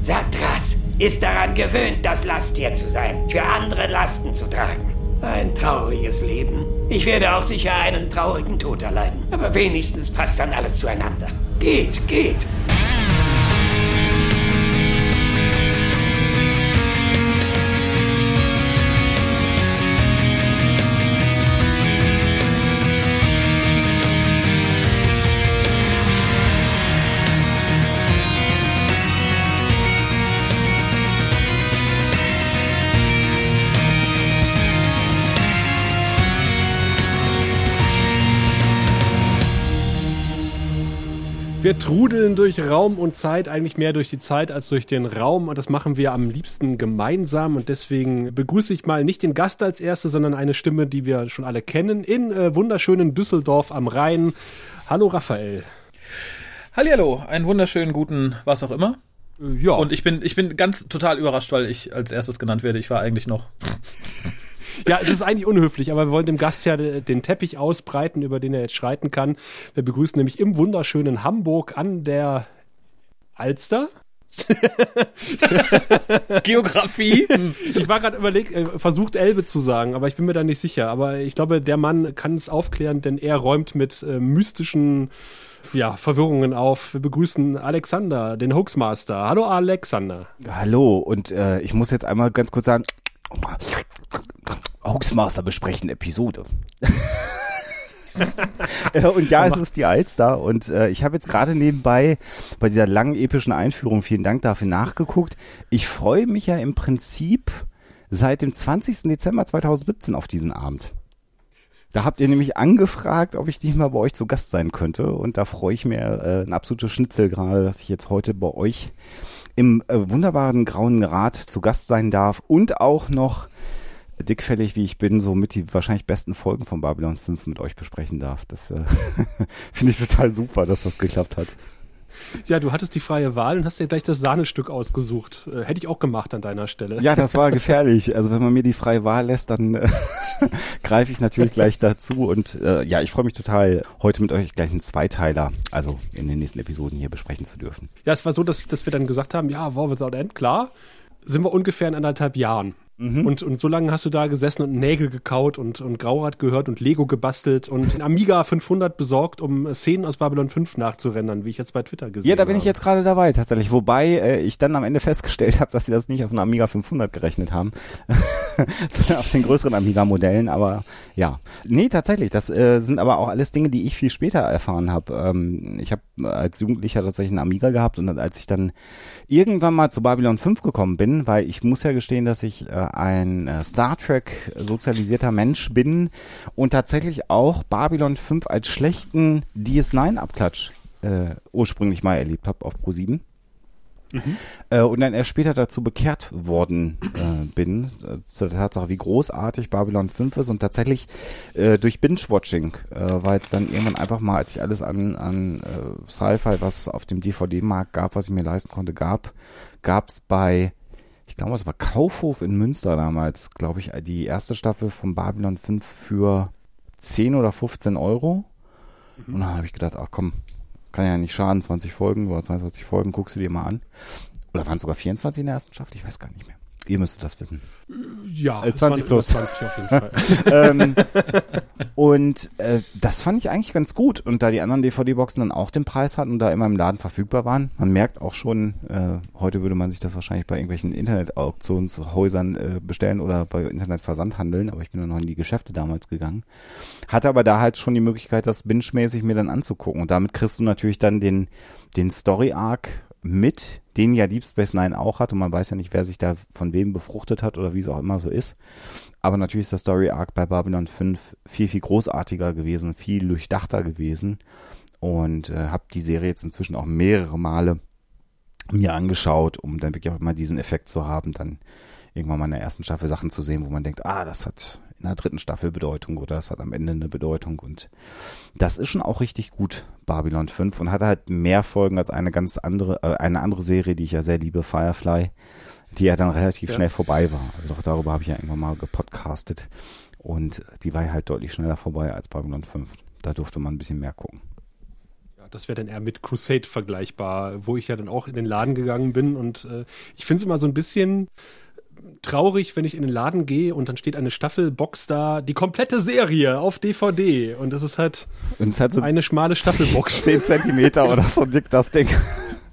Satras ist daran gewöhnt, das Lasttier zu sein, für andere Lasten zu tragen. Ein trauriges Leben. Ich werde auch sicher einen traurigen Tod erleiden. Aber wenigstens passt dann alles zueinander. Geht, geht. Wir trudeln durch Raum und Zeit, eigentlich mehr durch die Zeit als durch den Raum. Und das machen wir am liebsten gemeinsam. Und deswegen begrüße ich mal nicht den Gast als Erste, sondern eine Stimme, die wir schon alle kennen, in äh, wunderschönen Düsseldorf am Rhein. Hallo Raphael. Hallihallo, einen wunderschönen guten, was auch immer. Ja. Und ich bin, ich bin ganz total überrascht, weil ich als erstes genannt werde. Ich war eigentlich noch ja, es ist eigentlich unhöflich, aber wir wollen dem Gast ja den Teppich ausbreiten, über den er jetzt schreiten kann. Wir begrüßen nämlich im wunderschönen Hamburg an der Alster. Geografie. Ich war gerade überlegt, äh, versucht Elbe zu sagen, aber ich bin mir da nicht sicher. Aber ich glaube, der Mann kann es aufklären, denn er räumt mit äh, mystischen ja, Verwirrungen auf. Wir begrüßen Alexander, den Hoaxmaster. Hallo Alexander. Hallo und äh, ich muss jetzt einmal ganz kurz sagen, Hoaxmaster besprechen Episode. und ja, es ist die Alster und äh, ich habe jetzt gerade nebenbei bei dieser langen epischen Einführung, vielen Dank dafür, nachgeguckt. Ich freue mich ja im Prinzip seit dem 20. Dezember 2017 auf diesen Abend. Da habt ihr nämlich angefragt, ob ich nicht mal bei euch zu Gast sein könnte und da freue ich mir äh, ein absolutes Schnitzel gerade, dass ich jetzt heute bei euch im äh, wunderbaren Grauen Rat zu Gast sein darf und auch noch dickfällig wie ich bin, so mit die wahrscheinlich besten Folgen von Babylon 5 mit euch besprechen darf. Das äh, finde ich total super, dass das geklappt hat. Ja, du hattest die freie Wahl und hast dir gleich das Sahnestück ausgesucht. Äh, hätte ich auch gemacht an deiner Stelle. Ja, das war gefährlich. Also wenn man mir die freie Wahl lässt, dann äh, greife ich natürlich gleich dazu. Und äh, ja, ich freue mich total, heute mit euch gleich einen Zweiteiler, also in den nächsten Episoden hier besprechen zu dürfen. Ja, es war so, dass, dass wir dann gesagt haben, ja, War Without End, klar, sind wir ungefähr in anderthalb Jahren. Mhm. Und, und so lange hast du da gesessen und Nägel gekaut und, und Graurad gehört und Lego gebastelt und ein Amiga 500 besorgt, um Szenen aus Babylon 5 nachzurendern, wie ich jetzt bei Twitter gesehen habe. Ja, da bin ich jetzt gerade dabei tatsächlich. Wobei äh, ich dann am Ende festgestellt habe, dass sie das nicht auf einen Amiga 500 gerechnet haben, sondern auf den größeren Amiga-Modellen. Aber ja, nee, tatsächlich. Das äh, sind aber auch alles Dinge, die ich viel später erfahren habe. Ähm, ich habe als Jugendlicher tatsächlich einen Amiga gehabt und als ich dann irgendwann mal zu Babylon 5 gekommen bin, weil ich muss ja gestehen, dass ich äh, ein äh, Star Trek sozialisierter Mensch bin und tatsächlich auch Babylon 5 als schlechten DS9-Abklatsch äh, ursprünglich mal erlebt habe auf Pro 7. Mhm. Äh, und dann erst später dazu bekehrt worden äh, bin, äh, zu der Tatsache, wie großartig Babylon 5 ist und tatsächlich äh, durch Binge-Watching, äh, weil es dann irgendwann einfach mal, als ich alles an, an Sci-Fi, was auf dem DVD-Markt gab, was ich mir leisten konnte, gab, gab es bei ich glaube, es war Kaufhof in Münster damals, glaube ich, die erste Staffel von Babylon 5 für 10 oder 15 Euro. Mhm. Und dann habe ich gedacht, ach komm, kann ja nicht schaden, 20 Folgen oder 22 Folgen, guckst du dir mal an. Oder waren es sogar 24 in der ersten Staffel? Ich weiß gar nicht mehr. Ihr müsstet das wissen. Ja, äh, 20 plus. 20 auf jeden Fall. ähm, und äh, das fand ich eigentlich ganz gut. Und da die anderen DVD-Boxen dann auch den Preis hatten und da immer im Laden verfügbar waren, man merkt auch schon, äh, heute würde man sich das wahrscheinlich bei irgendwelchen Internet-Auktionshäusern äh, bestellen oder bei Internetversandhandeln, aber ich bin dann noch in die Geschäfte damals gegangen. Hatte aber da halt schon die Möglichkeit, das binge-mäßig mir dann anzugucken. Und damit kriegst du natürlich dann den, den Story-Arc mit, den ja Deep Space Nine auch hat und man weiß ja nicht, wer sich da von wem befruchtet hat oder wie es auch immer so ist. Aber natürlich ist der Story Arc bei Babylon 5 viel, viel großartiger gewesen, viel durchdachter gewesen und äh, habe die Serie jetzt inzwischen auch mehrere Male mir angeschaut, um dann wirklich auch mal diesen Effekt zu haben, dann irgendwann mal in der ersten Staffel Sachen zu sehen, wo man denkt, ah, das hat in der dritten Staffel Bedeutung oder das hat am Ende eine Bedeutung und das ist schon auch richtig gut, Babylon 5 und hat halt mehr Folgen als eine ganz andere, äh, eine andere Serie, die ich ja sehr liebe, Firefly, die ja dann relativ ja. schnell vorbei war. Also doch darüber habe ich ja irgendwann mal gepodcastet und die war halt deutlich schneller vorbei als Babylon 5. Da durfte man ein bisschen mehr gucken das wäre dann eher mit Crusade vergleichbar, wo ich ja dann auch in den Laden gegangen bin und äh, ich finde es immer so ein bisschen traurig, wenn ich in den Laden gehe und dann steht eine Staffelbox da, die komplette Serie auf DVD und das ist halt, ist halt so eine schmale Staffelbox. 10 Zentimeter oder so dick das Ding.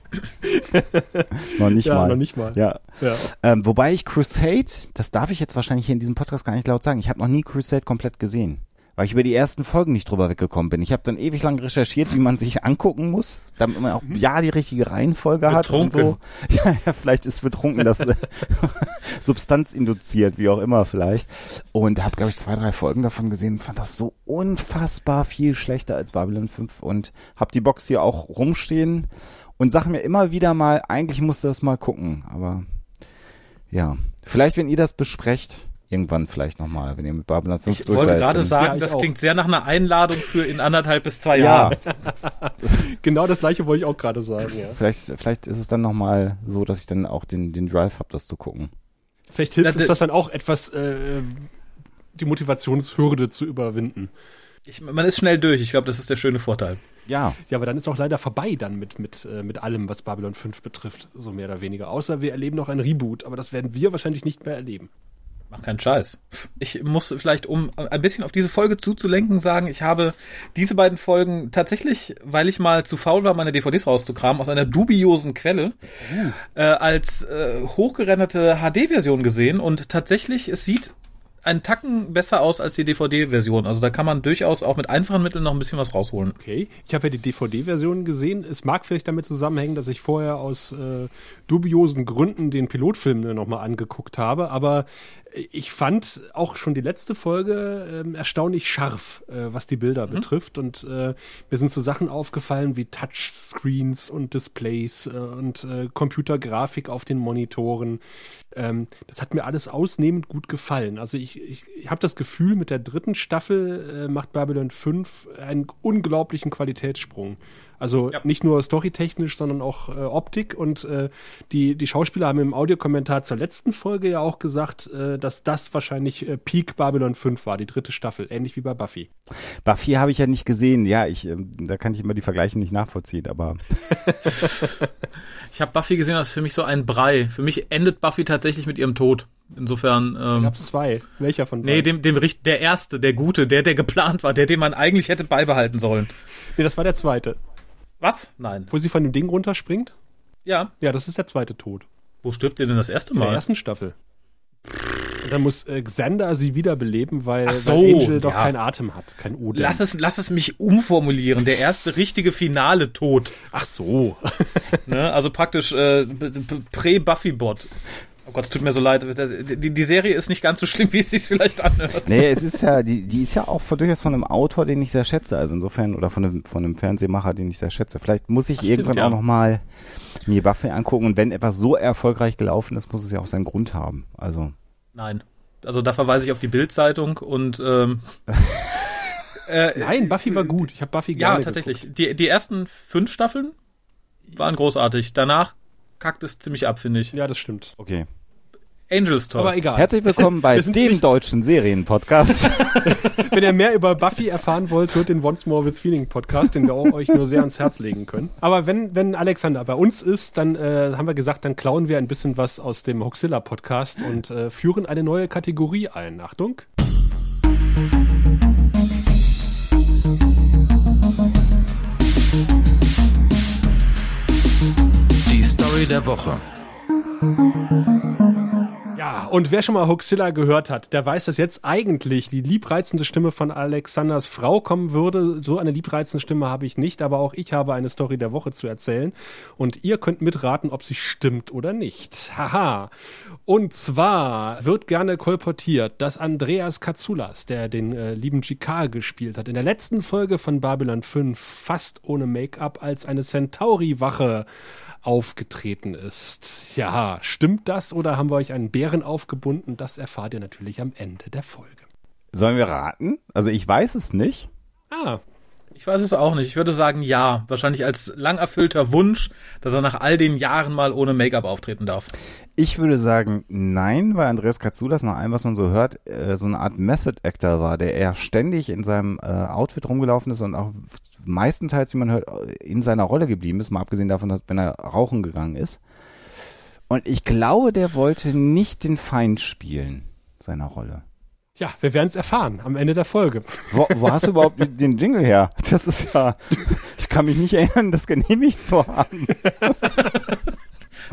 noch nicht ja, mal. noch nicht mal. Ja. Ja. Ähm, wobei ich Crusade, das darf ich jetzt wahrscheinlich hier in diesem Podcast gar nicht laut sagen, ich habe noch nie Crusade komplett gesehen. Weil ich über die ersten Folgen nicht drüber weggekommen bin. Ich habe dann ewig lang recherchiert, wie man sich angucken muss, damit man auch ja die richtige Reihenfolge hat und so. Ja, ja, vielleicht ist betrunken das äh, Substanz induziert, wie auch immer vielleicht. Und habe, glaube ich, zwei, drei Folgen davon gesehen und fand das so unfassbar viel schlechter als Babylon 5 und habe die Box hier auch rumstehen und sag mir immer wieder mal, eigentlich musst du das mal gucken, aber ja, vielleicht wenn ihr das besprecht, irgendwann vielleicht nochmal, wenn ihr mit Babylon 5 Ich durch wollte seid, gerade sagen, Ja, das auch. klingt sehr nach einer Einladung für in anderthalb bis zwei ja, Jahren. Genau das gleiche wollte ich auch gerade sagen, ja. vielleicht, vielleicht ist es dann nochmal so, dass ich dann auch den, den Drive habe, das zu gucken. Vielleicht hilft Na, uns das dann auch etwas, äh, die Motivationshürde zu überwinden. Ich, man ist schnell durch. Ich glaube, das ist der schöne Vorteil. Ja, Ja, aber dann ist auch leider vorbei dann mit, mit, äh, mit allem, was Babylon 5 betrifft, so mehr oder weniger. Außer wir erleben noch ein Reboot, aber das werden wir wahrscheinlich nicht mehr erleben. Mach keinen Scheiß. Ich muss vielleicht, um ein bisschen auf diese Folge zuzulenken, sagen, ich habe diese beiden Folgen tatsächlich, weil ich mal zu faul war, meine DVDs rauszukramen, aus einer dubiosen Quelle, äh, als äh, hochgerenderte HD-Version gesehen und tatsächlich, es sieht einen Tacken besser aus als die DVD-Version. Also da kann man durchaus auch mit einfachen Mitteln noch ein bisschen was rausholen. Okay, ich habe ja die DVD-Version gesehen. Es mag vielleicht damit zusammenhängen, dass ich vorher aus äh, dubiosen Gründen den Pilotfilm nochmal angeguckt habe, aber ich fand auch schon die letzte Folge ähm, erstaunlich scharf, äh, was die Bilder betrifft. Und äh, mir sind so Sachen aufgefallen wie Touchscreens und Displays äh, und äh, Computergrafik auf den Monitoren. Ähm, das hat mir alles ausnehmend gut gefallen. Also ich, ich, ich habe das Gefühl, mit der dritten Staffel äh, macht Babylon 5 einen unglaublichen Qualitätssprung. Also Ja. nicht nur storytechnisch, sondern auch äh, Optik. Und äh, die, die Schauspieler haben im Audiokommentar zur letzten Folge ja auch gesagt, äh, dass das wahrscheinlich äh, Peak Babylon 5 war, die dritte Staffel, ähnlich wie bei Buffy. Buffy habe ich ja nicht gesehen. Ja, ich, ähm, da kann ich immer die Vergleiche nicht nachvollziehen, aber Ich habe Buffy gesehen, das ist für mich so ein Brei. Für mich endet Buffy tatsächlich mit ihrem Tod. Insofern, ähm, gab es zwei. Welcher von nee, beiden? dem, dem Richt, der erste, der gute, der, der geplant war, der, den man eigentlich hätte beibehalten sollen. nee, das war der zweite. Was? Nein. Wo sie von dem Ding runterspringt? Ja. Ja, das ist der zweite Tod. Wo stirbt ihr denn das erste In der Mal? ersten Staffel. Und dann muss äh, Xander sie wiederbeleben, weil, so, weil Angel doch ja. keinen Atem hat, kein Odem. Lass es, lass es mich umformulieren. Der erste richtige finale Tod. Ach so. Ne? Also praktisch äh, Prä-Buffy-Bot. Oh Gott, es tut mir so leid. Die, die Serie ist nicht ganz so schlimm, wie es sich vielleicht anhört. nee, es ist ja, die, die ist ja auch von, durchaus von einem Autor, den ich sehr schätze. Also insofern, oder von einem, von einem Fernsehmacher, den ich sehr schätze. Vielleicht muss ich stimmt, irgendwann ja. auch nochmal mir Buffy angucken. Und wenn etwas so erfolgreich gelaufen ist, muss es ja auch seinen Grund haben. Also, Nein. Also da verweise ich auf die Bild-Zeitung und ähm, äh, Nein, Buffy war gut. Ich habe Buffy ja, gerne tatsächlich. Die, die ersten fünf Staffeln waren großartig. Danach kackt es ziemlich ab, finde ich. Ja, das stimmt. okay. Angels toll. Aber egal. Herzlich willkommen bei dem deutschen Serienpodcast. Wenn ihr mehr über Buffy erfahren wollt, hört den Once More with Feeling Podcast, den wir auch euch nur sehr ans Herz legen können. Aber wenn, wenn Alexander bei uns ist, dann äh, haben wir gesagt, dann klauen wir ein bisschen was aus dem Hoxilla Podcast und äh, führen eine neue Kategorie ein. Achtung. Die Story der Woche. Ja, und wer schon mal Hoaxilla gehört hat, der weiß, dass jetzt eigentlich die liebreizende Stimme von Alexanders Frau kommen würde. So eine liebreizende Stimme habe ich nicht, aber auch ich habe eine Story der Woche zu erzählen. Und ihr könnt mitraten, ob sie stimmt oder nicht. Haha. Und zwar wird gerne kolportiert, dass Andreas Katsoulas, der den äh, lieben GK gespielt hat, in der letzten Folge von Babylon 5 fast ohne Make-up als eine Centauri-Wache aufgetreten ist. Ja, stimmt das oder haben wir euch einen Bären aufgebunden? Das erfahrt ihr natürlich am Ende der Folge. Sollen wir raten? Also ich weiß es nicht. Ah, Ich weiß es auch nicht. Ich würde sagen, ja. Wahrscheinlich als lang erfüllter Wunsch, dass er nach all den Jahren mal ohne Make-up auftreten darf. Ich würde sagen, nein, weil Andreas Katsoulas nach allem, was man so hört, äh, so eine Art Method Actor war, der eher ständig in seinem äh, Outfit rumgelaufen ist und auch meistenteils, wie man hört, in seiner Rolle geblieben ist, mal abgesehen davon, dass wenn er rauchen gegangen ist. Und ich glaube, der wollte nicht den Feind spielen, seiner Rolle. Ja, wir werden es erfahren am Ende der Folge. Wo, wo hast du überhaupt den Jingle her? Das ist ja, ich kann mich nicht erinnern, das genehmigt zu haben.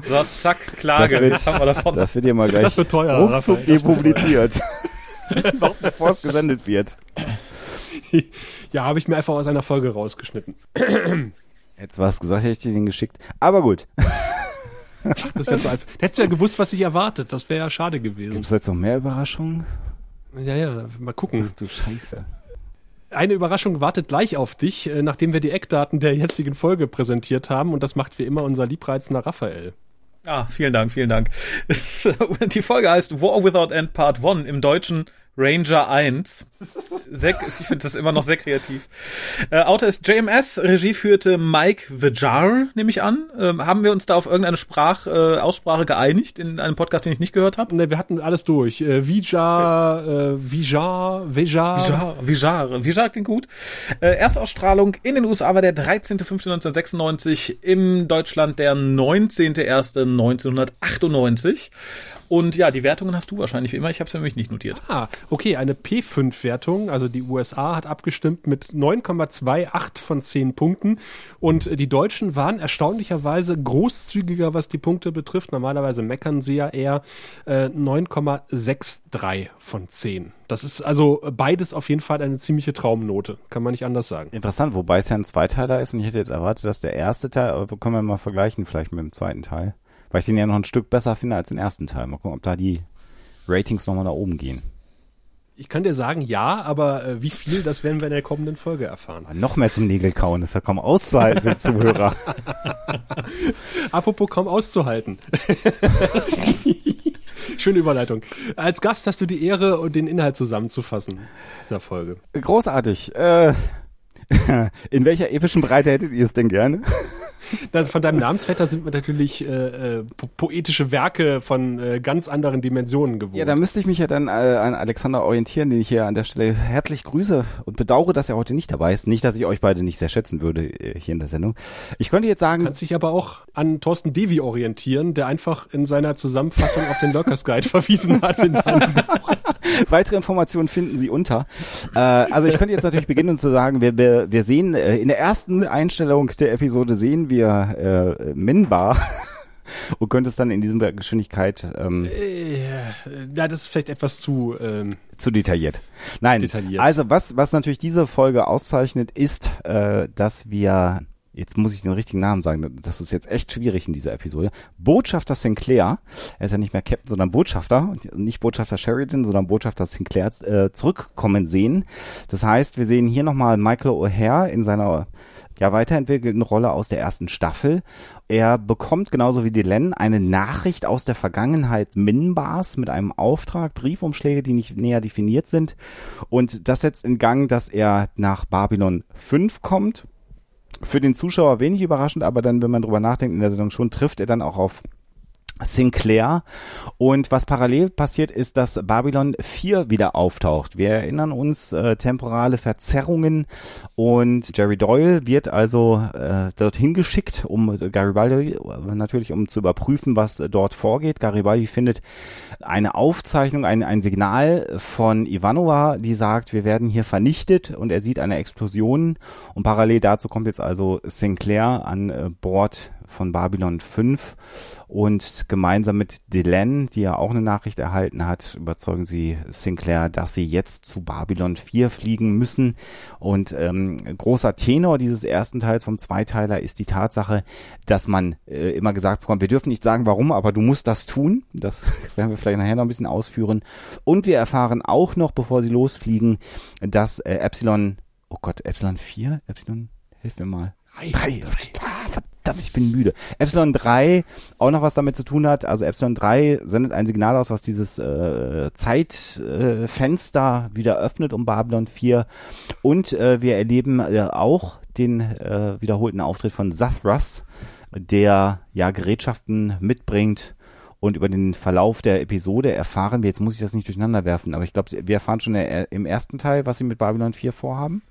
So, zack, Klage. Das wird, Jetzt haben wir davon. das wird dir mal gleich Das wird teuer, ruckzuck Raphael, das wird depubliziert. Noch bevor es gesendet wird. Ja, habe ich mir einfach aus einer Folge rausgeschnitten. Jetzt was gesagt, hätte ich dir den geschickt. Aber gut. Das wäre so einfach. Hättest du ja gewusst, was dich erwartet. Das wäre ja schade gewesen. Gibt es jetzt noch mehr Überraschungen? Ja, ja, mal gucken. Du Scheiße. Eine Überraschung wartet gleich auf dich, äh, nachdem wir die Eckdaten der jetzigen Folge präsentiert haben. Und das macht wie immer unser liebreizender Raphael. Ah, vielen Dank, vielen Dank. Die Folge heißt War Without End Part 1 im Deutschen Ranger 1. Sehr, ich finde das immer noch sehr kreativ. Äh, Autor ist JMS, Regie führte Mike Vijar, nehme ich an. Ähm, haben wir uns da auf irgendeine Sprach, äh, Aussprache geeinigt in einem Podcast, den ich nicht gehört habe? Ne, wir hatten alles durch. Äh, Vija, äh, Vija, Veja. Vijar, Vijar, Vijar klingt gut. Äh, Erstausstrahlung in den USA war der 13.05.1996, im Deutschland der 19.01.1998. Und ja, die Wertungen hast du wahrscheinlich wie immer. Ich habe es nämlich nicht notiert. Ah, okay, eine P5-Wertung. Also die USA hat abgestimmt mit 9,28 von 10 Punkten. Und die Deutschen waren erstaunlicherweise großzügiger, was die Punkte betrifft. Normalerweise meckern sie ja eher äh, 9,63 von 10. Das ist also beides auf jeden Fall eine ziemliche Traumnote. Kann man nicht anders sagen. Interessant, wobei es ja ein Zweiteiler ist und ich hätte jetzt erwartet, dass der erste Teil, aber können wir mal vergleichen vielleicht mit dem zweiten Teil. Weil ich den ja noch ein Stück besser finde als den ersten Teil. Mal gucken, ob da die Ratings nochmal nach oben gehen. Ich kann dir sagen, ja, aber äh, wie viel, das werden wir in der kommenden Folge erfahren. Aber noch mehr zum Nägelkauen, das ist ja kaum auszuhalten für Zuhörer. Apropos kaum auszuhalten. Schöne Überleitung. Als Gast hast du die Ehre, und den Inhalt zusammenzufassen dieser Folge. Großartig. Äh, in welcher epischen Breite hättet ihr es denn gerne? Das, von deinem Namensvetter sind wir natürlich äh, äh, po poetische Werke von äh, ganz anderen Dimensionen gewohnt. Ja, da müsste ich mich ja dann äh, an Alexander orientieren, den ich hier an der Stelle herzlich grüße und bedauere, dass er heute nicht dabei ist. Nicht, dass ich euch beide nicht sehr schätzen würde äh, hier in der Sendung. Ich könnte jetzt sagen, Kannst dich aber auch an Thorsten Devi orientieren, der einfach in seiner Zusammenfassung auf den Lurkers Guide verwiesen hat in seinem Buch. Weitere Informationen finden Sie unter. Äh, also ich könnte jetzt natürlich beginnen zu sagen, wir, wir, wir sehen äh, in der ersten Einstellung der Episode sehen wir äh, Minbar und könnte es dann in dieser Geschwindigkeit ähm, Äh, ja, das ist vielleicht etwas zu. Ähm, zu detailliert. Nein, Detailliert. also was, was natürlich diese Folge auszeichnet, ist, äh, dass wir, jetzt muss ich den richtigen Namen sagen, das ist jetzt echt schwierig in dieser Episode, Botschafter Sinclair, er ist ja nicht mehr Captain, sondern Botschafter, nicht Botschafter Sheridan, sondern Botschafter Sinclair, äh, zurückkommen sehen. Das heißt, wir sehen hier nochmal Michael O'Hare in seiner ja, weiterentwickelten Rolle aus der ersten Staffel. Er bekommt genauso wie Dylan eine Nachricht aus der Vergangenheit Minbars mit einem Auftrag, Briefumschläge, die nicht näher definiert sind. Und das setzt in Gang, dass er nach Babylon 5 kommt. Für den Zuschauer wenig überraschend, aber dann, wenn man drüber nachdenkt in der Sendung schon, trifft er dann auch auf Sinclair. Und was parallel passiert, ist, dass Babylon 4 wieder auftaucht. Wir erinnern uns, äh, temporale Verzerrungen und Jerry Doyle wird also äh, dorthin geschickt, um Garibaldi natürlich, um zu überprüfen, was dort vorgeht. Garibaldi findet eine Aufzeichnung, ein, ein Signal von Ivanova, die sagt, wir werden hier vernichtet und er sieht eine Explosion und parallel dazu kommt jetzt also Sinclair an äh, Bord von Babylon 5 und gemeinsam mit Dylan, die ja auch eine Nachricht erhalten hat, überzeugen sie Sinclair, dass sie jetzt zu Babylon 4 fliegen müssen. Und ähm, großer Tenor dieses ersten Teils vom Zweiteiler ist die Tatsache, dass man äh, immer gesagt bekommt, wir dürfen nicht sagen, warum, aber du musst das tun. Das werden wir vielleicht nachher noch ein bisschen ausführen. Und wir erfahren auch noch, bevor sie losfliegen, dass äh, Epsilon, oh Gott, Epsilon 4? Epsilon, hilf mir mal. Drei. Ah, verdammt, ich bin müde. Epsilon 3 auch noch was damit zu tun hat. Also Epsilon 3 sendet ein Signal aus, was dieses äh, Zeitfenster äh, wieder öffnet um Babylon 4. Und äh, wir erleben äh, auch den äh, wiederholten Auftritt von Zathras, der ja Gerätschaften mitbringt. Und über den Verlauf der Episode erfahren wir, jetzt muss ich das nicht durcheinander werfen, aber ich glaube, wir erfahren schon äh, im ersten Teil, was sie mit Babylon 4 vorhaben.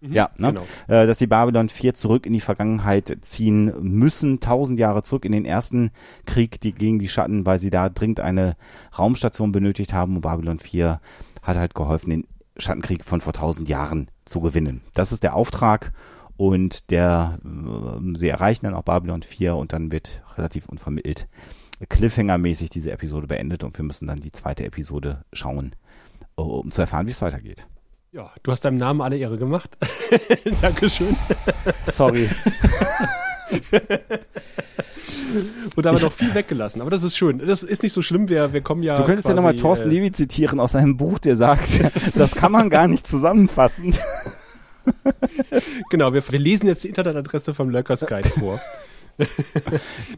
Ja, ne? genau. äh, dass die Babylon 4 zurück in die Vergangenheit ziehen müssen, tausend Jahre zurück in den ersten Krieg die, gegen die Schatten, weil sie da dringend eine Raumstation benötigt haben und Babylon 4 hat halt geholfen, den Schattenkrieg von vor tausend Jahren zu gewinnen. Das ist der Auftrag und der, äh, sie erreichen dann auch Babylon 4 und dann wird relativ unvermittelt Cliffhanger-mäßig diese Episode beendet und wir müssen dann die zweite Episode schauen, um zu erfahren, wie es weitergeht. Ja, du hast deinem Namen alle Ehre gemacht. Dankeschön. Sorry. Und da haben wir noch viel weggelassen. Aber das ist schön. Das ist nicht so schlimm. Wir, wir kommen ja. Du könntest ja quasi, nochmal Thorsten äh, Levi zitieren aus seinem Buch, der sagt, das kann man gar nicht zusammenfassen. Genau, wir, wir lesen jetzt die Internetadresse vom Lurkers Guide vor.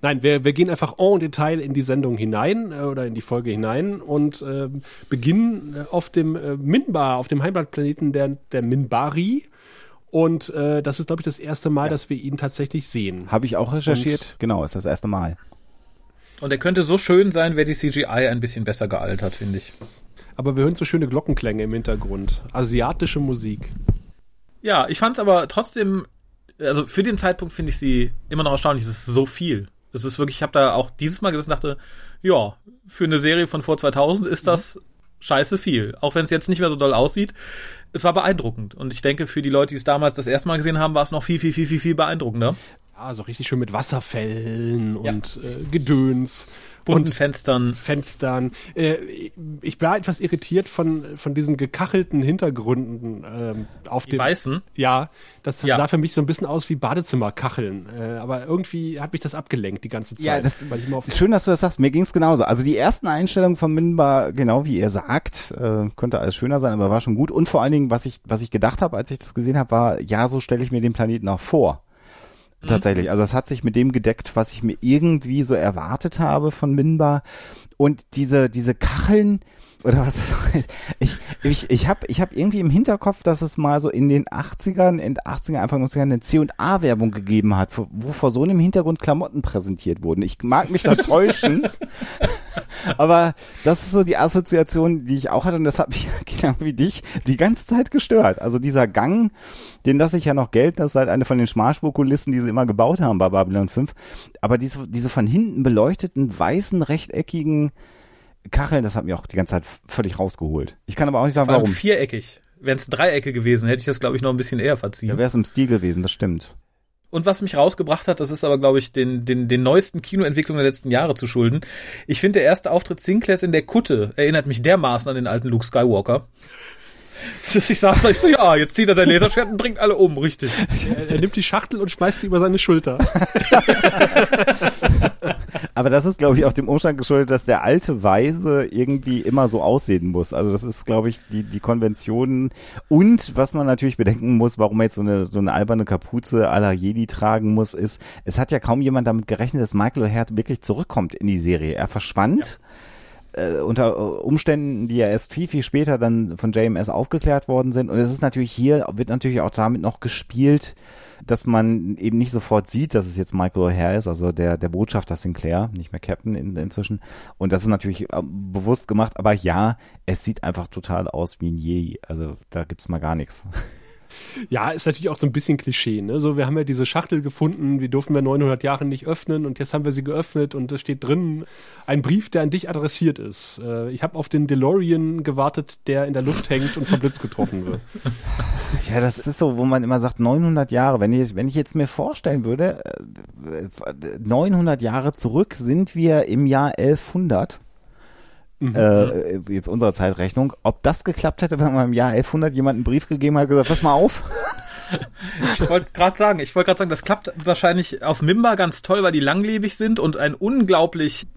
Nein, wir, wir gehen einfach en Detail in die Sendung hinein äh, oder in die Folge hinein und äh, beginnen äh, auf dem äh, Minbar, auf dem Heimatplaneten der, der Minbari. Und äh, das ist, glaube ich, das erste Mal, dass wir ihn tatsächlich sehen. Habe ich auch recherchiert. genau, ist das erste Mal. Und er könnte so schön sein, wäre die CGI ein bisschen besser gealtert, finde ich. Aber wir hören so schöne Glockenklänge im Hintergrund. Asiatische Musik. Ja, ich fand es aber trotzdem, also für den Zeitpunkt finde ich sie immer noch erstaunlich. Es ist so viel. Es ist wirklich, ich habe da auch dieses Mal gesessen und dachte, ja, für eine Serie von vor 2000 ist das scheiße viel. Auch wenn es jetzt nicht mehr so doll aussieht. Es war beeindruckend. Und ich denke, für die Leute, die es damals das erste Mal gesehen haben, war es noch viel, viel, viel, viel, viel beeindruckender. Ja, so richtig schön mit Wasserfällen und äh, Gedöns. Bunten und Fenstern. Fenstern. Äh, ich war etwas irritiert von, von diesen gekachelten Hintergründen ähm, auf Die dem. weißen. Ja, das Ja. sah für mich so ein bisschen aus wie Badezimmerkacheln. Äh, aber irgendwie hat mich das abgelenkt die ganze Zeit. Ja, das weil ich immer auf ist schön, dass du das sagst. Mir ging's genauso. Also die ersten Einstellungen von Minbar, genau wie ihr sagt, äh, könnte alles schöner sein, aber war schon gut. Und vor allen Dingen, was ich, was ich gedacht habe, als ich das gesehen habe, war, ja, so stelle ich mir den Planeten auch vor. Tatsächlich. Also es hat sich mit dem gedeckt, was ich mir irgendwie so erwartet habe von Minbar. Und diese, diese Kacheln, oder was ich, ich, ich habe ich hab irgendwie im Hinterkopf, dass es mal so in den 80ern, in den 80er, Anfang 90er eine C&A-Werbung gegeben hat, wo, vor so einem Hintergrund Klamotten präsentiert wurden. Ich mag mich da täuschen, aber das ist so die Assoziation, die ich auch hatte und das hat mich genau wie dich die ganze Zeit gestört. Also dieser Gang, den lasse ich ja noch gelten, das ist halt eine von den Schmalspurkulissen, die sie immer gebaut haben bei Babylon 5, aber diese, diese von hinten beleuchteten, weißen, rechteckigen Kacheln, das hat mir auch die ganze Zeit völlig rausgeholt. Ich kann aber auch nicht sagen, Vor allem warum. viereckig. Wären es Dreiecke gewesen, hätte ich das, glaube ich, noch ein bisschen eher verziehen. Da wäre es im Stil gewesen, das stimmt. Und was mich rausgebracht hat, das ist aber, glaube ich, den, den, den neuesten Kinoentwicklungen der letzten Jahre zu schulden. Ich finde, der erste Auftritt Sinclairs in der Kutte erinnert mich dermaßen an den alten Luke Skywalker. Ich saß da, ich so, ja, jetzt zieht er sein Laserschwert und bringt alle um, richtig. er, er nimmt die Schachtel und schmeißt die über seine Schulter. Aber das ist, glaube ich, auch dem Umstand geschuldet, dass der alte Weise irgendwie immer so aussehen muss. Also das ist, glaube ich, die, die Konventionen. Und was man natürlich bedenken muss, warum er jetzt so eine, so eine alberne Kapuze à la Jedi tragen muss, ist, es hat ja kaum jemand damit gerechnet, dass Michael O'Hare wirklich zurückkommt in die Serie. Er verschwand. Äh, unter Umständen, die ja erst viel, viel später dann von JMS aufgeklärt worden sind. Und es ist natürlich hier, wird natürlich auch damit noch gespielt, dass man eben nicht sofort sieht, dass es jetzt Michael O'Hare ist, also der, der Botschafter Sinclair, nicht mehr Captain in, inzwischen. Und das ist natürlich äh, bewusst gemacht, aber ja, es sieht einfach total aus wie ein Yei. Also da gibt's mal gar nichts. Ja, ist natürlich auch so ein bisschen Klischee. Ne? So, wir haben ja diese Schachtel gefunden, die durften wir 900 Jahre nicht öffnen und jetzt haben wir sie geöffnet und da steht drin ein Brief, der an dich adressiert ist. Äh, ich habe auf den DeLorean gewartet, der in der Luft hängt und vom Blitz getroffen wird. Ja, das ist so, wo man immer sagt 900 Jahre. Wenn ich, wenn ich jetzt mir vorstellen würde, äh, 900 Jahre zurück sind wir im Jahr 1100. Äh, jetzt unserer Zeitrechnung, ob das geklappt hätte, wenn man im Jahr 1100 jemand einen Brief gegeben hat, gesagt, pass mal auf. Ich wollte gerade sagen, ich wollte gerade sagen, das klappt wahrscheinlich auf Mimba ganz toll, weil die langlebig sind und ein unglaublich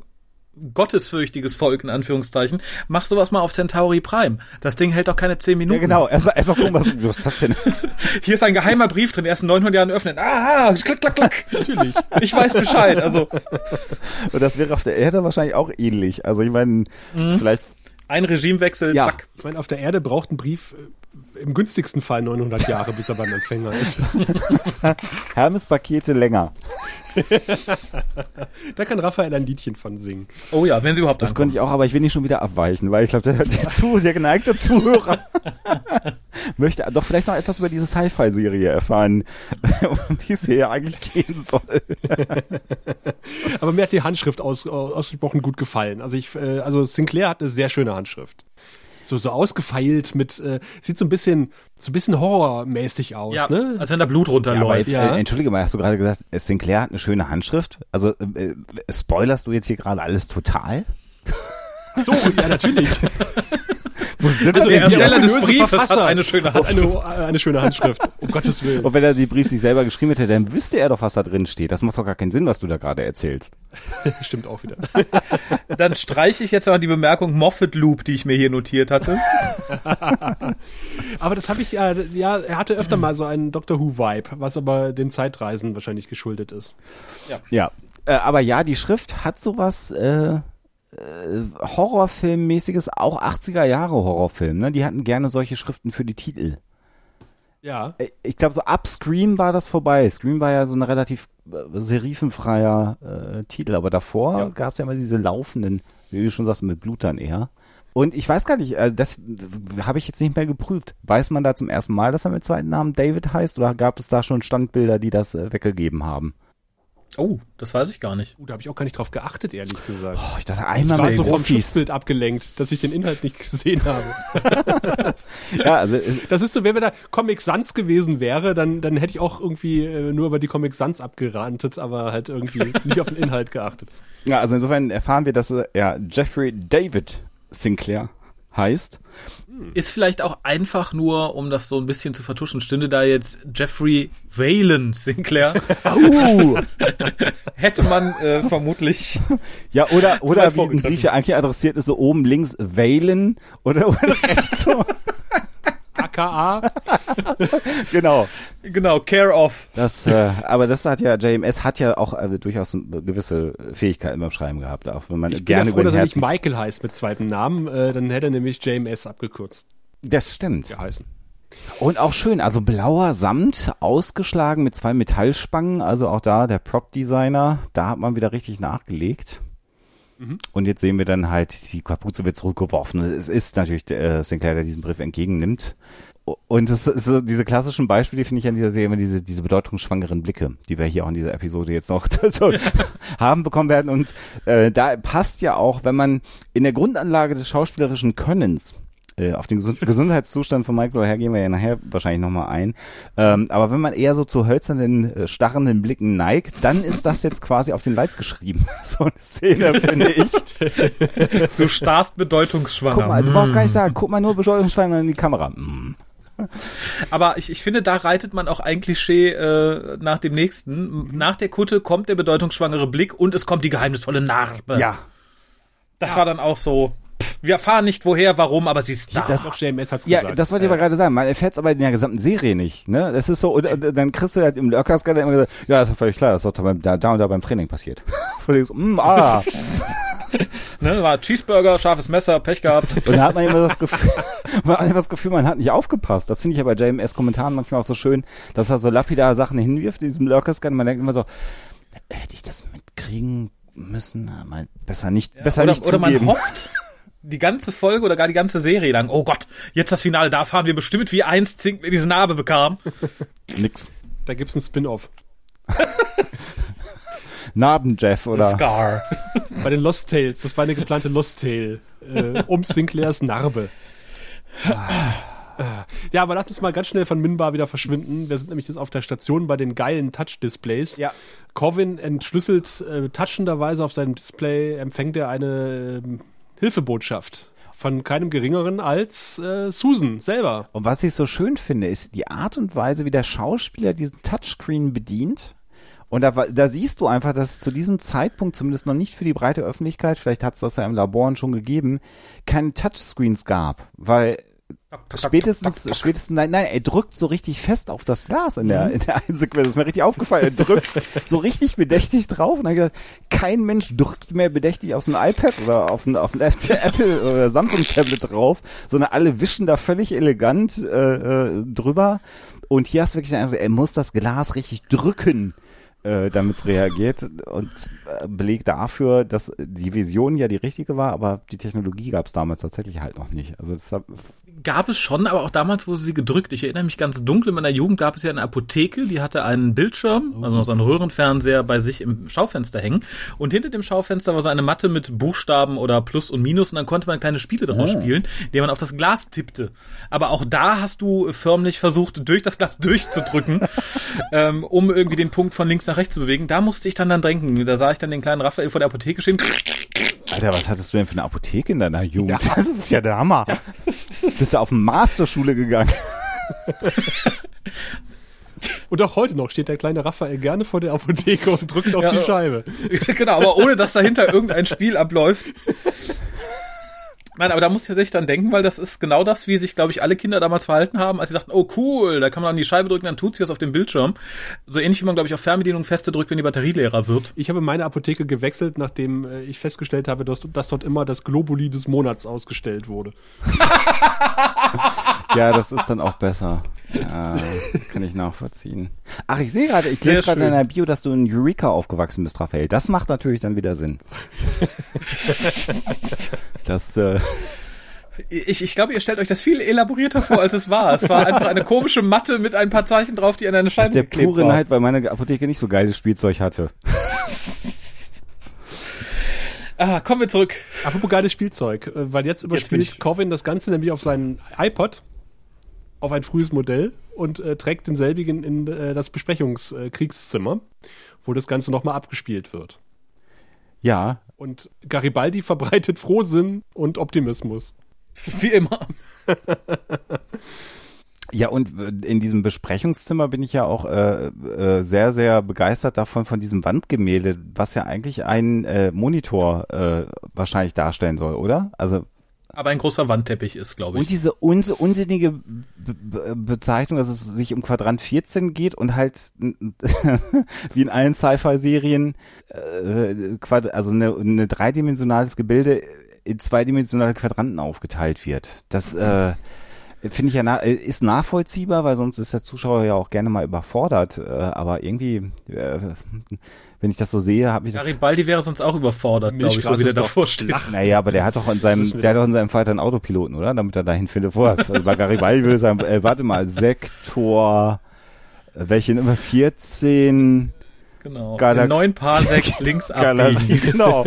gottesfürchtiges Volk, in Anführungszeichen. Mach sowas mal auf Centauri Prime. Das Ding hält doch keine 10 Minuten. Ja, genau. Erstmal, erstmal gucken, was, was ist das denn? Hier ist ein geheimer Brief drin, erst in 900 Jahren öffnen. Ah, klack, klack, klack. Natürlich. Ich weiß Bescheid. Also, Und das wäre auf der Erde wahrscheinlich auch ähnlich. Also ich meine, vielleicht ein Regimewechsel, Ja. zack. Ich meine, auf der Erde braucht ein Brief äh, im günstigsten Fall 900 Jahre, bis er beim Empfänger ist. Hermes-Pakete länger. da kann Raphael ein Liedchen von singen. Oh ja, wenn sie überhaupt Das ankommen. könnte ich auch, aber ich will nicht schon wieder abweichen, weil ich glaube, der, der, zu, der geneigte Zuhörer möchte doch vielleicht noch etwas über diese Sci-Fi-Serie erfahren, um die es hier eigentlich gehen soll. Aber mir hat die Handschrift aus, ausgesprochen gut gefallen. Also ich, äh, also Sinclair hat eine sehr schöne Handschrift. So, so ausgefeilt mit, äh, sieht so ein bisschen, so ein bisschen horrormäßig aus, ja, ne? als wenn da Blut Ja, aber runterläuft. jetzt, Ja. äh, entschuldige mal, hast du gerade gesagt, äh, Sinclair hat eine schöne Handschrift? Also, äh, äh, spoilerst du jetzt hier gerade alles total? So, ja, natürlich. Wo sind Also wir der? Ersteller des Briefes hat eine schöne hat eine, Handschrift. äh, eine schöne Handschrift. Um Gottes Willen. Und wenn er die Brief sich selber geschrieben hätte, dann wüsste er doch, was da drin steht. Das macht doch gar keinen Sinn, was du da gerade erzählst. Stimmt auch wieder. Dann streiche ich jetzt aber die Bemerkung Moffat Loop, die ich mir hier notiert hatte. Aber das habe ich ja, ja, er hatte öfter mal so einen Doctor Who-Vibe, was aber den Zeitreisen wahrscheinlich geschuldet ist. Ja. Äh, aber ja, die Schrift hat sowas äh, äh, Horrorfilmmäßiges, auch 80er Jahre Horrorfilm. Ne? Die hatten gerne solche Schriften für die Titel. Ja. Äh, Ich glaube, so ab Scream war das vorbei. Scream war ja so ein relativ äh, serifenfreier äh, Titel, aber davor Ja. gab es ja immer diese laufenden, wie du schon sagst, mit Blut dann eher. Und ich weiß gar nicht, äh, das habe ich jetzt nicht mehr geprüft. Weiß man da zum ersten Mal, dass er mit zweiten Namen David heißt oder gab es da schon Standbilder, die das äh, weggegeben haben? Oh, das weiß ich gar nicht. Uh, da habe ich auch gar nicht drauf geachtet, ehrlich gesagt. Oh, ich dachte ich einmal war mit so vom. Schiffsbild abgelenkt, dass ich den Inhalt nicht gesehen habe. Ja, also Das ist so, wenn wir da Comic Sans gewesen wäre, dann, dann hätte ich auch irgendwie äh, nur über die Comic Sans abgerantet, aber halt irgendwie nicht auf den Inhalt geachtet. ja, also insofern erfahren wir, dass er ja, Jeffrey David Sinclair heißt. Ist vielleicht auch einfach nur, um das so ein bisschen zu vertuschen, stünde da jetzt Jeffrey Valen Sinclair, Uh, hätte man äh, vermutlich. ja, oder, oder wie ein ja eigentlich adressiert ist, so oben links Valen oder, oder rechts so. AKA, genau. Genau, Care of. Das, äh, aber das hat ja, JMS hat ja auch äh, durchaus gewisse Fähigkeiten beim Schreiben gehabt, auch wenn man ich bin gerne ja froh, dass er Herz nicht Michael heißt mit zweiten Namen, äh, dann hätte er nämlich JMS abgekürzt Das stimmt. geheißen. Und auch schön, also blauer Samt, ausgeschlagen mit zwei Metallspangen, also auch da der Prop-Designer, da hat man wieder richtig nachgelegt. Und jetzt sehen wir dann halt, die Kapuze wird zurückgeworfen. Es ist natürlich äh, Sinclair, der diesen Brief entgegennimmt. Und das ist so diese klassischen Beispiele, finde ich an dieser Serie, immer diese, diese bedeutungsschwangeren Blicke, die wir hier auch in dieser Episode jetzt noch haben bekommen werden. Und äh, da passt ja auch, wenn man in der Grundanlage des schauspielerischen Könnens äh, auf den Gesund Gesundheitszustand von Michael O'Hare gehen wir ja nachher wahrscheinlich nochmal ein. Ähm, aber wenn man eher so zu hölzernen, äh, starrenden Blicken neigt, dann ist das jetzt quasi auf den Leib geschrieben. so eine Szene, finde ich. Du starrst bedeutungsschwanger. Guck mal, du brauchst gar nicht sagen, guck mal nur beschleunigungsschwanger in die Kamera. Mm. Aber ich, ich finde, da reitet man auch ein Klischee äh, nach dem nächsten. Nach der Kutte kommt der bedeutungsschwangere Blick und es kommt die geheimnisvolle Narbe. Ja, Das war dann auch so. Wir erfahren nicht woher, warum, aber sie ist da. das- Auch JMS hat's Ja, gesagt. das wollte ich aber gerade sagen. Man erfährt es aber in der gesamten Serie nicht. Ne? Das ist so, und, und dann kriegst du halt im Lurkers gerade immer gesagt, ja, das ist völlig klar, das ist doch beim, da, da und da beim Training passiert. Völlig so, mm, ah. ne, war Cheeseburger, scharfes Messer, Pech gehabt. Und da hat man immer das Gefühl, man hat immer das Gefühl, man hat nicht aufgepasst. Das finde ich ja bei JMS-Kommentaren manchmal auch so schön, dass er so lapidar Sachen hinwirft in diesem Lurker-Scan. Man denkt immer so, hätte ich das mitkriegen müssen? Na, Mal besser nicht, besser oder, nicht oder man zugeben. hofft die ganze Folge oder gar die ganze Serie lang, oh Gott, jetzt das Finale, da fahren wir bestimmt, wie einst Zinkler diese Narbe bekam. Nix. Da gibt's einen Spin-off. Narben-Jeff oder? Scar. Bei den Lost Tales, das war eine geplante Lost Tale. Äh, um Sinclairs Narbe. Ah. Ja, aber lass uns mal ganz schnell von Minbar wieder verschwinden. Wir sind nämlich jetzt auf der Station bei den geilen Touch-Displays. Ja. Corvin entschlüsselt äh, touchenderweise auf seinem Display, empfängt er eine ähm, Hilfebotschaft von keinem geringeren als äh, Susan selber. Und was ich so schön finde, ist die Art und Weise, wie der Schauspieler diesen Touchscreen bedient. Und da, da siehst du einfach, dass es zu diesem Zeitpunkt, zumindest noch nicht für die breite Öffentlichkeit, vielleicht hat es das ja im Laboren schon gegeben, keine Touchscreens gab. Weil spätestens, spätestens, nein, nein, er drückt so richtig fest auf das Glas in der, in der einen Sequenz. Das ist mir richtig aufgefallen. Er drückt so richtig bedächtig drauf und dann hat gesagt, kein Mensch drückt mehr bedächtig auf so ein iPad oder auf ein, auf ein Apple oder Samsung Tablet drauf, sondern alle wischen da völlig elegant äh, äh, drüber. Und hier hast du wirklich, Eindruck, er muss das Glas richtig drücken äh, damit es reagiert und äh, Beleg dafür, dass die Vision ja die richtige war, aber die Technologie gab es damals tatsächlich halt noch nicht. Also deshalb Gab es schon, aber auch damals wurde sie gedrückt. Ich erinnere mich ganz dunkel, in meiner Jugend gab es ja eine Apotheke, die hatte einen Bildschirm, also noch so einen Röhrenfernseher bei sich im Schaufenster hängen. Und hinter dem Schaufenster war so eine Matte mit Buchstaben oder Plus und Minus und dann konnte man kleine Spiele draus Oh. spielen, die man auf das Glas tippte. Aber auch da hast du förmlich versucht, durch das Glas durchzudrücken, ähm, um irgendwie den Punkt von links nach rechts zu bewegen. Da musste ich dann dann denken. Da sah ich dann den kleinen Raphael vor der Apotheke stehen. Alter, was hattest du denn für eine Apotheke in deiner Jugend? Das ist ja der Hammer. Bist du auf eine Masterschule gegangen? Und auch heute noch steht der kleine Raphael gerne vor der Apotheke und drückt auf Ja, die ja. Scheibe. genau, aber ohne dass dahinter irgendein Spiel abläuft. Nein, aber da muss ich tatsächlich dann denken, weil das ist genau das, wie sich, glaube ich, alle Kinder damals verhalten haben, als sie sagten, oh cool, da kann man an die Scheibe drücken, dann tut sie das auf dem Bildschirm. So ähnlich wie man, glaube ich, auf Fernbedienung feste drückt, wenn die Batterie leerer wird. Ich habe meine Apotheke gewechselt, nachdem äh, ich festgestellt habe, dass, dass dort immer das Globuli des Monats ausgestellt wurde. Ja, das ist dann auch besser. Ja, kann ich nachvollziehen. Ach, ich sehe gerade, ich Sehr lese gerade in deiner Bio, dass du in Eureka aufgewachsen bist, Raphael. Das macht natürlich dann wieder Sinn. Das, äh, Ich, ich glaube, ihr stellt euch das viel elaborierter vor, als es war. Es war einfach eine komische Matte mit ein paar Zeichen drauf, die an eine das Scheibe ist der geklebt pure war. Neid, weil meine Apotheke nicht so geiles Spielzeug hatte. Ah, kommen wir zurück. Apropos geiles Spielzeug, äh, weil jetzt überspielt ich- Corvin das Ganze nämlich auf seinen iPod, auf ein frühes Modell und äh, trägt denselbigen in äh, das Besprechungskriegszimmer, wo das Ganze nochmal abgespielt wird. Ja, Und Garibaldi verbreitet Frohsinn und Optimismus. Wie immer. Ja, und äh, in diesem Besprechungszimmer bin ich ja auch äh, äh, sehr, sehr begeistert davon, von diesem Wandgemälde, was ja eigentlich ein äh, Monitor äh, wahrscheinlich darstellen soll, oder? Also Aber ein großer Wandteppich ist, glaube Und ich. diese uns unsinnige Be Be Bezeichnung, dass es sich um Quadrant 14 geht und halt wie in allen Sci-Fi-Serien, äh, also eine, eine dreidimensionales Gebilde in zweidimensionale Quadranten aufgeteilt wird. Das äh, finde ich ja na äh, ist nachvollziehbar, weil sonst ist der Zuschauer ja auch gerne mal überfordert. Äh, aber irgendwie, äh, wenn ich das so sehe, habe ich das. Garibaldi wäre sonst auch überfordert, glaube ich, so wie der davor steht. flach. Naja, aber der hat doch in seinem, der hat doch in seinem Vater einen Autopiloten, oder? Damit er dahin findet vorher. Also bei Garibaldi würde ich sagen, äh, warte mal, Sektor, äh, welche Nummer? 14 Genau. Galax- neun Parsecs links Galaxie, abbiegen. genau.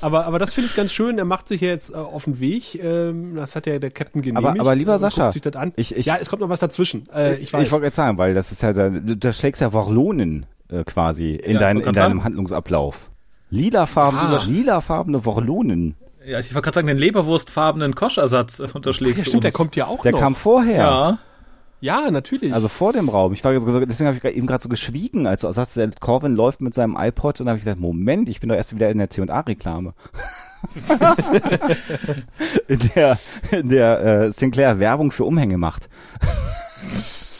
Aber, aber das finde ich ganz schön. Er macht sich ja jetzt äh, auf den Weg. Ähm, das hat ja der Captain genehmigt. Aber- aber lieber Sascha, sich das an. ich- ich- ja, es kommt noch was dazwischen. Äh, ich Ich, weiß. wollte jetzt sagen, weil das ist ja, da, da schlägst ja Warlonen äh, quasi in, Ja, dein, in deinem sagen. Lilafarbene Lilafarbene, Ah. lilafarbene Warlonen. Ja, ich wollte gerade sagen, den leberwurstfarbenen Koschersatz äh, unterschlägst ja, du stimmt, der uns. kommt ja auch Der noch. kam vorher. Ja. ja, natürlich. Also vor dem Raum. Ich war jetzt, deswegen habe ich eben gerade so geschwiegen, als du sagst, der Corvin läuft mit seinem iPod und habe ich gedacht, Moment, ich bin doch erst wieder in der C&A-Reklame. in der, in der äh, Sinclair Werbung für Umhänge macht.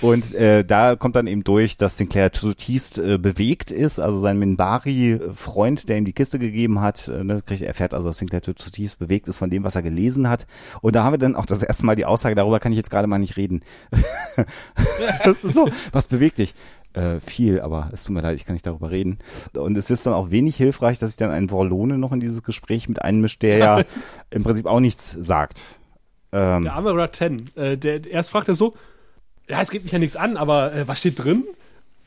Und äh, da kommt dann eben durch, dass Sinclair zutiefst äh, bewegt ist, also sein Minbari-Freund, der ihm die Kiste gegeben hat, äh, ne, kriegt, erfährt also, dass Sinclair zutiefst bewegt ist von dem, was er gelesen hat. Und da haben wir dann auch das erste Mal die Aussage, darüber kann ich jetzt gerade mal nicht reden. das ist so, was bewegt dich? Äh, viel, aber es tut mir leid, ich kann nicht darüber reden. Und es ist dann auch wenig hilfreich, dass sich dann ein Vorlone noch in dieses Gespräch mit einmischt, der ja im Prinzip auch nichts sagt. Ähm, der arme Ratten. Äh, der, erst fragt er so, ja, es geht mich ja nichts an, aber äh, was steht drin?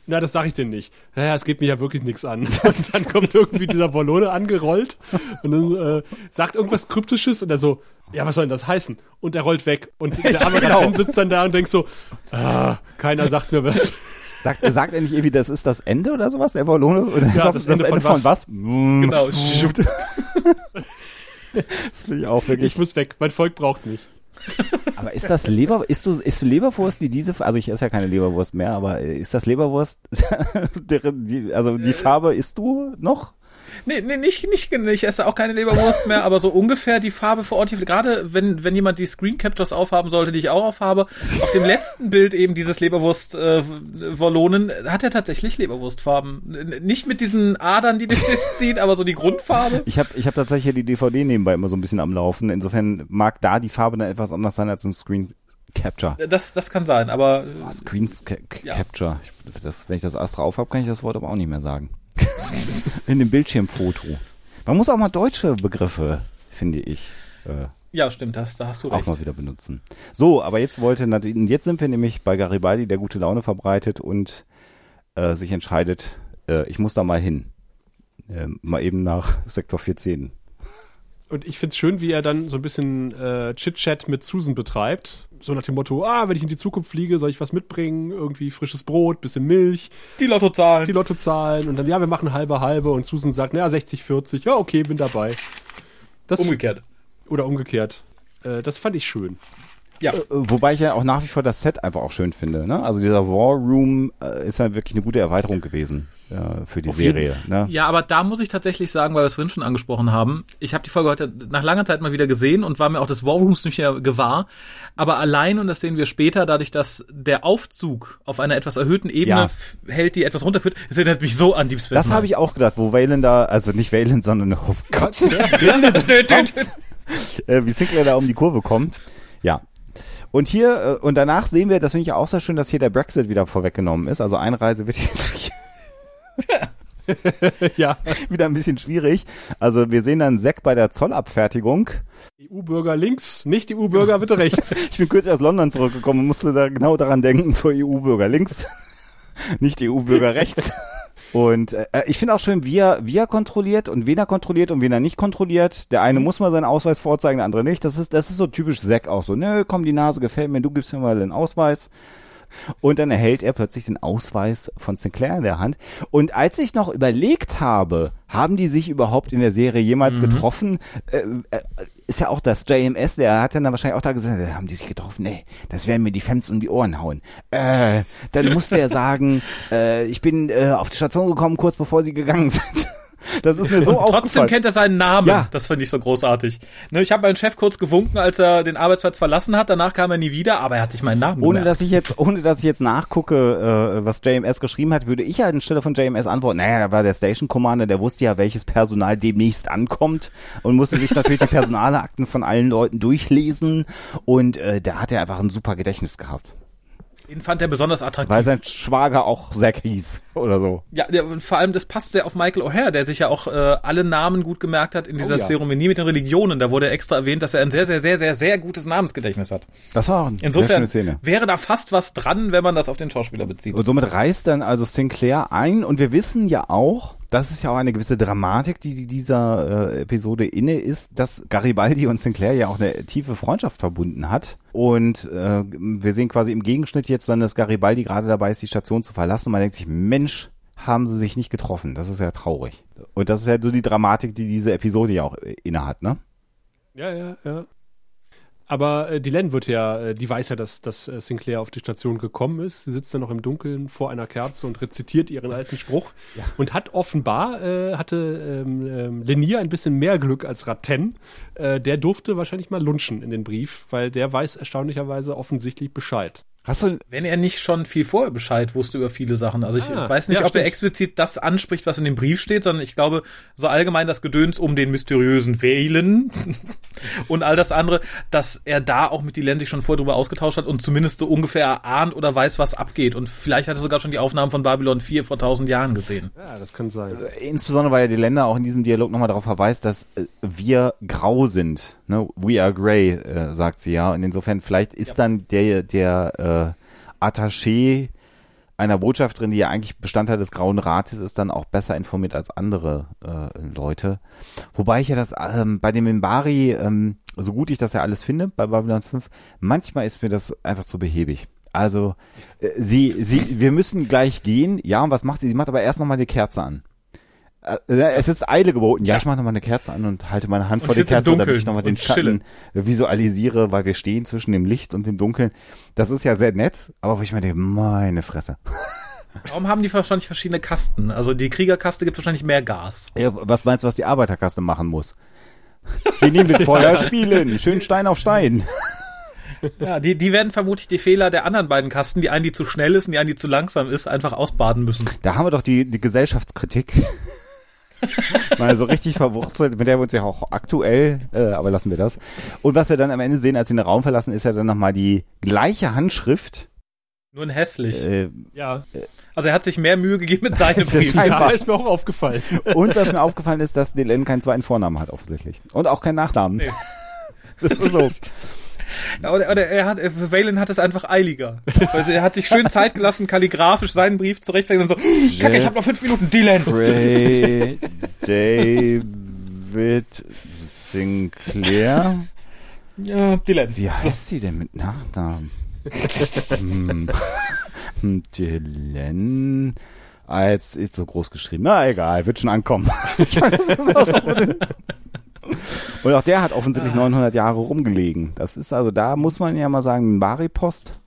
Na, das sage ich dir nicht. Naja, es geht mir ja wirklich nichts an. Und dann kommt irgendwie dieser Ballone angerollt und dann äh, sagt irgendwas Kryptisches und er so, ja, was soll denn das heißen? Und er rollt weg. Und der arme Genau. Sitzt dann da und denkt so, ah, keiner sagt mir was. Sagt, sagt er nicht irgendwie, das ist das Ende oder sowas, der Ballone? Oder Ja, ist das Ende von von was? Genau. Das finde ich auch wirklich. Ich muss weg, mein Volk braucht mich. Aber ist das Leber, ist du, ist du Leberwurst, die diese, also ich esse ja keine Leberwurst mehr, aber äh, ist das Leberwurst, deren, die, also die Farbe isst du noch? Nee, nee nicht, nicht, ich esse auch keine Leberwurst mehr, aber so ungefähr die Farbe vor Ort. Gerade wenn, wenn jemand die Screen Captures aufhaben sollte, die ich auch aufhabe, auf dem letzten Bild eben dieses Leberwurst-Wallonen, äh, hat er tatsächlich Leberwurstfarben. Nicht mit diesen Adern, die dich durchzieht, aber so die Grundfarbe. Ich habe ich hab tatsächlich die DVD nebenbei immer so ein bisschen am Laufen. Insofern mag da die Farbe dann etwas anders sein als im Screen Capture. Das, das kann sein, aber. Oh, Screen Ca ja. Capture. Ich, das, wenn ich das Astra auf habe, kann ich das Wort aber auch nicht mehr sagen. In dem Bildschirmfoto. Man muss auch mal deutsche Begriffe, finde ich. Äh, ja, stimmt, das, da hast du auch recht. mal wieder benutzen. So, aber jetzt wollte jetzt sind wir nämlich bei Garibaldi, der gute Laune verbreitet und äh, sich entscheidet, äh, ich muss da mal hin. Äh, mal eben nach Sektor 14. Und ich finde es schön, wie er dann so ein bisschen äh, Chit-Chat mit Susan betreibt. So nach dem Motto, ah, wenn ich in die Zukunft fliege, soll ich was mitbringen? Irgendwie frisches Brot, bisschen Milch. Die Lottozahlen. Die Lottozahlen. Und dann, ja, wir machen halbe halbe. Und Susan sagt, naja, 60, 40. Ja, okay, bin dabei. Das, umgekehrt. Oder umgekehrt. Äh, das fand ich schön. Ja. Äh, wobei ich ja auch nach wie vor das Set einfach auch schön finde. Ne? Also dieser War Room äh, ist ja wirklich eine gute Erweiterung gewesen ja, für die Auf Serie. Ne? Ja, aber da muss ich tatsächlich sagen, weil wir es vorhin schon angesprochen haben, ich habe die Folge heute nach langer Zeit mal wieder gesehen und war mir auch des War Rooms nicht mehr gewahr. Aber allein, und das sehen wir später, dadurch, dass der Aufzug auf einer etwas erhöhten Ebene ja. hält, die etwas runterführt, es erinnert mich so an Deep Space Das habe ich auch gedacht, wo Valen da, also nicht Valen, sondern oh Gott, äh, wie Sinclair da um die Kurve kommt. Ja, und hier, äh, und danach sehen wir, das finde ich ja auch sehr schön, dass hier der Brexit wieder vorweggenommen ist. Also Einreise wird jetzt ja. Wieder ein bisschen schwierig. Also wir sehen dann Zack bei der Zollabfertigung. EU-Bürger links, nicht EU-Bürger bitte rechts. ich bin kürzlich aus London zurückgekommen und musste da genau daran denken, zur EU-Bürger links, nicht EU-Bürger rechts. Und äh, ich finde auch schön, wie er, wie er kontrolliert und wen er kontrolliert und wen er nicht kontrolliert. Der eine muss mal seinen Ausweis vorzeigen, der andere nicht. Das ist, das ist so typisch Zack auch so. Nö, komm, die Nase gefällt mir, du gibst mir mal den Ausweis. Und dann erhält er plötzlich den Ausweis von Sinclair in der Hand. Und als ich noch überlegt habe, haben die sich überhaupt in der Serie jemals mhm. getroffen? Äh, äh, ist ja auch das JMS, der hat dann wahrscheinlich auch da gesagt, haben die sich getroffen? Nee, das werden mir die Fans um die Ohren hauen. Äh, dann musste er sagen, äh, ich bin äh, auf die Station gekommen, kurz bevor sie gegangen sind. Das ist mir so und Trotzdem kennt er seinen Namen. Ja. Das finde ich so großartig. Ne, ich habe meinen Chef kurz gewunken, als er den Arbeitsplatz verlassen hat. Danach kam er nie wieder, aber er hat sich meinen Namen Ohne gemerkt. dass ich jetzt, ohne dass ich jetzt nachgucke, äh, was JMS geschrieben hat, würde ich ja anstelle von JMS antworten. Naja, da war der Station Commander, der wusste ja, welches Personal demnächst ankommt und musste sich natürlich die Personalakten von allen Leuten durchlesen und äh, da hat er einfach ein super Gedächtnis gehabt. Den fand er besonders attraktiv. Weil sein Schwager auch Zack hieß oder so. Ja, und vor allem, das passt sehr auf Michael O'Hare, der sich ja auch äh, alle Namen gut gemerkt hat in dieser oh, ja. Zeremonie mit den Religionen. Da wurde extra erwähnt, dass er ein sehr, sehr, sehr, sehr, sehr gutes Namensgedächtnis hat. Das war eine Insofern sehr schöne Szene. wäre da fast was dran, wenn man das auf den Schauspieler bezieht. Und somit reißt dann also Sinclair ein und wir wissen ja auch, das ist ja auch eine gewisse Dramatik, die dieser äh, Episode inne ist, dass Garibaldi und Sinclair ja auch eine tiefe Freundschaft verbunden hat. Und äh, wir sehen quasi im Gegenschnitt jetzt dann, dass Garibaldi gerade dabei ist, die Station zu verlassen. Man denkt sich, Mensch, haben sie sich nicht getroffen. Das ist ja traurig. Und das ist ja so die Dramatik, die diese Episode ja auch äh, inne hat, ne? Ja, ja, ja. Aber äh, Dylan wird ja, äh, die weiß ja, dass, dass äh, Sinclair auf die Station gekommen ist. Sie sitzt dann noch im Dunkeln vor einer Kerze und rezitiert ihren alten Spruch. Ja. Und hat offenbar, äh, hatte ähm, ähm, Lenier ein bisschen mehr Glück als Ratten. Äh, der durfte wahrscheinlich mal lunchen in den Brief, weil der weiß erstaunlicherweise offensichtlich Bescheid. Hast du, wenn er nicht schon viel vorher Bescheid wusste über viele Sachen. Also ich ah, weiß nicht, ja, ob stimmt. er explizit das anspricht, was in dem Brief steht, sondern ich glaube, so allgemein das Gedöns um den mysteriösen Wählen und all das andere, dass er da auch mit Dylan sich schon vorher drüber ausgetauscht hat und zumindest so ungefähr ahnt oder weiß, was abgeht. Und vielleicht hat er sogar schon die Aufnahmen von Babylon 4 vor tausend Jahren gesehen. Ja, das kann sein. Äh, insbesondere, weil ja die Länder auch in diesem Dialog nochmal darauf verweist, dass äh, wir grau sind. Ne? We are grey, äh, sagt sie ja. Und insofern, vielleicht ist ja. dann der, der äh, Attaché einer Botschafterin, die ja eigentlich Bestandteil des Grauen Rates ist, dann auch besser informiert als andere äh, Leute. Wobei ich ja das ähm, bei dem Mimbari, ähm, so gut ich das ja alles finde, bei Babylon 5, manchmal ist mir das einfach zu behäbig. Also äh, sie, sie, wir müssen gleich gehen. Ja, und was macht sie? Sie macht aber erst nochmal die Kerze an. Äh, es ist Eile geboten. Ja, ich mache nochmal eine Kerze an und halte meine Hand und vor die Kerze, damit ich nochmal den Schatten chillen. visualisiere, weil wir stehen zwischen dem Licht und dem Dunkeln. Das ist ja sehr nett, aber wo ich mir denke, meine Fresse. Warum haben die wahrscheinlich verschiedene Kasten? Also die Kriegerkaste gibt wahrscheinlich mehr Gas. Ja, was meinst du, was die Arbeiterkaste machen muss? Wir nehmen mit Feuer spielen. Schön Stein auf Stein. Ja, die, die werden vermutlich die Fehler der anderen beiden Kasten, die einen, die zu schnell ist und die einen, die zu langsam ist, einfach ausbaden müssen. Da haben wir doch die, die Gesellschaftskritik. Mal so richtig verwurzelt, mit der wir uns ja auch aktuell, äh, aber lassen wir das. Und was wir dann am Ende sehen, als sie den Raum verlassen, ist ja dann nochmal die gleiche Handschrift. Nur ein hässlich. Äh, Ja, Also er hat sich mehr Mühe gegeben mit seinem Brief. ja ist mir auch aufgefallen. und was mir aufgefallen ist, dass Delenn keinen zweiten Vornamen hat, offensichtlich. Und auch keinen Nachnamen. Das ist so. Oder, oder er hat, Valen hat es einfach eiliger. Also er hat sich schön Zeit gelassen, kalligrafisch seinen Brief zurechtfertigen und so, Kacke, ich habe noch fünf Minuten, Dylan. Ray David Sinclair. Ja, Dylan. Wie heißt sie denn mit Nachnamen? hm. Hm, Dylan. Ah, jetzt ist so groß geschrieben. Na egal, wird schon ankommen. Ich weiß, das ist auch so- Und auch der hat offensichtlich 900 Jahre rumgelegen. Das ist also, da muss man ja mal sagen, Bari-Post.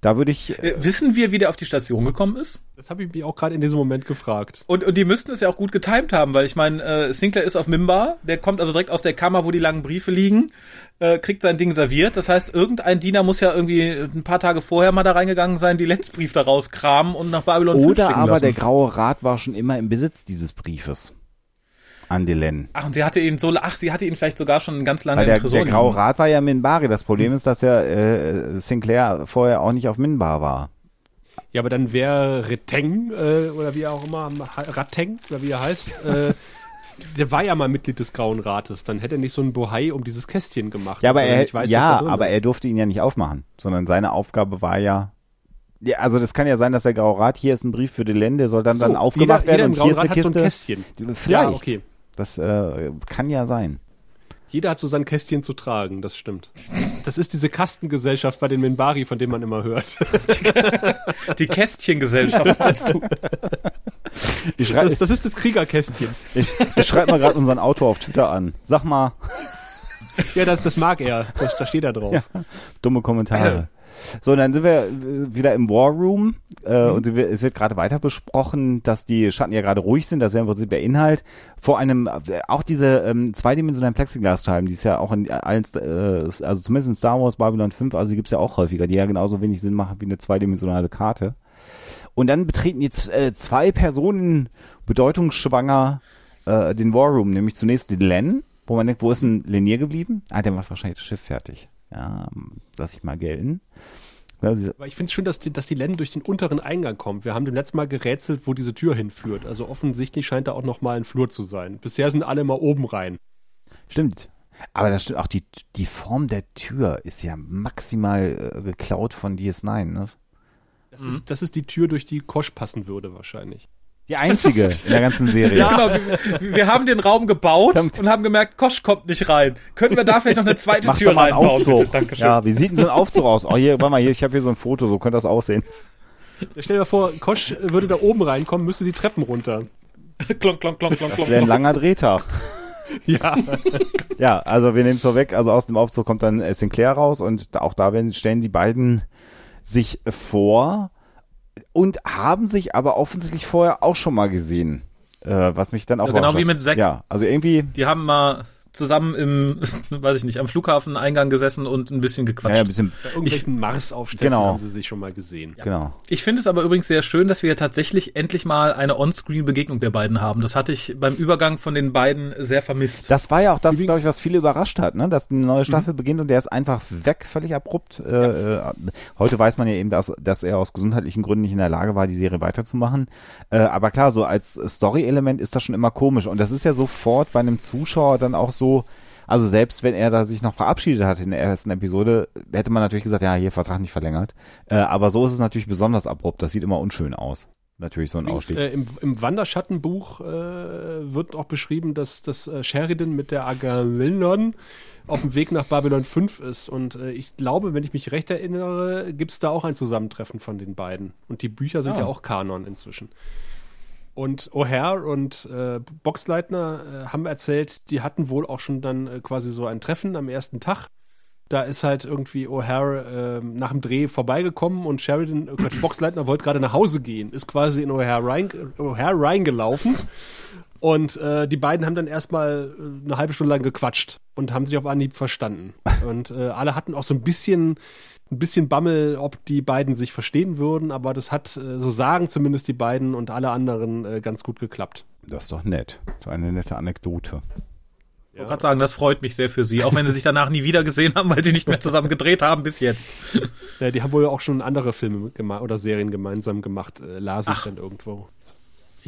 Da würde ich, Äh, wissen wir, wie der auf die Station gekommen ist? Das habe ich mich auch gerade in diesem Moment gefragt. Und, und die müssten es ja auch gut getimt haben, weil ich meine, äh, Sinclair ist auf Mimbar, der kommt also direkt aus der Kammer, wo die langen Briefe liegen, äh, kriegt sein Ding serviert. Das heißt, irgendein Diener muss ja irgendwie ein paar Tage vorher mal da reingegangen sein, die Lenzbrief da rauskramen und nach Babylon 5 oder aber lassen. der Graue Rat war schon immer im Besitz dieses Briefes. An Dylan. Ach, und sie hatte ihn so, ach, sie hatte ihn vielleicht sogar schon ganz lange Weil der, im Tresor der Graue. Rat war ja Minbari. Das Problem ist, dass ja äh, Sinclair vorher auch nicht auf Minbar war. Ja, aber dann wäre Reteng, äh, oder wie er auch immer, Rateng, oder wie er heißt, äh, der war ja mal Mitglied des Grauen Rates. Dann hätte er nicht so ein Bohai um dieses Kästchen gemacht. Ja, aber wenn er, weiß, ja, aber ist. er durfte ihn ja nicht aufmachen, sondern seine Aufgabe war ja. Ja, also das kann ja sein, dass der Graue Rat hier ist ein Brief für Dylan, der soll dann So, dann aufgemacht jeder, jeder werden im und hier ist eine Rat hat so ein Kiste. Kästchen. Vielleicht. Ja, okay. Das äh, kann ja sein. Jeder hat so sein Kästchen zu tragen, das stimmt. Das ist diese Kastengesellschaft bei den Minbari, von dem man immer hört. Die Kästchengesellschaft, meinst du? Ich schreibe Das, das ist das Kriegerkästchen. ich, ich schreib mal gerade unseren Autor auf Twitter an. Sag mal, Ja, das, das mag er. Das, da steht er drauf. Ja. dumme Kommentare. So, und dann sind wir äh, wieder im War Room äh, und sie wird- es wird gerade weiter besprochen, dass die Schatten ja gerade ruhig sind. Das ist ja im Prinzip der Inhalt. Vor einem, äh, auch diese ähm, zweidimensionalen Plexiglasscheiben, die es ja auch in allen, äh, also zumindest in Star Wars, Babylon 5, also die gibt's ja auch häufiger, die ja genauso wenig Sinn machen wie eine zweidimensionale Karte. Und dann betreten jetzt äh, zwei Personen bedeutungsschwanger äh, den War Room, nämlich zunächst den Len, wo man denkt, wo ist ein Lenier geblieben? Ah, der macht wahrscheinlich das Schiff fertig. Ja, lass ich mal gelten. Aber ich finde es schön, dass die, dass die Len durch den unteren Eingang kommt. Wir haben dem letzten Mal gerätselt, wo diese Tür hinführt. Also offensichtlich scheint da auch noch mal ein Flur zu sein. Bisher sind alle mal oben rein. Stimmt. Aber das stimmt auch, die, die Form der Tür ist ja maximal äh, geklaut von DS9, ne? Das, ist, das ist die Tür, durch die Kosch passen würde wahrscheinlich. Die einzige in der ganzen Serie. Ja, genau. Wir, wir haben den Raum gebaut Verdammt. und haben gemerkt, Kosch kommt nicht rein. Könnten wir da vielleicht noch eine zweite Mach Tür doch mal einen reinbauen? Aufzug. Bitte? Dankeschön. Ja, wie sieht denn so ein Aufzug aus? Oh, hier, warte mal, hier, ich habe hier so ein Foto, so könnte das aussehen. Stell dir mal vor, Kosch würde da oben reinkommen, müsste die Treppen runter. klonk, klonk, klonk, klonk, Das wäre ein langer Drehtag. Ja. Ja, also wir nehmen es so weg. Also aus dem Aufzug kommt dann äh, Sinclair raus und auch da werden, stellen die beiden sich vor und haben sich aber offensichtlich vorher auch schon mal gesehen. Äh, was mich dann auch Ja, genau wie mit Zack. Ja, also irgendwie, Die haben mal zusammen im, weiß ich nicht, am Flughafeneingang gesessen und ein bisschen gequatscht. naja, ein bisschen, Bei irgendwelchen Mars-Aufständen Genau. haben sie sich schon mal gesehen. genau. Ich finde es aber übrigens sehr schön, dass wir tatsächlich endlich mal eine On-Screen-Begegnung der beiden haben. Das hatte ich beim Übergang von den beiden sehr vermisst. Das war ja auch das, Übrigens- glaube ich, was viele überrascht hat, ne? dass eine neue Staffel Mhm. beginnt und der ist einfach weg, völlig abrupt. Äh, äh, heute weiß man ja eben, dass, dass er aus gesundheitlichen Gründen nicht in der Lage war, die Serie weiterzumachen. Äh, aber klar, so als Story-Element ist das schon immer komisch. Und das ist ja sofort bei einem Zuschauer dann auch so, also selbst wenn er da sich noch verabschiedet hat in der ersten Episode, hätte man natürlich gesagt, ja, hier Vertrag nicht verlängert. Äh, aber so ist es natürlich besonders abrupt. Das sieht immer unschön aus. Natürlich so ein Ausstieg. äh, im, Im Wanderschattenbuch äh, wird auch beschrieben, dass, dass äh, Sheridan mit der Agamemnon auf dem Weg nach Babylon 5 ist. Und äh, ich glaube, wenn ich mich recht erinnere, gibt es da auch ein Zusammentreffen von den beiden. Und die Bücher sind Ah. ja auch Kanon inzwischen. Und O'Hare und äh, Boxleitner äh, haben erzählt, die hatten wohl auch schon dann äh, quasi so ein Treffen am ersten Tag. Da ist halt irgendwie O'Hare äh, nach dem Dreh vorbeigekommen und Sheridan, äh, Quatsch, Boxleitner wollte gerade nach Hause gehen, ist quasi in O'Hare reingelaufen. Und äh, die beiden haben dann erstmal äh, eine halbe Stunde lang gequatscht und haben sich auf Anhieb verstanden. Und äh, alle hatten auch so ein bisschen, ein bisschen Bammel, ob die beiden sich verstehen würden, aber das hat, äh, so sagen zumindest die beiden und alle anderen, äh, ganz gut geklappt. Das ist doch nett. So eine nette Anekdote. Ich wollte gerade sagen, das freut mich sehr für sie, auch wenn sie sich danach nie wieder gesehen haben, weil sie nicht mehr zusammen gedreht haben bis jetzt. Ja, die haben wohl auch schon andere Filme oder Serien gemeinsam gemacht, äh, las ich dann irgendwo.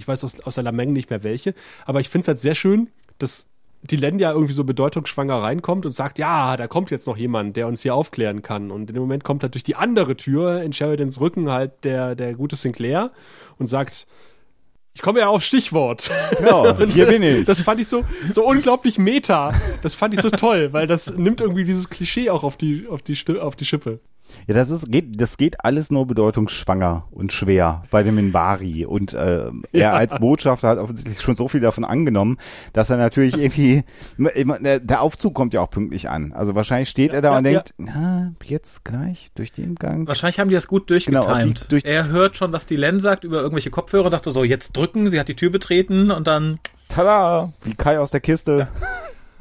Ich weiß aus, aus der Lameng nicht mehr welche, aber ich finde es halt sehr schön, dass die Len ja irgendwie so bedeutungsschwanger reinkommt und sagt, ja, da kommt jetzt noch jemand, der uns hier aufklären kann. Und in dem Moment kommt halt durch die andere Tür in Sheridans Rücken halt der, der gute Sinclair und sagt, ich komme ja auf Stichwort. Ja, hier bin ich. Das fand ich so, so unglaublich meta. Das fand ich so toll, weil das nimmt irgendwie dieses Klischee auch auf die, auf die, auf die Schippe. Ja, das ist, geht, das geht alles nur bedeutungsschwanger und schwer bei dem Minbari. Und äh, er Ja. als Botschafter hat offensichtlich schon so viel davon angenommen, dass er natürlich irgendwie, der Aufzug kommt ja auch pünktlich an. Also wahrscheinlich steht er da ja, und denkt, na, jetzt gleich durch den Gang. Wahrscheinlich haben die das gut Genau, durchgetimt. die- durch- er hört schon, was die Len sagt über irgendwelche Kopfhörer, dachte so, jetzt drücken, sie hat die Tür betreten und dann Tada! Wie Kai aus der Kiste.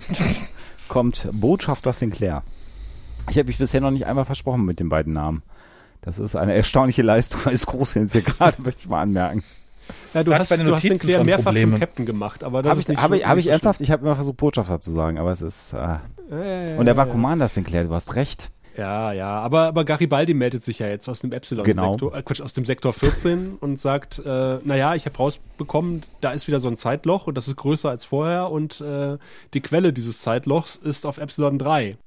kommt Botschafter Sinclair. Ich habe mich bisher noch nicht einmal versprochen mit den beiden Namen. Das ist eine erstaunliche Leistung als Großhins hier gerade, möchte ich mal anmerken. Ja, du hast, den du hast Notizen Sinclair schon mehrfach Probleme. zum Captain gemacht, aber das Habe ist ich, nicht hab so- ich, hab ich so ernsthaft? Ich habe immer versucht, Botschafter zu sagen, aber es ist. Äh, ja, und er war ja, Commander Sinclair, du hast recht. Ja, ja, aber, aber Garibaldi meldet sich ja jetzt aus dem Epsilon-Sektor, äh, Quatsch, aus dem Sektor 14 und sagt, äh, naja, ich habe rausbekommen, da ist wieder so ein Zeitloch und das ist größer als vorher und äh, die Quelle dieses Zeitlochs ist auf Epsilon 3.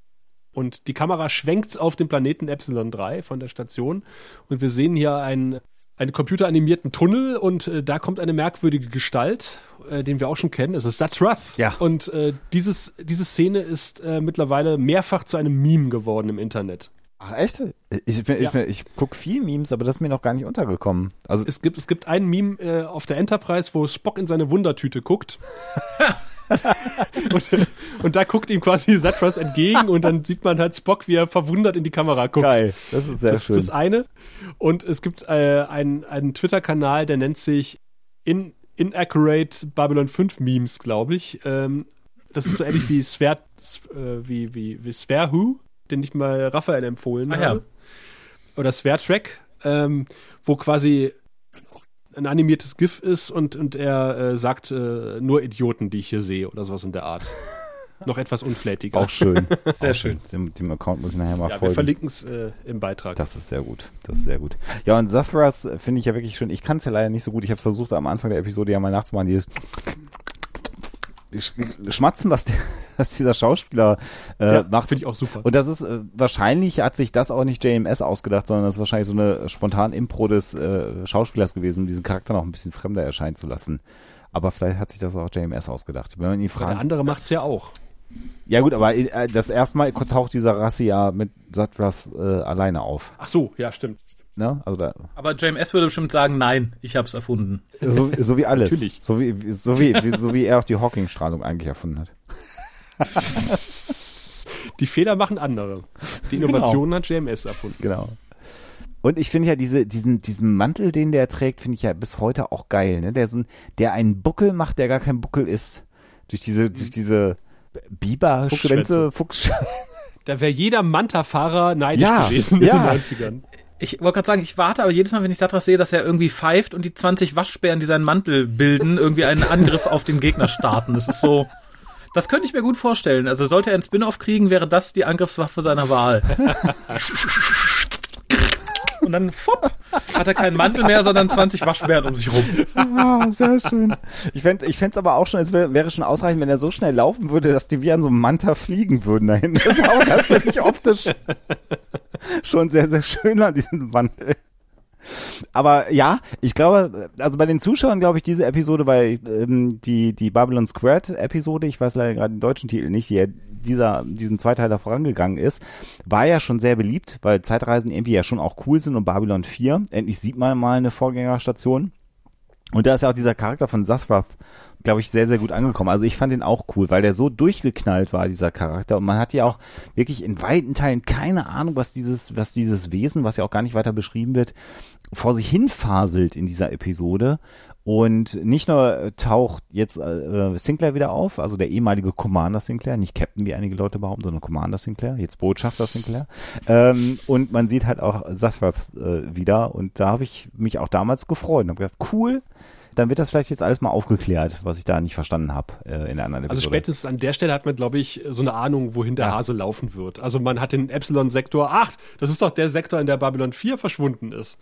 Und die Kamera schwenkt auf den Planeten Epsilon 3 von der Station und wir sehen hier einen, einen computeranimierten Tunnel und äh, da kommt eine merkwürdige Gestalt, äh, den wir auch schon kennen. Es ist Satrath. Ja. Und äh, dieses, diese Szene ist äh, mittlerweile mehrfach zu einem Meme geworden im Internet. Ach echt? Ich, bin, Ja. ich, bin, ich guck viel Memes, aber das ist mir noch gar nicht untergekommen. Also Es gibt, es gibt ein Meme äh, auf der Enterprise, wo Spock in seine Wundertüte guckt. und, und da guckt ihm quasi Zatras entgegen und dann sieht man halt Spock, wie er verwundert in die Kamera guckt. geil, das ist sehr das schön. ist das eine. Und es gibt äh, einen, einen Twitter-Kanal, der nennt sich In Inaccurate Babylon 5 Memes, glaube ich. Ähm, das ist so ähnlich wie Sver, äh, wie, wie, wie Who, den ich mal Raphael empfohlen Ah, ja. habe. Oder Sphere Track, ähm, wo quasi ein animiertes GIF ist und, und er äh, sagt äh, nur Idioten, die ich hier sehe oder sowas in der Art. Noch etwas unflätiger. auch schön. Sehr Auch schön. Dem, dem Account muss ich nachher mal ja, wir folgen. verlinken es äh, im Beitrag. Das ist sehr gut. Das ist sehr gut. Ja, und Zathras finde ich ja wirklich schön. Ich kann es ja leider nicht so gut. Ich habe versucht, am Anfang der Episode ja mal nachzumachen, dieses Schmatzen, was, der, was dieser Schauspieler äh, ja, macht. Finde ich auch super. Und das ist, äh, wahrscheinlich hat sich das auch nicht JMS ausgedacht, sondern das ist wahrscheinlich so eine spontan Impro des äh, Schauspielers gewesen, um diesen Charakter noch ein bisschen fremder erscheinen zu lassen. Aber vielleicht hat sich das auch JMS ausgedacht. Wenn man ihn der fragt. andere macht es ja auch. Ja gut, aber äh, das erste Mal taucht dieser Rasse ja mit Zathras äh, alleine auf. Ach so, ja, stimmt. Ne? Also da, Aber JMS würde bestimmt sagen, nein, ich hab's erfunden. so, so wie alles. Natürlich. So wie, so wie, wie, so wie er auch die Hawking-Strahlung eigentlich erfunden hat. Die Fehler machen andere. Die Innovationen hat JMS erfunden. Genau. Und ich finde ja diese, diesen, diesen Mantel, den der trägt, finde ich ja bis heute auch geil, ne? Der so ein, der einen Buckel macht, der gar kein Buckel ist. Durch diese, durch diese Biberschwänze, Fuchs. Da wäre jeder Manta-Fahrer neidisch Ja, gewesen ja. in den 90ern. Ich wollte gerade sagen, ich warte aber jedes Mal, wenn ich Satras sehe, dass er irgendwie pfeift und die 20 Waschbären, die seinen Mantel bilden, irgendwie einen Angriff auf den Gegner starten. Das ist so. Das könnte ich mir gut vorstellen. Also sollte er einen Spin-off kriegen, wäre das die Angriffswaffe seiner Wahl. Und dann fupp, hat er keinen Mantel mehr, sondern 20 Waschbären um sich rum. Ah, sehr schön. Ich fände ich fänd's aber auch schon, es wär, wäre schon ausreichend, wenn er so schnell laufen würde, dass die wie an so einem Manta fliegen würden dahin. Das, ist auch, das finde ich optisch schon sehr, sehr schön an diesem Wandel. Aber ja, ich glaube, also bei den Zuschauern glaube ich, diese Episode, weil ähm, die, die Babylon Squared Episode, ich weiß leider gerade den deutschen Titel nicht, die ja dieser, diesem Zweiteiler vorangegangen ist, war ja schon sehr beliebt, weil Zeitreisen irgendwie ja schon auch cool sind und Babylon 4, endlich sieht man mal eine Vorgängerstation. Und da ist ja auch dieser Charakter von Zathrath glaube ich, sehr, sehr gut angekommen. Also ich fand den auch cool, weil der so durchgeknallt war, dieser Charakter. Und man hat ja auch wirklich in weiten Teilen keine Ahnung, was dieses, was dieses Wesen, was ja auch gar nicht weiter beschrieben wird, vor sich hin faselt in dieser Episode. Und nicht nur taucht jetzt äh, Sinclair wieder auf, also der ehemalige Commander Sinclair, nicht Captain, wie einige Leute behaupten, sondern Commander Sinclair, jetzt Botschafter Sinclair. Ähm, und man sieht halt auch Sasquatch äh, wieder. Und da habe ich mich auch damals gefreut und habe gedacht, cool, dann wird das vielleicht jetzt alles mal aufgeklärt, was ich da nicht verstanden habe äh, in der anderen Episode. Also spätestens an der Stelle hat man, glaube ich, so eine Ahnung, wohin der Ja. Hase laufen wird. Also man hat den Epsilon-Sektor, ach, das ist doch der Sektor, in der Babylon 4 verschwunden ist.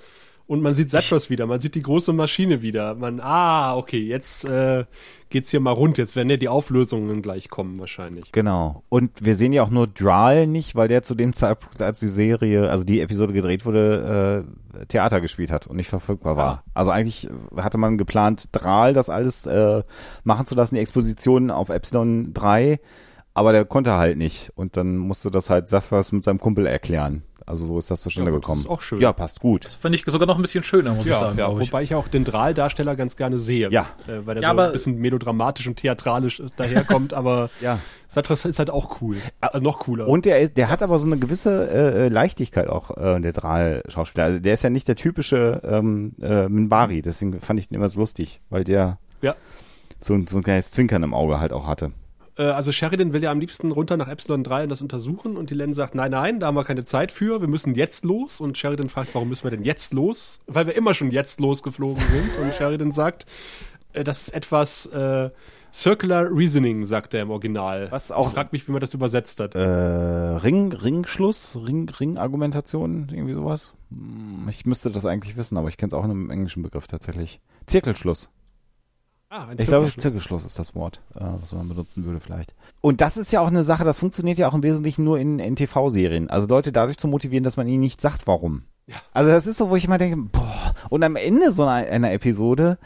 Und man sieht Zatros wieder, man sieht die große Maschine wieder. Man, ah, okay, jetzt äh, geht's hier mal rund. Jetzt werden ja die Auflösungen gleich kommen wahrscheinlich. Genau. Und wir sehen ja auch nur Drahl nicht, weil der zu dem Zeitpunkt, als die Serie, also die Episode gedreht wurde, äh, Theater gespielt hat und nicht verfügbar war. Also eigentlich hatte man geplant, Drahl das alles äh, machen zu lassen, die Exposition auf Epsilon 3, aber der konnte halt nicht. Und dann musste das halt Saphras mit seinem Kumpel erklären. Also so ist das zustande Ja, gut, das gekommen. ist auch schön. Ja, passt gut. Fand ich sogar noch ein bisschen schöner, muss ich Ja, sagen, ja ich. wobei ich auch den Drahl-Darsteller ganz gerne sehe. Ja. Äh, weil der Ja, so aber- ein bisschen melodramatisch und theatralisch daherkommt, aber Ja. Satras ist halt auch cool. Also noch cooler. Und der ist, der hat aber so eine gewisse äh, äh, Leichtigkeit auch, äh, der Drahl-Schauspieler. Also der ist ja nicht der typische ähm, äh, Minbari, deswegen fand ich ihn immer so lustig, weil der ja. so, ein- so ein kleines Zwinkern im Auge halt auch hatte. Äh, also Sheridan will ja am liebsten runter nach Epsilon 3 und das untersuchen und die Len sagt, nein, nein, da haben wir keine Zeit für, wir müssen jetzt los und Sheridan fragt, warum müssen wir denn jetzt los? Weil wir immer schon jetzt losgeflogen sind und Sheridan sagt, äh, das ist etwas äh, Circular Reasoning, sagt er im Original. Was auch- Ich frag mich, wie man das übersetzt hat. Äh, Ring, Ringschluss, Ring, Ring-Argumentation, irgendwie sowas. Hm, Ich müsste das eigentlich wissen, aber ich kenne es auch in einem englischen Begriff tatsächlich. Zirkelschluss. Ah, ein Ich glaube, Zirkelschluss. Ist das Wort, äh, was man benutzen würde vielleicht. Und das ist ja auch eine Sache, das funktioniert ja auch im Wesentlichen nur in, in TV-Serien. Also Leute dadurch zu motivieren, dass man ihnen nicht sagt, warum. Ja. Also das ist so, wo ich immer denke, boah. Und am Ende so einer, einer Episode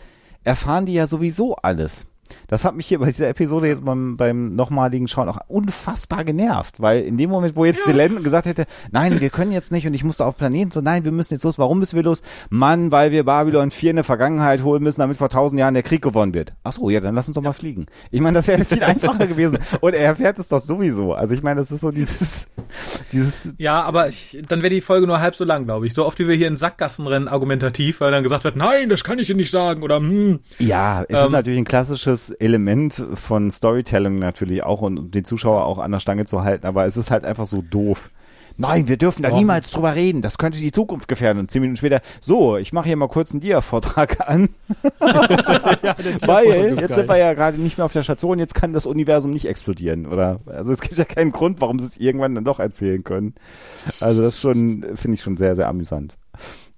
erfahren die ja sowieso alles. Das hat mich hier bei dieser Episode jetzt beim, beim nochmaligen Schauen auch unfassbar genervt, weil in dem Moment, wo jetzt Dylan gesagt hätte, nein, wir können jetzt nicht und ich musste auf Planeten, so nein, wir müssen jetzt los, warum müssen wir los? Mann, weil wir Babylon 4 in der Vergangenheit holen müssen, damit vor tausend Jahren der Krieg gewonnen wird. Ach so, ja, dann lass uns doch mal fliegen. Ich meine, das wäre viel einfacher gewesen und er erfährt es doch sowieso. Also ich meine, das ist so dieses, dieses, Ja, aber ich, dann wäre die Folge nur halb so lang, glaube ich. So oft wie wir hier in Sackgassen rennen, argumentativ, weil dann gesagt wird, nein, das kann ich dir nicht sagen oder hm. Ja, es ist Ähm, natürlich ein klassisches Element von Storytelling natürlich auch und um den Zuschauer auch an der Stange zu halten, aber es ist halt einfach so doof. Nein, wir dürfen da Ja. niemals drüber reden. Das könnte die Zukunft gefährden. Und zehn Minuten später, so, ich mache hier mal kurz einen Dia-Vortrag an, weil jetzt sind wir ja gerade nicht mehr auf der Station, jetzt kann das Universum nicht explodieren. Oder also es gibt ja keinen Grund, warum sie es irgendwann dann doch erzählen können. Also das schon, finde ich schon sehr, sehr amüsant.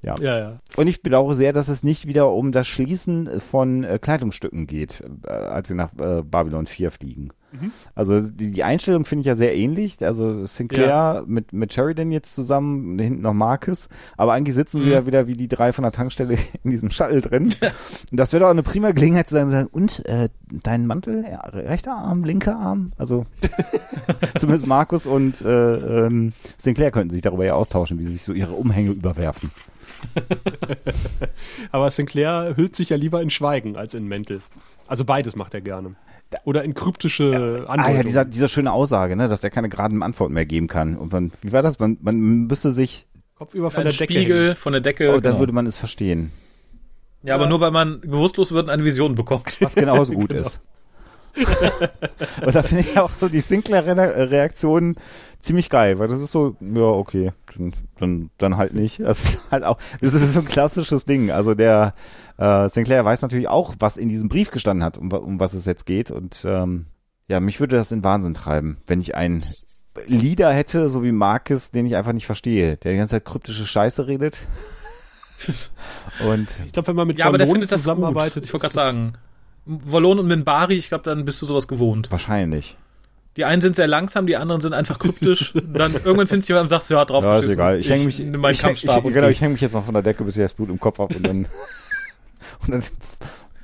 Ja. Ja, ja. Und ich bedauere sehr, dass es nicht wieder um das Schließen von äh, Kleidungsstücken geht, äh, als sie nach äh, Babylon 4 fliegen. Also die, die Einstellung finde ich ja sehr ähnlich. Also Sinclair Ja. mit, mit Sheridan jetzt zusammen, hinten noch Marcus. Aber eigentlich sitzen sie ja wieder wie die drei von der Tankstelle in diesem Shuttle drin. Und das wäre doch eine prima Gelegenheit zu sagen, sagen und äh, dein Mantel, ja, rechter Arm, linker Arm. Also zumindest Marcus und äh, ähm, Sinclair könnten sich darüber ja austauschen, wie sie sich so ihre Umhänge überwerfen. Aber Sinclair hüllt sich ja lieber in Schweigen als in Mäntel. Also beides macht er gerne. Oder in kryptische Ah Andeutungen. ja, dieser, dieser schöne Aussage, ne, dass er keine geraden Antworten mehr geben kann. Und man, wie war das? Man, man müsste sich, Kopfüber von der Decke Spiegel hängen. von der Decke. oh, dann genau. würde man es verstehen, ja, aber nur weil man bewusstlos wird und eine Vision bekommt. was genauso gut Genau. ist. Und da finde ich auch so die Sinclair-Reaktion ziemlich geil, weil das ist so, ja, okay, dann, dann, dann halt nicht. Das ist halt auch, das ist so ein klassisches Ding. Also der äh, Sinclair weiß natürlich auch, was in diesem Brief gestanden hat, um, um was es jetzt geht. Und ähm, ja, mich würde das in Wahnsinn treiben, wenn ich einen Leader hätte, so wie Marcus, den ich einfach nicht verstehe, der die ganze Zeit kryptische Scheiße redet. Und Ich glaube, wenn man mit Ja, aber der Vallonen findet das gut. zusammenarbeitet. Ich wollte gerade sagen. Wallon und Minbari, ich glaube, dann bist du sowas gewohnt. wahrscheinlich. Die einen sind sehr langsam, die anderen sind einfach kryptisch. dann irgendwann findest du jemanden und sagst, ja, drauf Ja, ist egal. Ich hänge mich, ich, häng- Kampfstab ich, und genau, ich hänge mich jetzt mal von der Decke, bis ich das Blut im Kopf habe und dann, und dann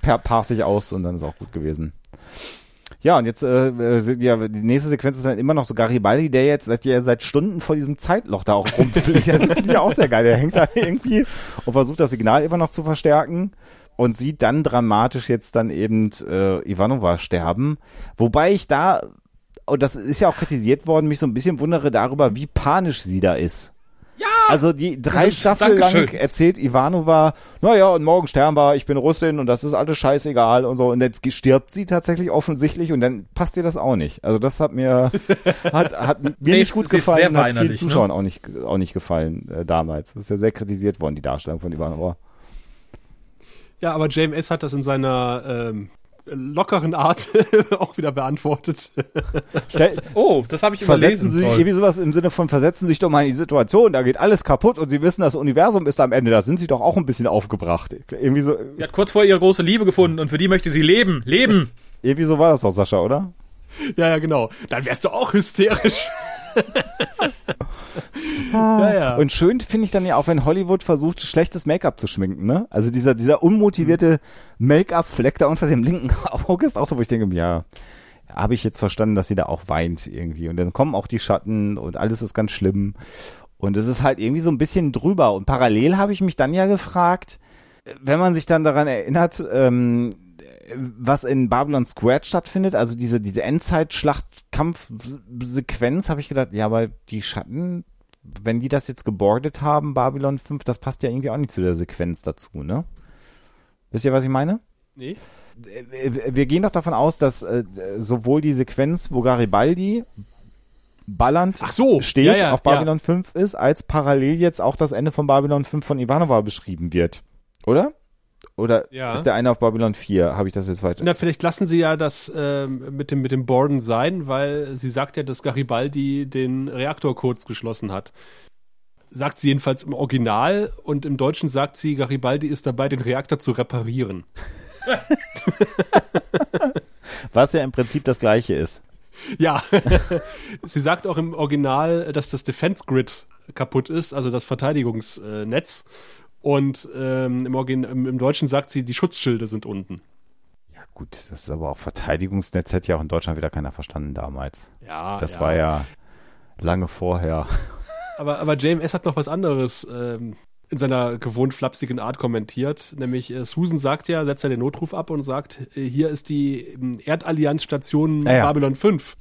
per, pass ich aus und dann ist auch gut gewesen. Ja, und jetzt, äh, äh, ja, die nächste Sequenz ist dann immer noch so Garibaldi, der jetzt seit, ja, seit Stunden vor diesem Zeitloch da auch rumfliegt. Das finde ich auch sehr geil. Der hängt da irgendwie und versucht das Signal immer noch zu verstärken. Und sieht dann dramatisch jetzt dann eben äh, Ivanova sterben. Wobei ich da, und das ist ja auch kritisiert worden, mich so ein bisschen wundere darüber, wie panisch sie da ist. Ja! Also die drei Staffeln lang erzählt Ivanova, naja, und morgen sterben wir, ich bin Russin und das ist alles scheißegal und so. Und jetzt stirbt sie tatsächlich offensichtlich und dann passt ihr das auch nicht. Also das hat mir, hat, hat mir Nee, nicht gut gefallen, hat vielen ne? Zuschauern auch nicht, auch nicht gefallen äh, damals. Das ist ja sehr kritisiert worden, die Darstellung von Ivanova. Ja, aber JMS hat das in seiner ähm, lockeren Art auch wieder beantwortet. Oh, das habe ich versetzen überlesen. Sie sich irgendwie sowas im Sinne von versetzen Sie sich doch mal in die Situation, da geht alles kaputt und Sie wissen, das Universum ist am Ende, da sind Sie doch auch ein bisschen aufgebracht. Irgendwie so, Sie hat kurz vor ihre große Liebe gefunden und für die möchte sie leben. Leben! irgendwie so war das doch, Sascha, oder? ja, ja, genau. Dann wärst du auch hysterisch. Ja, ja. Und schön finde ich dann ja auch, wenn Hollywood versucht, schlechtes Make-up zu schminken, ne? Also dieser, dieser unmotivierte Make-up-Fleck da unter dem linken Auge ist auch so, wo ich denke, ja, habe ich jetzt verstanden, dass sie da auch weint irgendwie. Und dann kommen auch die Schatten und alles ist ganz schlimm. Und es ist halt irgendwie so ein bisschen drüber. Und parallel habe ich mich dann ja gefragt, wenn man sich dann daran erinnert, ähm, was in Babylon Square stattfindet, also diese, diese Endzeitschlachtkampfsequenz, habe ich gedacht, ja, aber die Schatten, wenn die das jetzt gebordet haben, Babylon 5, das passt ja irgendwie auch nicht zu der Sequenz dazu, ne? Wisst ihr, was ich meine? nee. Äh, Wir gehen doch davon aus, dass äh, sowohl die Sequenz, wo Garibaldi ballernd so, steht, ja, ja, auf Babylon 5 ist, als parallel jetzt auch das Ende von Babylon 5 von Ivanova beschrieben wird. Oder? Oder Ja. ist der eine auf Babylon 4? Habe ich das jetzt falsch? Na, vielleicht lassen sie ja das ähm, mit dem mit dem Borden sein, weil sie sagt ja, dass Garibaldi den Reaktor kurz geschlossen hat. Sagt sie jedenfalls im Original und im Deutschen sagt sie, Garibaldi ist dabei, den Reaktor zu reparieren. Was ja im Prinzip das gleiche ist. Ja, sie sagt auch im Original, dass das Defense Grid kaputt ist, also das Verteidigungsnetz. Und ähm, im, Origin im, Deutschen sagt sie, die Schutzschilde sind unten. Ja gut, das ist aber auch Verteidigungsnetz, hätte ja auch in Deutschland wieder keiner verstanden damals. Ja, Das ja. war ja lange vorher. Aber, aber JMS hat noch was anderes ähm, in seiner gewohnt flapsigen Art kommentiert. Nämlich äh, Susan sagt ja, setzt ja den Notruf ab und sagt, äh, hier ist die ähm, Erdallianz-Station Ja, ja. Babylon 5.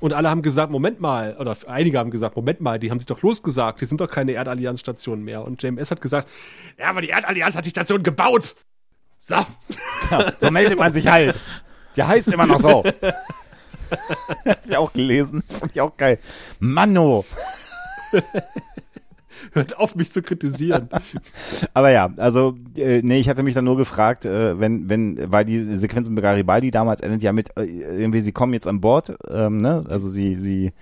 Und alle haben gesagt, Moment mal, oder einige haben gesagt, Moment mal, die haben sich doch losgesagt, die sind doch keine Erdallianz-Station mehr. Und JMS hat gesagt, ja, aber die Erdallianz hat die Station gebaut. So. So meldet man sich halt. Der heißt immer noch so. Hab ich auch gelesen. Fand ich auch geil. Manno. Hört auf, mich zu kritisieren. Aber ja, also, äh, nee, ich hatte mich dann nur gefragt, äh, wenn, wenn, weil die Sequenz mit Garibaldi damals endet ja mit, äh, irgendwie, sie kommen jetzt an Bord, ähm, ne, also sie, sie,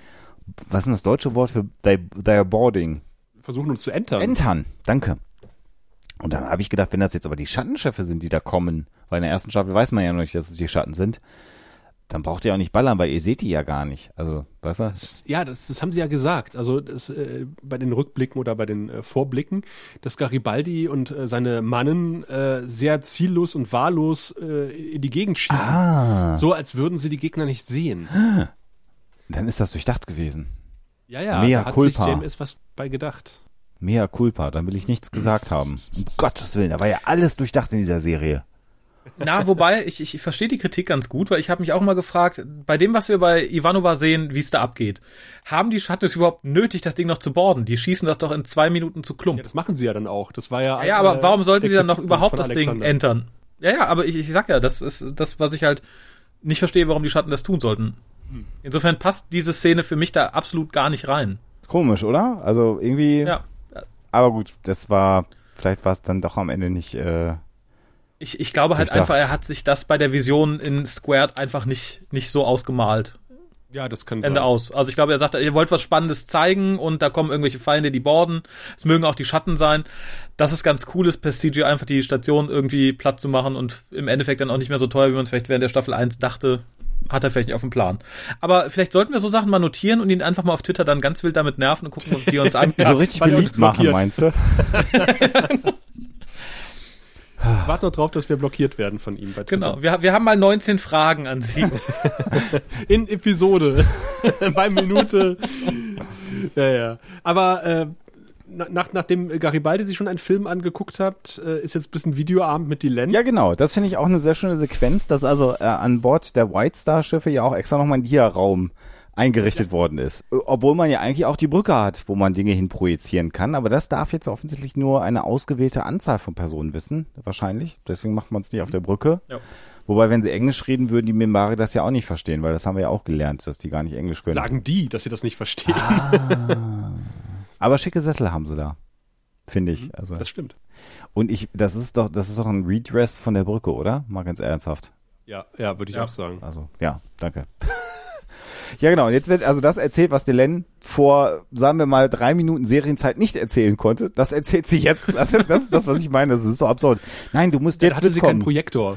was ist denn das deutsche Wort für are boarding? Versuchen uns zu entern. Entern, danke. Und dann habe ich gedacht, wenn das jetzt aber die Schattenschiffe sind, die da kommen, weil in der ersten Staffel weiß man ja noch nicht, dass es die Schatten sind, dann braucht ihr auch nicht ballern, weil ihr seht die ja gar nicht. Also, weißt du? Ja, das, das haben sie ja gesagt. Also das, äh, bei den Rückblicken oder bei den äh, Vorblicken, dass Garibaldi und äh, seine Mannen äh, sehr ziellos und wahllos äh, in die Gegend schießen. Ah, So als würden sie die Gegner nicht sehen. dann ist das durchdacht gewesen. Ja, ja, Mea da hat culpa. sich JMS was bei gedacht. Mea culpa, dann will ich nichts gesagt haben. Um Gottes Willen, da war ja alles durchdacht in dieser Serie. Na, wobei, ich, ich verstehe die Kritik ganz gut, weil ich habe mich auch mal gefragt, bei dem, was wir bei Ivanova sehen, wie es da abgeht, haben die Schatten es überhaupt nötig, das Ding noch zu borden? Die schießen das doch in zwei Minuten zu Klump. Ja, das machen sie ja dann auch. Das war ja. Ja, aber äh, warum sollten sie dann noch überhaupt das Ding entern? Ja, ja, aber ich, ich sag ja, das ist das, was ich halt nicht verstehe, warum die Schatten das tun sollten. Insofern passt diese Szene für mich da absolut gar nicht rein. Komisch, oder? Also irgendwie. Ja. Aber gut, das war, vielleicht war es dann doch am Ende nicht, äh, Ich, ich glaube halt einfach, er hat sich das bei der Vision in Squared einfach nicht, nicht so ausgemalt. Ja, das kann Ende sein. aus. Also ich glaube, er sagt, ihr wollt was Spannendes zeigen und da kommen irgendwelche Feinde, die borden. Es mögen auch die Schatten sein. Das ist ganz cool ist, per CG einfach die Station irgendwie platt zu machen und im Endeffekt dann auch nicht mehr so teuer, wie man es vielleicht während der Staffel 1 dachte. Hat er vielleicht nicht auf dem Plan. Aber vielleicht sollten wir so Sachen mal notieren und ihn einfach mal auf Twitter dann ganz wild damit nerven und gucken, wie er uns an. so richtig beliebt machen, meinst du? Ich warte noch drauf, dass wir blockiert werden von ihm bei Twitter. Genau. Wir, wir haben mal 19 Fragen an Sie. In Episode. bei Minute. ja, ja. Aber äh, na- nach, nachdem Garibaldi sich schon einen Film angeguckt hat, äh, ist jetzt ein bisschen Videoabend mit Dylan. Ja, genau. Das finde ich auch eine sehr schöne Sequenz, dass also äh, an Bord der White Star Schiffe ja auch extra nochmal ein Dia-Raum eingerichtet worden ist. Obwohl man ja eigentlich auch die Brücke hat, wo man Dinge hin projizieren kann. Aber das darf jetzt offensichtlich nur eine ausgewählte Anzahl von Personen wissen, wahrscheinlich. Deswegen macht man es nicht auf der Brücke. Ja. Wobei, wenn sie Englisch reden, würden die Mimbari das ja auch nicht verstehen, weil das haben wir ja auch gelernt, dass die gar nicht Englisch können. Sagen die, dass sie das nicht verstehen. Aber schicke Sessel haben sie da. Finde ich. Also. Das stimmt. Und ich, das ist doch, das ist doch ein Redress von der Brücke, oder? Mal ganz ernsthaft. Ja, ja, würde ich Ja. auch sagen. Also, ja, danke. Ja, genau. Und jetzt wird also das erzählt, was Delenn vor, sagen wir mal, drei Minuten Serienzeit nicht erzählen konnte. Das erzählt sie jetzt. Das, das ist das, was ich meine. Das ist so absurd. Nein, du musst jetzt hatte sie keinen. Projektor.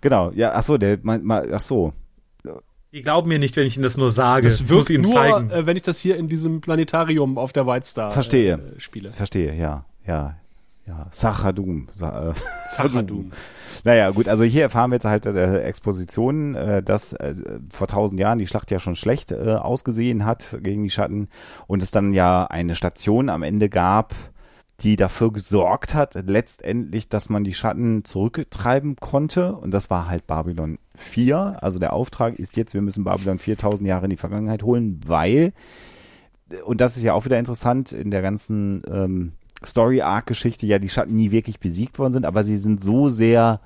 Genau. Ja, ach so, der, mein, mein, ach so. Die glauben mir nicht, wenn ich ihnen das nur sage. Das muss ihnen nur, zeigen. äh, wenn ich das hier in diesem Planetarium auf der White Star Verstehe. Äh, spiele. Verstehe, ja, ja, ja. Sachadum. Sa äh, Zachadum. Naja, gut, also hier erfahren wir jetzt halt äh, Expositionen, äh, dass äh, vor tausend Jahren die Schlacht ja schon schlecht äh, ausgesehen hat gegen die Schatten und es dann ja eine Station am Ende gab, die dafür gesorgt hat, letztendlich, dass man die Schatten zurücktreiben konnte und das war halt Babylon 4. Also der Auftrag ist jetzt, wir müssen Babylon 4000 Jahre in die Vergangenheit holen, weil, und das ist ja auch wieder interessant in der ganzen ähm, Story-Arc-Geschichte, ja die Schatten nie wirklich besiegt worden sind, aber sie sind so sehr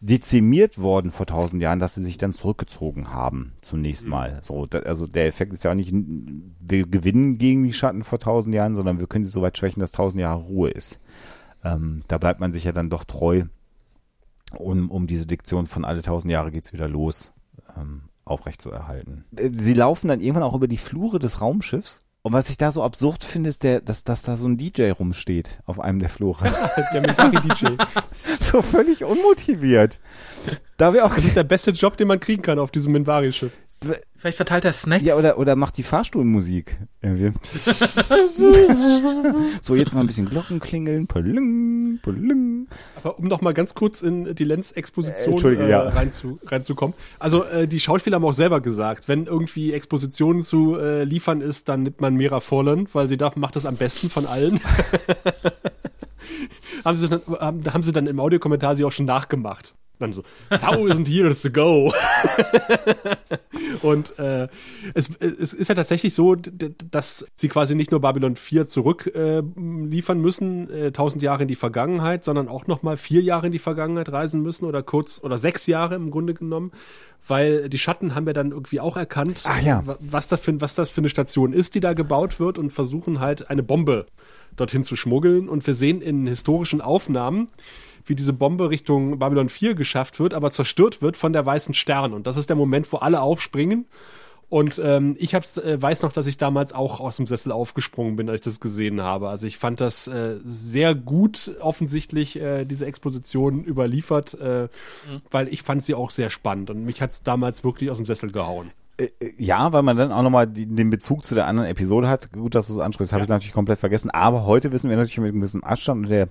dezimiert worden vor tausend Jahren, dass sie sich dann zurückgezogen haben, zunächst mal. So, da, also der Effekt ist ja auch nicht, wir gewinnen gegen die Schatten vor tausend Jahren, sondern wir können sie so weit schwächen, dass tausend Jahre Ruhe ist. Ähm, da bleibt man sich ja dann doch treu, um, um diese Diktion von alle tausend Jahre geht's wieder los, ähm, aufrecht zu erhalten. Äh, Sie laufen dann irgendwann auch über die Flure des Raumschiffs. Und was ich da so absurd finde, ist der, dass, dass da so ein DJ rumsteht auf einem der Flure. Der Minbari-DJ. so völlig unmotiviert. Da wir auch Das ist der beste Job, den man kriegen kann auf diesem Minbari-Schiff. Vielleicht verteilt er Snacks. Ja, oder, oder macht die Fahrstuhlmusik. Irgendwie. so, jetzt mal ein bisschen Glocken klingeln. Paling, paling. Aber um noch mal ganz kurz in die Äh, Lenz-Exposition Entschuldige, äh, ja. reinzu, reinzukommen. Also äh, die Schauspieler haben auch selber gesagt, wenn irgendwie Expositionen zu äh, liefern ist, dann nimmt man Mira Forland, weil sie darf, macht das am besten von allen. haben, sie dann, haben, haben sie dann im Audiokommentar sie auch schon nachgemacht. Dann so, thousand years ago. Und äh, es, es ist ja tatsächlich so, dass sie quasi nicht nur Babylon 4 zurück äh, liefern müssen, äh, 1000 Jahre in die Vergangenheit, sondern auch noch mal vier Jahre in die Vergangenheit reisen müssen oder kurz oder sechs Jahre im Grunde genommen, weil die Schatten haben ja dann irgendwie auch erkannt, Ach ja. wa- was das für was das für eine Station ist, die da gebaut wird und versuchen halt eine Bombe dorthin zu schmuggeln und wir sehen in historischen Aufnahmen wie diese Bombe Richtung Babylon 4 geschafft wird, aber zerstört wird von der weißen Stern. Und das ist der Moment, wo alle aufspringen. Und ähm, ich hab's, äh, weiß noch, dass ich damals auch aus dem Sessel aufgesprungen bin, als ich das gesehen habe. Also ich fand das äh, sehr gut offensichtlich, äh, diese Exposition überliefert, äh, weil ich fand sie auch sehr spannend. Und mich hat's damals wirklich aus dem Sessel gehauen. Äh, Ja, weil man dann auch nochmal den Bezug zu der anderen Episode hat. Gut, dass du es ansprichst, habe ich natürlich komplett vergessen. Aber heute wissen wir natürlich mit ein bisschen Abstand und der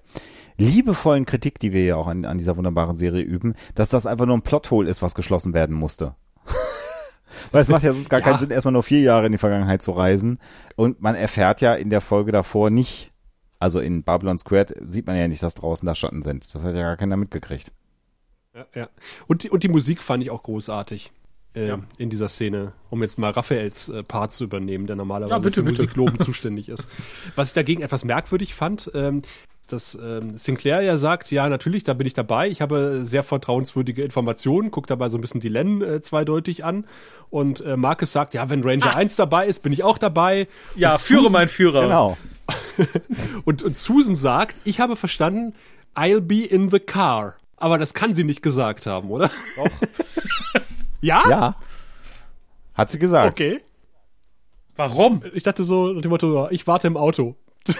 liebevollen Kritik, die wir ja auch an, an dieser wunderbaren Serie üben, dass das einfach nur ein Plothole ist, was geschlossen werden musste. Weil es macht ja sonst gar keinen Sinn, erstmal nur vier Jahre in die Vergangenheit zu reisen. Und man erfährt ja in der Folge davor nicht, also in Babylon Squared sieht man ja nicht, dass draußen da Schatten sind. Das hat ja gar keiner mitgekriegt. Ja, ja. Und, die, und die Musik fand ich auch großartig. Äh, Ja. in dieser Szene, um jetzt mal Raphaels äh, Part zu übernehmen, der normalerweise Ja, bitte, für bitte. Musikloben zuständig ist. Was ich dagegen etwas merkwürdig fand, ähm, dass ähm, Sinclair ja sagt, ja, natürlich, da bin ich dabei, ich habe sehr vertrauenswürdige Informationen, guckt dabei so ein bisschen die Len äh, zweideutig an und äh, Marcus sagt, ja, wenn Ranger 1 dabei ist, bin ich auch dabei. ja, und führe Susan- mein Führer. Genau. und, und Susan sagt, ich habe verstanden, I'll be in the car. Aber das kann sie nicht gesagt haben, oder? Doch. ja? Ja. Hat sie gesagt. Okay. Warum? Ich dachte so, nach dem Motto, ich warte im Auto.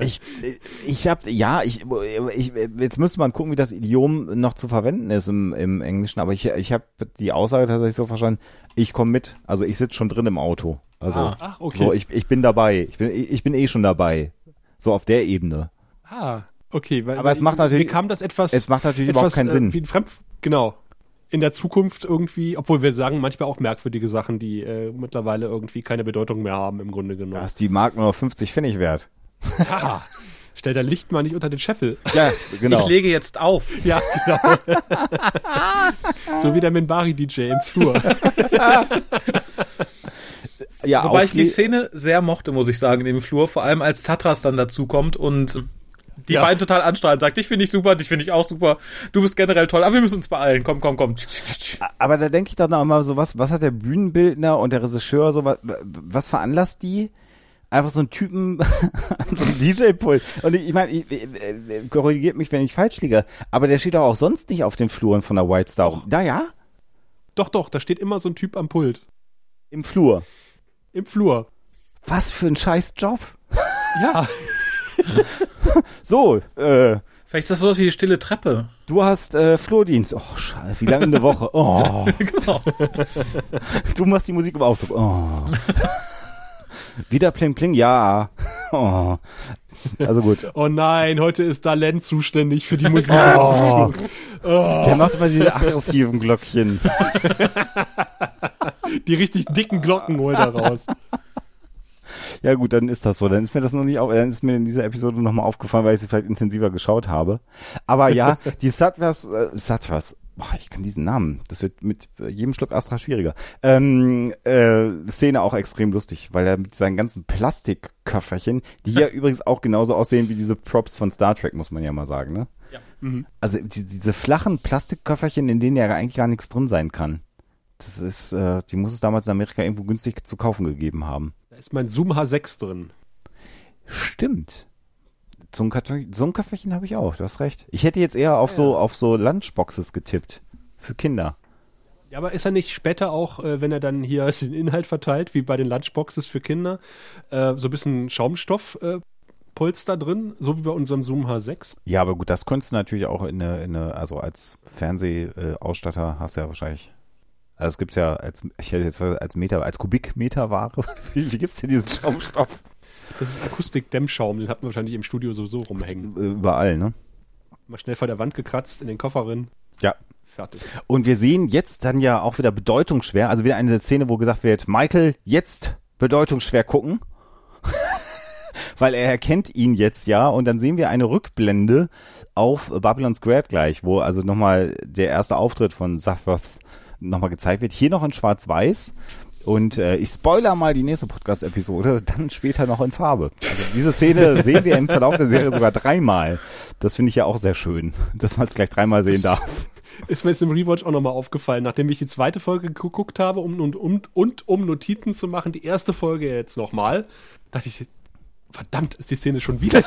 Ich, ich hab, ja, ich, ich, jetzt müsste man gucken, wie das Idiom noch zu verwenden ist im, im Englischen, aber ich, ich habe die Aussage tatsächlich so verstanden, ich komme mit, also ich sitze schon drin im Auto. Also, Ah, ach, okay. so, ich, ich bin dabei, ich bin, ich bin eh schon dabei. So auf der Ebene. Ah, okay. Weil, Aber es macht natürlich- Mir kam das etwas. es macht natürlich etwas, überhaupt keinen äh, Sinn. Wie ein Fremd, genau. In der Zukunft irgendwie, obwohl wir sagen manchmal auch merkwürdige Sachen, die äh, mittlerweile irgendwie keine Bedeutung mehr haben im Grunde Da genommen. ist die Mark nur noch 50 Pfennig wert. Ja. Stell dein Licht mal nicht unter den Scheffel. Ja, genau. Ich lege jetzt auf. Ja, genau. so wie der Minbari-DJ im Flur. ja, Wobei ich die Szene sehr mochte, muss ich sagen, in dem Flur. Vor allem als Tatras dann dazukommt und die Ja. beiden total anstrahlen. Sagt, dich finde ich super, dich finde ich auch super. Du bist generell toll, aber wir müssen uns beeilen. Komm, komm, komm. Aber da denke ich doch noch mal so, was, was hat der Bühnenbildner und der Regisseur so, was, was veranlasst die? Einfach so einen Typen an so einem DJ-Pult. Und ich, ich meine, ich- korrigiert mich, wenn ich falsch liege, aber der steht doch auch sonst nicht auf den Fluren von der White Star. Da ja? Doch, doch, da steht immer so ein Typ am Pult. Im Flur. Im Flur. Was für ein scheiß Job. Ja. So, äh, Vielleicht ist das sowas wie die stille Treppe. du hast äh, Flurdienst. Oh, scheiße, wie lange eine Woche? Oh, genau. du machst die Musik im Aufzug. Oh. Wieder Pling Pling? Ja. Oh. Also gut. Oh nein, heute ist Talent zuständig für die Musik. Oh. Der macht immer diese aggressiven Glöckchen. Die richtig dicken Glocken holt er raus. Ja gut, dann ist das so. Dann ist mir das noch nicht auf, dann ist mir in dieser Episode nochmal aufgefallen, weil ich sie vielleicht intensiver geschaut habe. Aber ja, die Sattvers, äh, Sattvers, boah, ich kann diesen Namen, das wird mit jedem Schluck Astra schwieriger. Ähm, äh, Szene auch extrem lustig, weil er mit seinen ganzen Plastikköfferchen, die ja übrigens auch genauso aussehen wie diese Props von Star Trek, muss man ja mal sagen, ne? Ja. Also die, diese flachen Plastikköfferchen, in denen ja eigentlich gar nichts drin sein kann. Das ist, äh, die muss es damals in Amerika irgendwo günstig zu kaufen gegeben haben. Da ist mein Zoom H6 drin. Stimmt. So ein, Karton, so ein Köfferchen habe ich auch, du hast recht. Ich hätte jetzt eher auf so auf so Lunchboxes getippt. Für Kinder. Ja, aber ist er nicht später auch, äh, wenn er dann hier den Inhalt verteilt, wie bei den Lunchboxes für Kinder, äh, so ein bisschen Schaumstoff äh, drin, so wie bei unserem Zoom H6? Ja, aber gut, das könntest du natürlich auch in eine, in eine also als Fernsehausstatter hast du ja wahrscheinlich. Also es gibt's ja als, ich hätte jetzt als Meter, als Kubikmeterware. Wie, wie gibt's denn diesen Schaumstoff? Das ist Akustik-Dämmschaum, den hat man wahrscheinlich im Studio sowieso rumhängen. Äh, Überall, ne? Mal schnell vor der Wand gekratzt, in den Koffer rein, Ja. fertig. Und wir sehen jetzt dann ja auch wieder bedeutungsschwer, also wieder eine Szene, wo gesagt wird, Michael, jetzt bedeutungsschwer gucken. Weil er erkennt ihn jetzt ja und dann sehen wir eine Rückblende auf Babylon's Grad gleich, wo also nochmal der erste Auftritt von Safroth nochmal gezeigt wird. Hier noch in schwarz-weiß und äh, ich spoiler mal die nächste Podcast-Episode, dann später noch in Farbe. Also diese Szene sehen wir im Verlauf der Serie sogar dreimal. Das finde ich ja auch sehr schön, dass man es gleich dreimal sehen darf. Ist mir jetzt im Rewatch auch nochmal aufgefallen, nachdem ich die zweite Folge geguckt habe um, und, und, und um Notizen zu machen, die erste Folge jetzt nochmal, dachte ich, verdammt, ist die Szene schon wieder.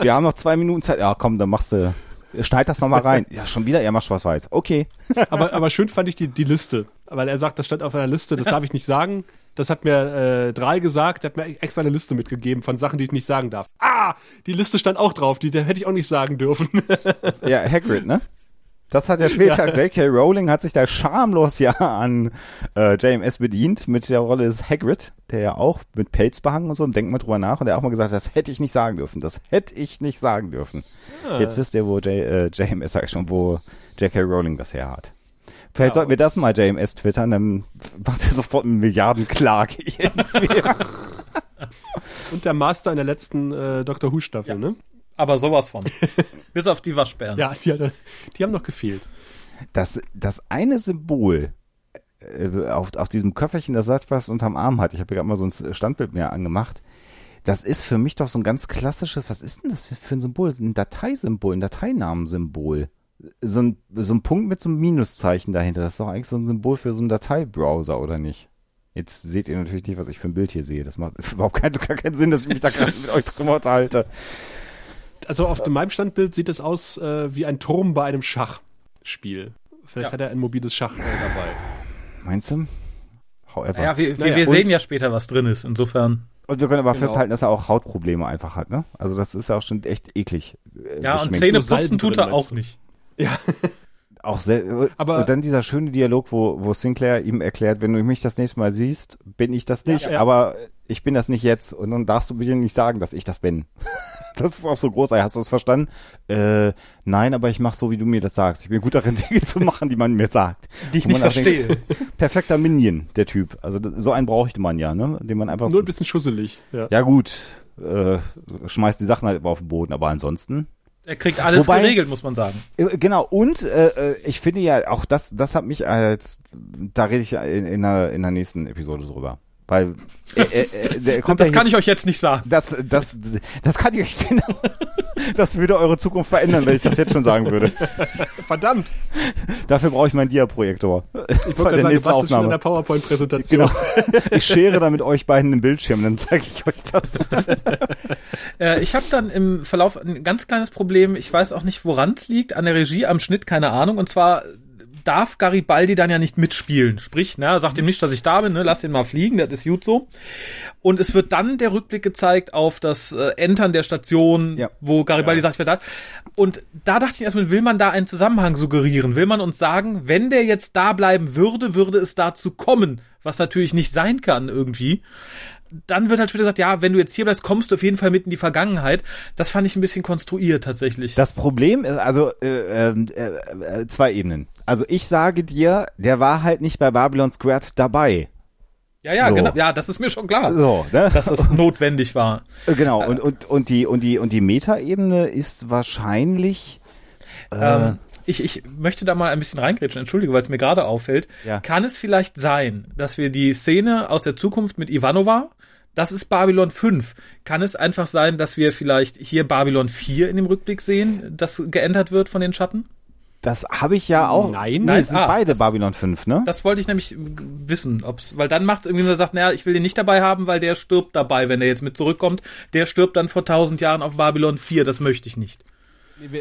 Wir haben noch zwei Minuten Zeit. Ja, komm, dann machst du, schneid das nochmal rein. Ja, schon wieder, er macht schwarz-weiß. Okay. aber, aber schön fand ich die, die Liste, weil er sagt, das stand auf einer Liste, das darf ich nicht sagen. Das hat mir äh, Drei gesagt, der hat mir extra eine Liste mitgegeben von Sachen, die ich nicht sagen darf. Ah, die Liste stand auch drauf, die, die hätte ich auch nicht sagen dürfen. Ja, Hagrid, ne? Das hat ja später, J.K. Rowling hat sich da schamlos ja an äh, JMS bedient mit der Rolle des Hagrid, der ja auch mit Pelz behangen und so, und denkt mal drüber nach, und der auch mal gesagt, das hätte ich nicht sagen dürfen, das hätte ich nicht sagen dürfen. Jetzt wisst ihr, wo J, äh, JMS, sag ich schon, wo J.K. Rowling das her hat. Vielleicht sollten wir das mal JMS twittern, dann macht er sofort einen Milliardenklage irgendwie. und der Master in der letzten äh, Doctor Who Staffel, ne? Aber sowas von. Bis auf die Waschbären. Ja, die, hat, die haben noch gefehlt. das, das eine Symbol äh, auf, auf diesem Köfferchen, das sagt, was unterm Arm hat, ich habe gerade mal so ein Standbild mir angemacht, das ist für mich doch so ein ganz klassisches, was ist denn das für ein Symbol? Ein Dateisymbol, ein Dateinamensymbol. So ein, so ein Punkt mit so einem Minuszeichen dahinter, das ist doch eigentlich so ein Symbol für so einen Dateibrowser, oder nicht? Jetzt seht ihr natürlich nicht, was ich für ein Bild hier sehe. Das macht überhaupt keinen, gar keinen Sinn, dass ich mich da gerade mit euch drüber unterhalte. Also auf meinem Standbild sieht es aus äh, wie ein Turm bei einem Schachspiel. Vielleicht Ja. hat er ein mobiles Schach äh, dabei. Meinst du? However. Ja, wir, Naja, wir sehen ja später, was drin ist. Insofern. Und wir können aber Genau. festhalten, dass er auch Hautprobleme einfach hat, ne? Also das ist ja auch schon echt eklig. äh, Ja, und. Zähne putzen tut er auch nicht. Ja, Auch sehr, Aber- und dann dieser schöne Dialog, wo, wo Sinclair ihm erklärt, wenn du mich das nächste Mal siehst, bin ich das nicht, Ja, ja. aber ich bin das nicht jetzt und dann darfst du bitte nicht sagen, dass ich das bin. Das ist auch so großartig. Hast du es verstanden? Äh, nein, aber ich mache so, wie du mir das sagst. Ich bin gut darin, Dinge zu machen, die man mir sagt. Die ich nicht verstehe. denkt, perfekter Minion, der Typ. Also so einen bräuchte man ja, ne? Den man einfach. Nur ein bisschen schusselig. Ja. ja gut, äh, schmeißt die Sachen halt immer auf den Boden, aber ansonsten. Er kriegt alles Wobei- geregelt, muss man sagen. Äh, Genau, und äh, äh, ich finde ja, auch das, das hat mich als, da rede ich in, in, der, in der nächsten Episode drüber. Weil äh, äh, äh, der kommt Das ja kann hier, ich euch jetzt nicht sagen. das, das, das kann ich euch genau. Das würde eure Zukunft verändern, wenn ich das jetzt schon sagen würde. Verdammt! Dafür brauche ich meinen Dia-Projektor. Ich wollte sagen, du nächsten warst schon in Aufnahme. der PowerPoint-Präsentation. Genau. Ich schere dann mit euch beiden den Bildschirm, dann zeige ich euch das. Äh, ich habe dann im Verlauf ein ganz kleines Problem. Ich weiß auch nicht, woran es liegt. An der Regie, am Schnitt, keine Ahnung. Und zwar darf Garibaldi dann ja nicht mitspielen. Sprich, ne, sagt ihm nicht, dass ich da bin, ne, lass ihn mal fliegen, das ist gut so. Und es wird dann der Rückblick gezeigt auf das äh, Entern der Station, Ja. wo Garibaldi sagt, ich bin da. Und da dachte ich erstmal, will man da einen Zusammenhang suggerieren? Will man uns sagen, wenn der jetzt da bleiben würde, würde es dazu kommen, was natürlich nicht sein kann irgendwie dann wird halt später gesagt, ja, wenn du jetzt hier bleibst, kommst du auf jeden Fall mit in die Vergangenheit. Das fand ich ein bisschen konstruiert tatsächlich. Das Problem ist also äh, ähm, äh, äh, zwei Ebenen. Also ich sage dir, der war halt nicht bei Babylon Squared dabei. ja, ja, so. genau. Ja, das ist mir schon klar, So, ne? dass das notwendig war. Äh, Genau, und, und, und die, und die, und die Metaebene ist wahrscheinlich, Ähm, ich, ich möchte da mal ein bisschen reingrätschen, entschuldige, weil es mir gerade auffällt. Ja. Kann es vielleicht sein, dass wir die Szene aus der Zukunft mit Ivanova, das ist Babylon 5. Kann es einfach sein, dass wir vielleicht hier Babylon 4 in dem Rückblick sehen, das geändert wird von den Schatten? Das habe ich ja auch. Nein. nee, es sind Ah, beide das- Babylon 5, ne? Das wollte ich nämlich wissen, ob's, weil dann macht es irgendwie, wenn er sagt, naja, ich will den nicht dabei haben, weil der stirbt dabei, wenn er jetzt mit zurückkommt. Der stirbt dann vor tausend Jahren auf Babylon 4, das möchte ich nicht.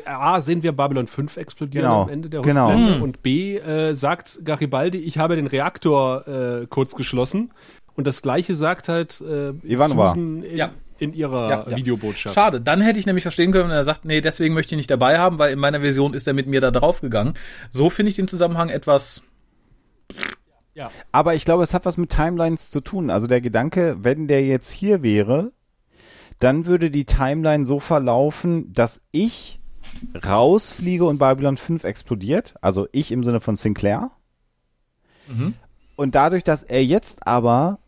A, sehen wir Babylon 5 explodieren Genau, am Ende der genau. Rückblende Hm. und B, äh, sagt Garibaldi, ich habe den Reaktor äh, kurz geschlossen und das gleiche sagt halt äh, Ivanova. Susan Ja. In ihrer Ja, ja. Videobotschaft. Schade, dann hätte ich nämlich verstehen können, wenn er sagt, nee, deswegen möchte ich ihn nicht dabei haben, weil in meiner Version ist er mit mir da draufgegangen. So finde ich den Zusammenhang etwas, Ja. Aber ich glaube, es hat was mit Timelines zu tun. Also der Gedanke, wenn der jetzt hier wäre, dann würde die Timeline so verlaufen, dass ich rausfliege und Babylon 5 explodiert. Also ich im Sinne von Sinclair. Und dadurch, dass er jetzt aber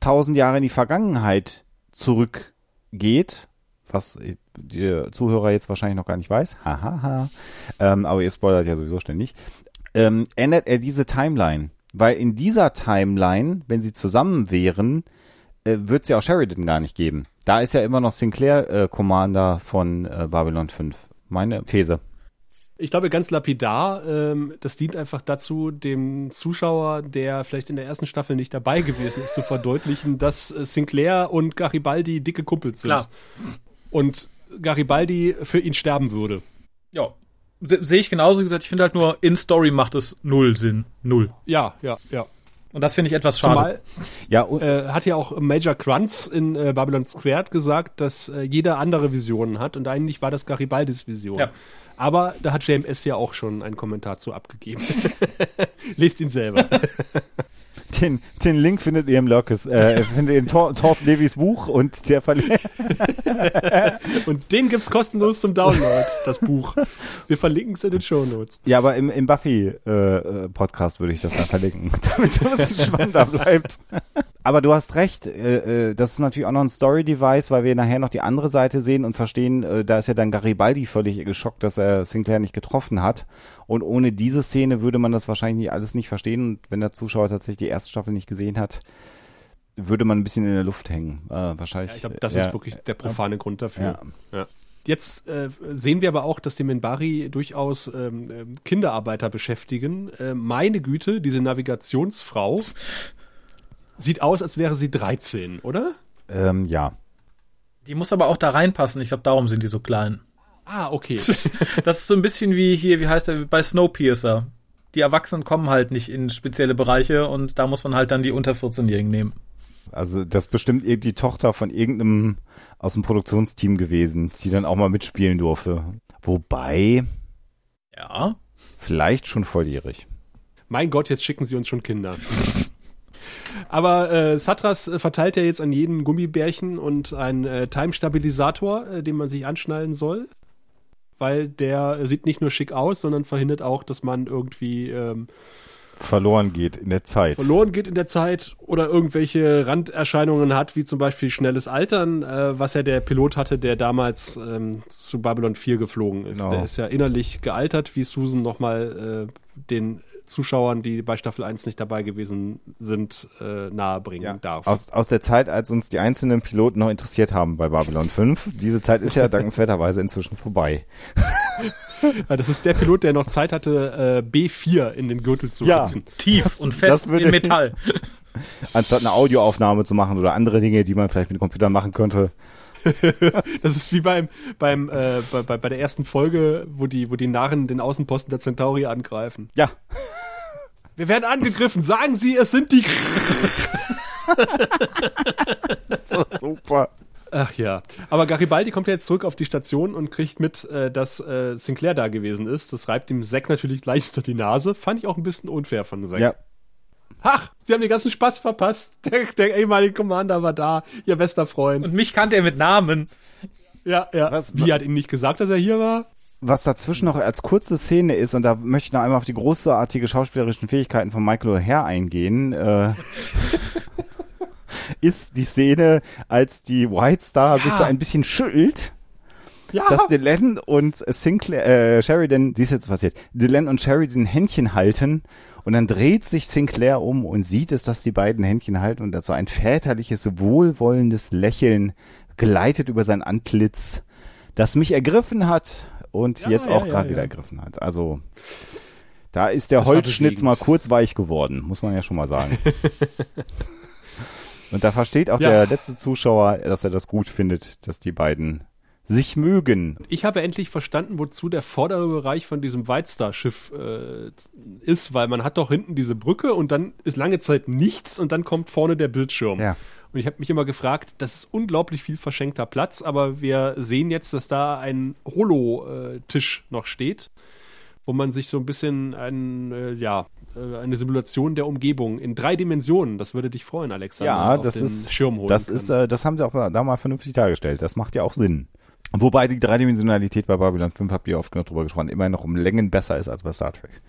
tausend Jahre in die Vergangenheit zurückgeht, was der Zuhörer jetzt wahrscheinlich noch gar nicht weiß, hahaha, ähm, aber ihr spoilert ja sowieso ständig, ähm, ändert er diese Timeline. Weil in dieser Timeline, wenn sie zusammen wären, äh, wird es ja auch Sheridan gar nicht geben. Da ist ja immer noch Sinclair äh, Commander von äh, Babylon 5. Meine These. Ich glaube, ganz lapidar, ähm, das dient einfach dazu, dem Zuschauer, der vielleicht in der ersten Staffel nicht dabei gewesen ist, zu verdeutlichen, dass Sinclair und Garibaldi dicke Kumpels sind. Klar. Und Garibaldi für ihn sterben würde. ja, se- sehe ich genauso wie gesagt, ich finde halt nur, in Story macht es null Sinn. Null. Ja, ja, ja. Und das finde ich etwas schade. Zumal Ja, und, äh, hat ja auch Major Krantz in äh, Babylon Squared gesagt, dass äh, jeder andere Visionen hat und eigentlich war das Garibaldis Vision. Ja. Aber da hat JMS ja auch schon einen Kommentar zu abgegeben. Lest ihn selber. den, den Link findet ihr im Lurkes, äh, findet ihr in Thor, Thorsten Levis Buch und der Verleger. Und den gibt's kostenlos zum Download, das Buch. Wir verlinken es in den Show Notes. Ja, aber im, im Buffy-Podcast würde ich das dann verlinken, damit es ein bisschen spannender bleibt. Aber du hast recht, äh, äh, das ist natürlich auch noch ein Story-Device, weil wir nachher noch die andere Seite sehen und verstehen, äh, da ist ja dann Garibaldi völlig geschockt, dass er Sinclair nicht getroffen hat. Und ohne diese Szene würde man das wahrscheinlich alles nicht verstehen. Und wenn der Zuschauer tatsächlich die erste Staffel nicht gesehen hat, würde man ein bisschen in der Luft hängen. Äh, wahrscheinlich. Ich glaube, das ja. ist wirklich der profane Grund dafür. Ja. Ja. Jetzt äh, sehen wir aber auch, dass die Minbari durchaus ähm, ähm, Kinderarbeiter beschäftigen. Äh, meine Güte, diese Navigationsfrau sieht aus, als wäre sie 13, oder? Ähm, ja. Die muss aber auch da reinpassen. Ich glaube, darum sind die so klein. Ah, okay. Das ist so ein bisschen wie hier, wie heißt der, bei Snowpiercer. Die Erwachsenen kommen halt nicht in spezielle Bereiche und da muss man halt dann die unter 14-Jährigen nehmen. Also das ist bestimmt die Tochter von irgendeinem aus dem Produktionsteam gewesen, die dann auch mal mitspielen durfte. Wobei, Ja. Vielleicht schon volljährig. Mein Gott, jetzt schicken sie uns schon Kinder. Aber äh, Satras äh, verteilt ja jetzt an jeden Gummibärchen und einen äh, Time-Stabilisator, äh, den man sich anschnallen soll. Weil der sieht nicht nur schick aus, sondern verhindert auch, dass man irgendwie ähm, Verloren geht in der Zeit. verloren geht in der Zeit oder irgendwelche Randerscheinungen hat, wie zum Beispiel schnelles Altern, äh, was ja der Pilot hatte, der damals ähm, zu Babylon 4 geflogen ist. Genau. Der ist ja innerlich gealtert, wie Susan nochmal äh, den Zuschauern, die bei Staffel 1 nicht dabei gewesen sind, äh, nahebringen Ja. darf. Aus, aus der Zeit, als uns die einzelnen Piloten noch interessiert haben bei Babylon 5. Diese Zeit ist ja dankenswerterweise inzwischen vorbei. Ja, das ist der Pilot, der noch Zeit hatte, äh, B4 in den Gürtel zu Ja. ritzen. Tief Das- und fest würde- in Metall. Anstatt eine Audioaufnahme zu machen oder andere Dinge, die man vielleicht mit dem Computer machen könnte. Das ist wie beim, beim äh, bei, bei, bei der ersten Folge, wo die, wo die Narren den Außenposten der Centauri angreifen. Ja, Wir werden angegriffen. Sagen Sie, es sind die. super. Ach ja. Aber Garibaldi kommt ja jetzt zurück auf die Station und kriegt mit, äh, dass äh, Sinclair da gewesen ist. Das reibt ihm Zack natürlich gleich unter die Nase. Fand ich auch ein bisschen unfair von Zack. Ja, Ach, Sie haben den ganzen Spaß verpasst. Der, der ehemalige Commander war da, Ihr bester Freund. Und mich kannte er mit Namen. Ja, ja. Was- Wie hat Ihnen nicht gesagt, dass er hier war? was dazwischen noch als kurze Szene ist, und da möchte ich noch einmal auf die großartige schauspielerischen Fähigkeiten von Michael O'Hare eingehen, äh, ist die Szene, als die White Star sich so ein bisschen schüttelt, Ja. dass Delenn und Sinclair, äh, Sheridan, siehst jetzt was passiert, Delenn und Sheridan Händchen halten und dann dreht sich Sinclair um und sieht es, dass die beiden Händchen halten und so ein väterliches, wohlwollendes Lächeln gleitet über sein Antlitz, das mich ergriffen hat und Ja, jetzt ja, auch ja, gerade ja. wieder ergriffen hat. Also da ist der Das Holzschnitt mal kurz weich geworden, muss man ja schon mal sagen. und da versteht auch Ja. der letzte Zuschauer, dass er das gut findet, dass die beiden sich mögen. Ich habe endlich verstanden, wozu der vordere Bereich von diesem White Star Schiff äh, ist, weil man hat doch hinten diese Brücke und dann ist lange Zeit nichts und dann kommt vorne der Bildschirm. Ja. Und ich habe mich immer gefragt, das ist unglaublich viel verschenkter Platz, aber wir sehen jetzt, dass da ein Holo-Tisch noch steht, wo man sich so ein bisschen ein, äh, ja, äh, eine Simulation der Umgebung in drei Dimensionen, das würde dich freuen, Alexander, Ja, auf das den ist, Schirm holen das können. ist, äh, das haben sie auch da mal vernünftig dargestellt. Das macht ja auch Sinn. Wobei die Dreidimensionalität bei Babylon 5, habt ihr oft genug drüber gesprochen, immer noch um Längen besser ist als bei Star Trek.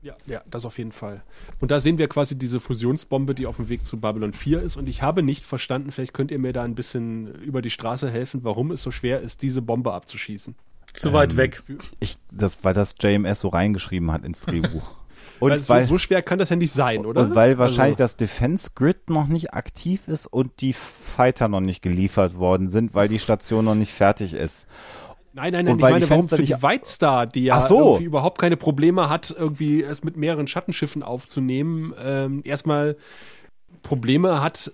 Ja, ja, das auf jeden Fall. Und da sehen wir quasi diese Fusionsbombe, die auf dem Weg zu Babylon 4 ist. Und ich habe nicht verstanden, vielleicht könnt ihr mir da ein bisschen über die Straße helfen, warum es so schwer ist, diese Bombe abzuschießen. Zu weit weg. Ich, das, weil das JMS so reingeschrieben hat ins Drehbuch. Und weil, weil, so, so schwer kann das ja nicht sein, oder? und weil wahrscheinlich Also, das Defense Grid noch nicht aktiv ist und die Fighter noch nicht geliefert worden sind, weil die Station noch nicht fertig ist. nein, nein, nein, und ich weil meine, die warum für die White Star, die ja so. irgendwie überhaupt keine Probleme hat, irgendwie es mit mehreren Schattenschiffen aufzunehmen, ähm, erstmal Probleme hat,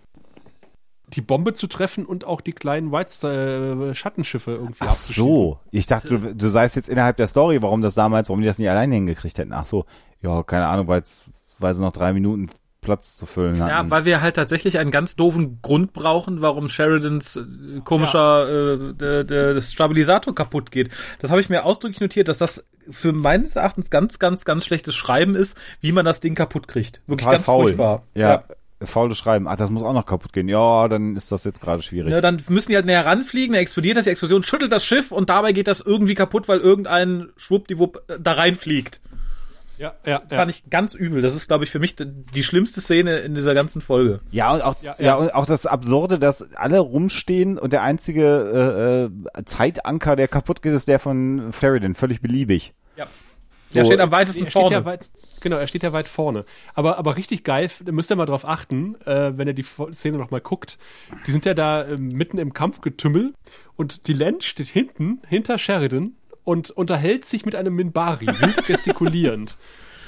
die Bombe zu treffen und auch die kleinen White Star äh, Schattenschiffe irgendwie Ach so, ich dachte, du, du sagst jetzt innerhalb der Story, warum das damals, warum die das nicht alleine hingekriegt hätten. Ach so, ja, keine Ahnung, weil sie noch drei Minuten Platz zu füllen hatten. Ja, weil wir halt tatsächlich einen ganz doofen Grund brauchen, warum Sheridans äh, komischer äh, der, der, das Stabilisator kaputt geht. Das habe ich mir ausdrücklich notiert, dass das für meines Erachtens ganz, ganz, ganz schlechtes Schreiben ist, wie man das Ding kaputt kriegt. Wirklich Total ganz faul. furchtbar. Ja, faule Schreiben. Ach, das muss auch noch kaputt gehen. Ja, dann ist das jetzt gerade schwierig. Ja, dann müssen die halt näher ranfliegen, dann explodiert das, die Explosion schüttelt das Schiff und dabei geht das irgendwie kaputt, weil irgendein Schwuppdiwupp da reinfliegt. Ja, ja, ja. Fand ich ganz übel. Das ist, glaube ich, für mich die schlimmste Szene in dieser ganzen Folge. Ja, und auch, Ja, ja, ja. und auch das Absurde, dass alle rumstehen und der einzige äh, äh, Zeitanker, der kaputt geht, ist der von Sheridan. Völlig beliebig. Ja. Der So, steht am weitesten er steht vorne. ja weit, genau, er steht ja weit vorne. Aber, aber richtig geil, da müsst ihr mal drauf achten, äh, wenn ihr die Szene noch mal guckt. Die sind ja da äh, mitten im Kampfgetümmel und die Len steht hinten, hinter Sheridan und unterhält sich mit einem Minbari, wild gestikulierend.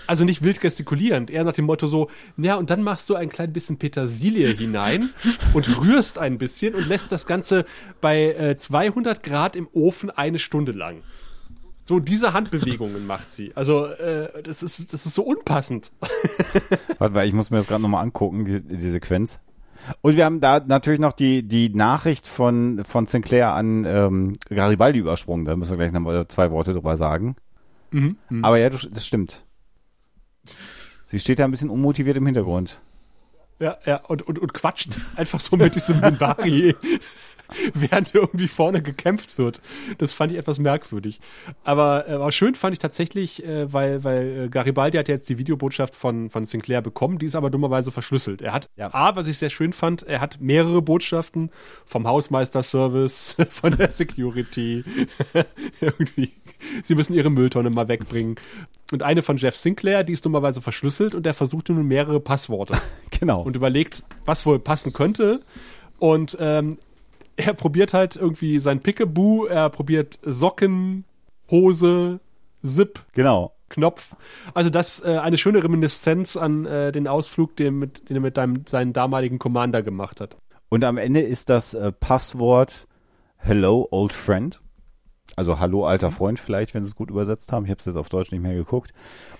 Also nicht wild gestikulierend, eher nach dem Motto so, ja, und dann machst du ein klein bisschen Petersilie hinein und rührst ein bisschen und lässt das Ganze bei äh, 200 Grad im Ofen eine Stunde lang. So diese Handbewegungen macht sie. Also äh, das ist das ist so unpassend. Warte mal, ich muss mir das gerade nochmal angucken, die, die Sequenz. Und wir haben da natürlich noch die, die Nachricht von, von Sinclair an ähm, Garibaldi übersprungen. Da müssen wir gleich noch mal zwei Worte drüber sagen. Mhm, mhm. Aber ja, das stimmt. Sie steht da ein bisschen unmotiviert im Hintergrund. Ja, ja, und, und, und quatscht einfach so mit diesem Minbari, während irgendwie vorne gekämpft wird. Das fand ich etwas merkwürdig. Aber, äh, aber schön fand ich tatsächlich, äh, weil, weil äh, Garibaldi hat ja jetzt die Videobotschaft von, von Sinclair bekommen, die ist aber dummerweise verschlüsselt. Er hat, Ja. A, was ich sehr schön fand, er hat mehrere Botschaften vom Hausmeister-Service, von der Security, irgendwie, sie müssen ihre Mülltonne mal wegbringen. Und eine von Jeff Sinclair, die ist dummerweise verschlüsselt und er versuchte nun mehrere Passworte Genau. und überlegt, was wohl passen könnte. Und ähm, er probiert halt irgendwie sein Pickaboo, er probiert Socken, Hose, Zip, genau. Knopf. Also das äh, eine schöne Reminiszenz an äh, den Ausflug, den, mit, den er mit deinem, seinen damaligen Commander gemacht hat. Und am Ende ist das äh, Passwort Hello, old friend. Also Hallo, alter Freund vielleicht, wenn sie es gut übersetzt haben. Ich habe es jetzt auf Deutsch nicht mehr geguckt.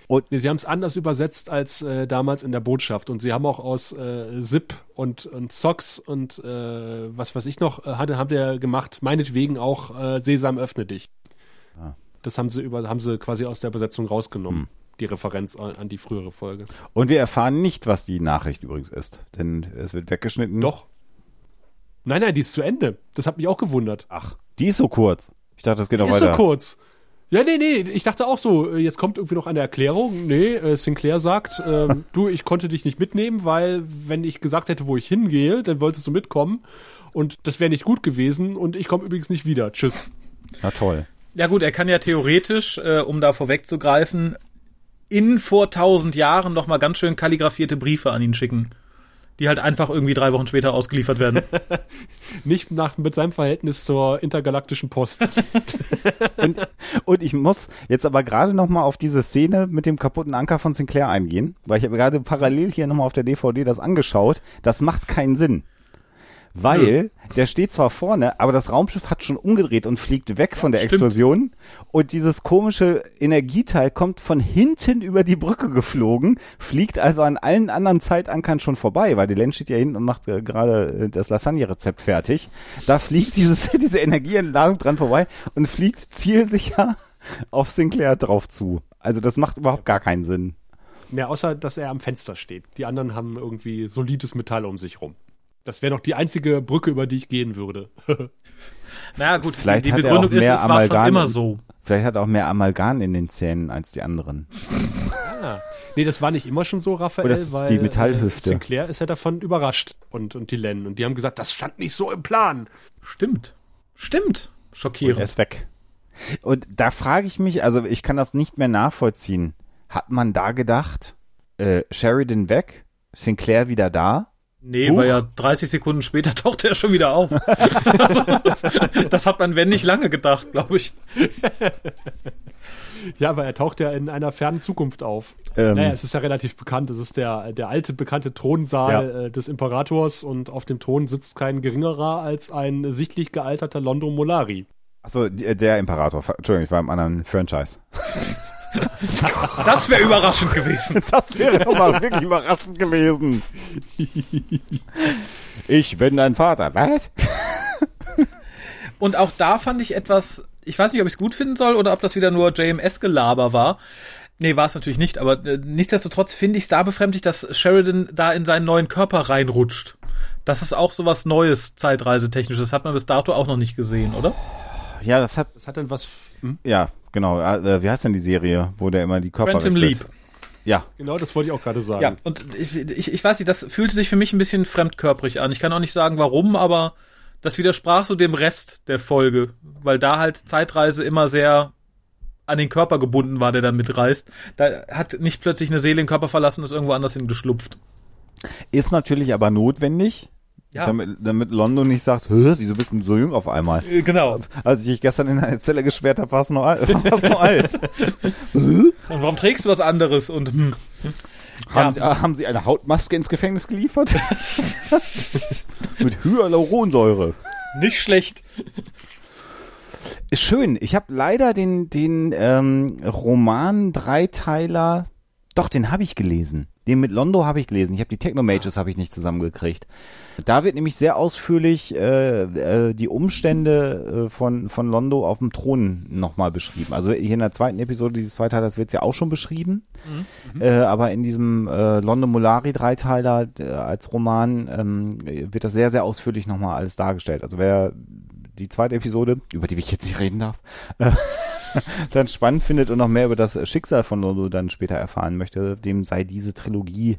Nee, sie haben es anders übersetzt als äh, damals in der Botschaft. Und sie haben auch aus äh, Zip und, und Socks und äh, was weiß ich noch, äh, hatte, haben wir gemacht, meinetwegen auch äh, Sesam, öffne dich. Ah. Das haben sie über, haben sie quasi aus der Übersetzung rausgenommen. Hm. Die Referenz an, an die frühere Folge. Und wir erfahren nicht, was die Nachricht übrigens ist. Denn es wird weggeschnitten. Doch. Nein, nein, die ist zu Ende. Das hat mich auch gewundert. Ach, die ist so kurz. Ich dachte, das geht noch ist weiter. so kurz. Ja, nee, nee, ich dachte auch so, äh, jetzt kommt irgendwie noch eine Erklärung. Nee, äh, Sinclair sagt, ähm, du, ich konnte dich nicht mitnehmen, weil wenn ich gesagt hätte, wo ich hingehe, dann wolltest du mitkommen und das wäre nicht gut gewesen und ich komme übrigens nicht wieder. Tschüss. Na toll. Ja gut, er kann ja theoretisch, äh, um da vorwegzugreifen, in vor tausend Jahren noch mal ganz schön kalligrafierte Briefe an ihn schicken, die halt einfach irgendwie drei Wochen später ausgeliefert werden. Nicht nach, mit seinem Verhältnis zur intergalaktischen Post. Und, und ich muss jetzt aber gerade noch mal auf diese Szene mit dem kaputten Anker von Sinclair eingehen, weil ich habe gerade parallel hier noch mal auf der DVD das angeschaut. Das macht keinen Sinn. Weil der steht zwar vorne, aber das Raumschiff hat schon umgedreht und fliegt weg von der Stimmt. Explosion. Und dieses komische Energieteil kommt von hinten über die Brücke geflogen, fliegt also an allen anderen Zeitankern schon vorbei, weil die Len steht ja hinten und macht äh, gerade äh, das Lasagne-Rezept fertig. Da fliegt dieses, diese Energieentladung dran vorbei und fliegt zielsicher auf Sinclair drauf zu. Also das macht überhaupt gar keinen Sinn. Mehr außer, dass er am Fenster steht. Die anderen haben irgendwie solides Metall um sich rum. Das wäre noch die einzige Brücke, über die ich gehen würde. naja gut, Vielleicht die hat er Begründung auch mehr ist, es war schon Amalgam immer in- so. Vielleicht hat er auch mehr Amalgam in den Zähnen als die anderen. Ah. Nee, das war nicht immer schon so, Raphael, Oh, das ist weil die Metallhüfte. Äh, Sinclair ist ja davon überrascht und, und die Len. Und die haben gesagt, das stand nicht so im Plan. Stimmt. Stimmt. Und er Schockierend. ist weg. Und da frage ich mich, also ich kann das nicht mehr nachvollziehen. Hat man da gedacht, äh, Sheridan weg, Sinclair wieder da? Nee, Huch. weil ja 30 Sekunden später taucht er schon wieder auf. also, das, das hat man, wenn nicht lange gedacht, glaube ich. Ja, aber er taucht ja in einer fernen Zukunft auf. Ähm, Naja, es ist ja relativ bekannt. Es ist der, der alte, bekannte Thronsaal Ja. äh, des Imperators und auf dem Thron sitzt kein geringerer als ein sichtlich gealterter Londo Molari. Achso, der Imperator. Entschuldigung, ich war im anderen Franchise. Das wäre überraschend gewesen. Das wäre doch mal wirklich überraschend gewesen. Ich bin dein Vater. Was? Und auch da fand ich etwas, ich weiß nicht, ob ich es gut finden soll oder ob das wieder nur JMS-Gelaber war. Nee, war es natürlich nicht, aber äh, nichtsdestotrotz finde ich es da befremdlich, dass Sheridan da in seinen neuen Körper reinrutscht. Das ist auch sowas Neues, Zeitreisetechnisches. Hat man bis dato auch noch nicht gesehen, oder? Ja, das hat, Das hat dann was. Hm? ja, genau. Äh, wie heißt denn die Serie, wo der immer die Körper Quantum wechselt? Leap. Ja, Genau, das wollte ich auch gerade sagen. Ja, und ich, ich, ich weiß nicht, das fühlte sich für mich ein bisschen fremdkörperig an. Ich kann auch nicht sagen, warum, aber das widersprach so dem Rest der Folge, weil da halt Zeitreise immer sehr an den Körper gebunden war, der dann mitreist. Da hat nicht plötzlich eine Seele den Körper verlassen, ist irgendwo anders hingeschlupft. ist natürlich aber notwendig, Ja. damit, damit London nicht sagt, wieso bist du so jung auf einmal? Äh, Genau. Als ich dich gestern in eine Zelle gesperrt habe, warst du noch, warst noch alt. Und warum trägst du was anderes? Und hm. Haben, Sie, haben Sie eine Hautmaske ins Gefängnis geliefert? Mit Hyaluronsäure. nicht schlecht. Schön. Ich habe leider den, den ähm, Roman Dreiteiler, doch, den habe ich gelesen. Den mit Londo habe ich gelesen. Ich habe die Techno-Mages habe ich nicht zusammengekriegt. Da wird nämlich sehr ausführlich äh, äh, die Umstände äh, von, von Londo auf dem Thron nochmal beschrieben. Also hier in der zweiten Episode dieses Zweiteilers wird es ja auch schon beschrieben. Mhm. Äh, aber in diesem äh, Londo Molari Dreiteiler äh, als Roman ähm, wird das sehr, sehr ausführlich nochmal alles dargestellt. Also wer die zweite Episode, über die ich jetzt nicht reden darf, äh, dann spannend findet und noch mehr über das Schicksal von Londo dann später erfahren möchte, dem sei diese Trilogie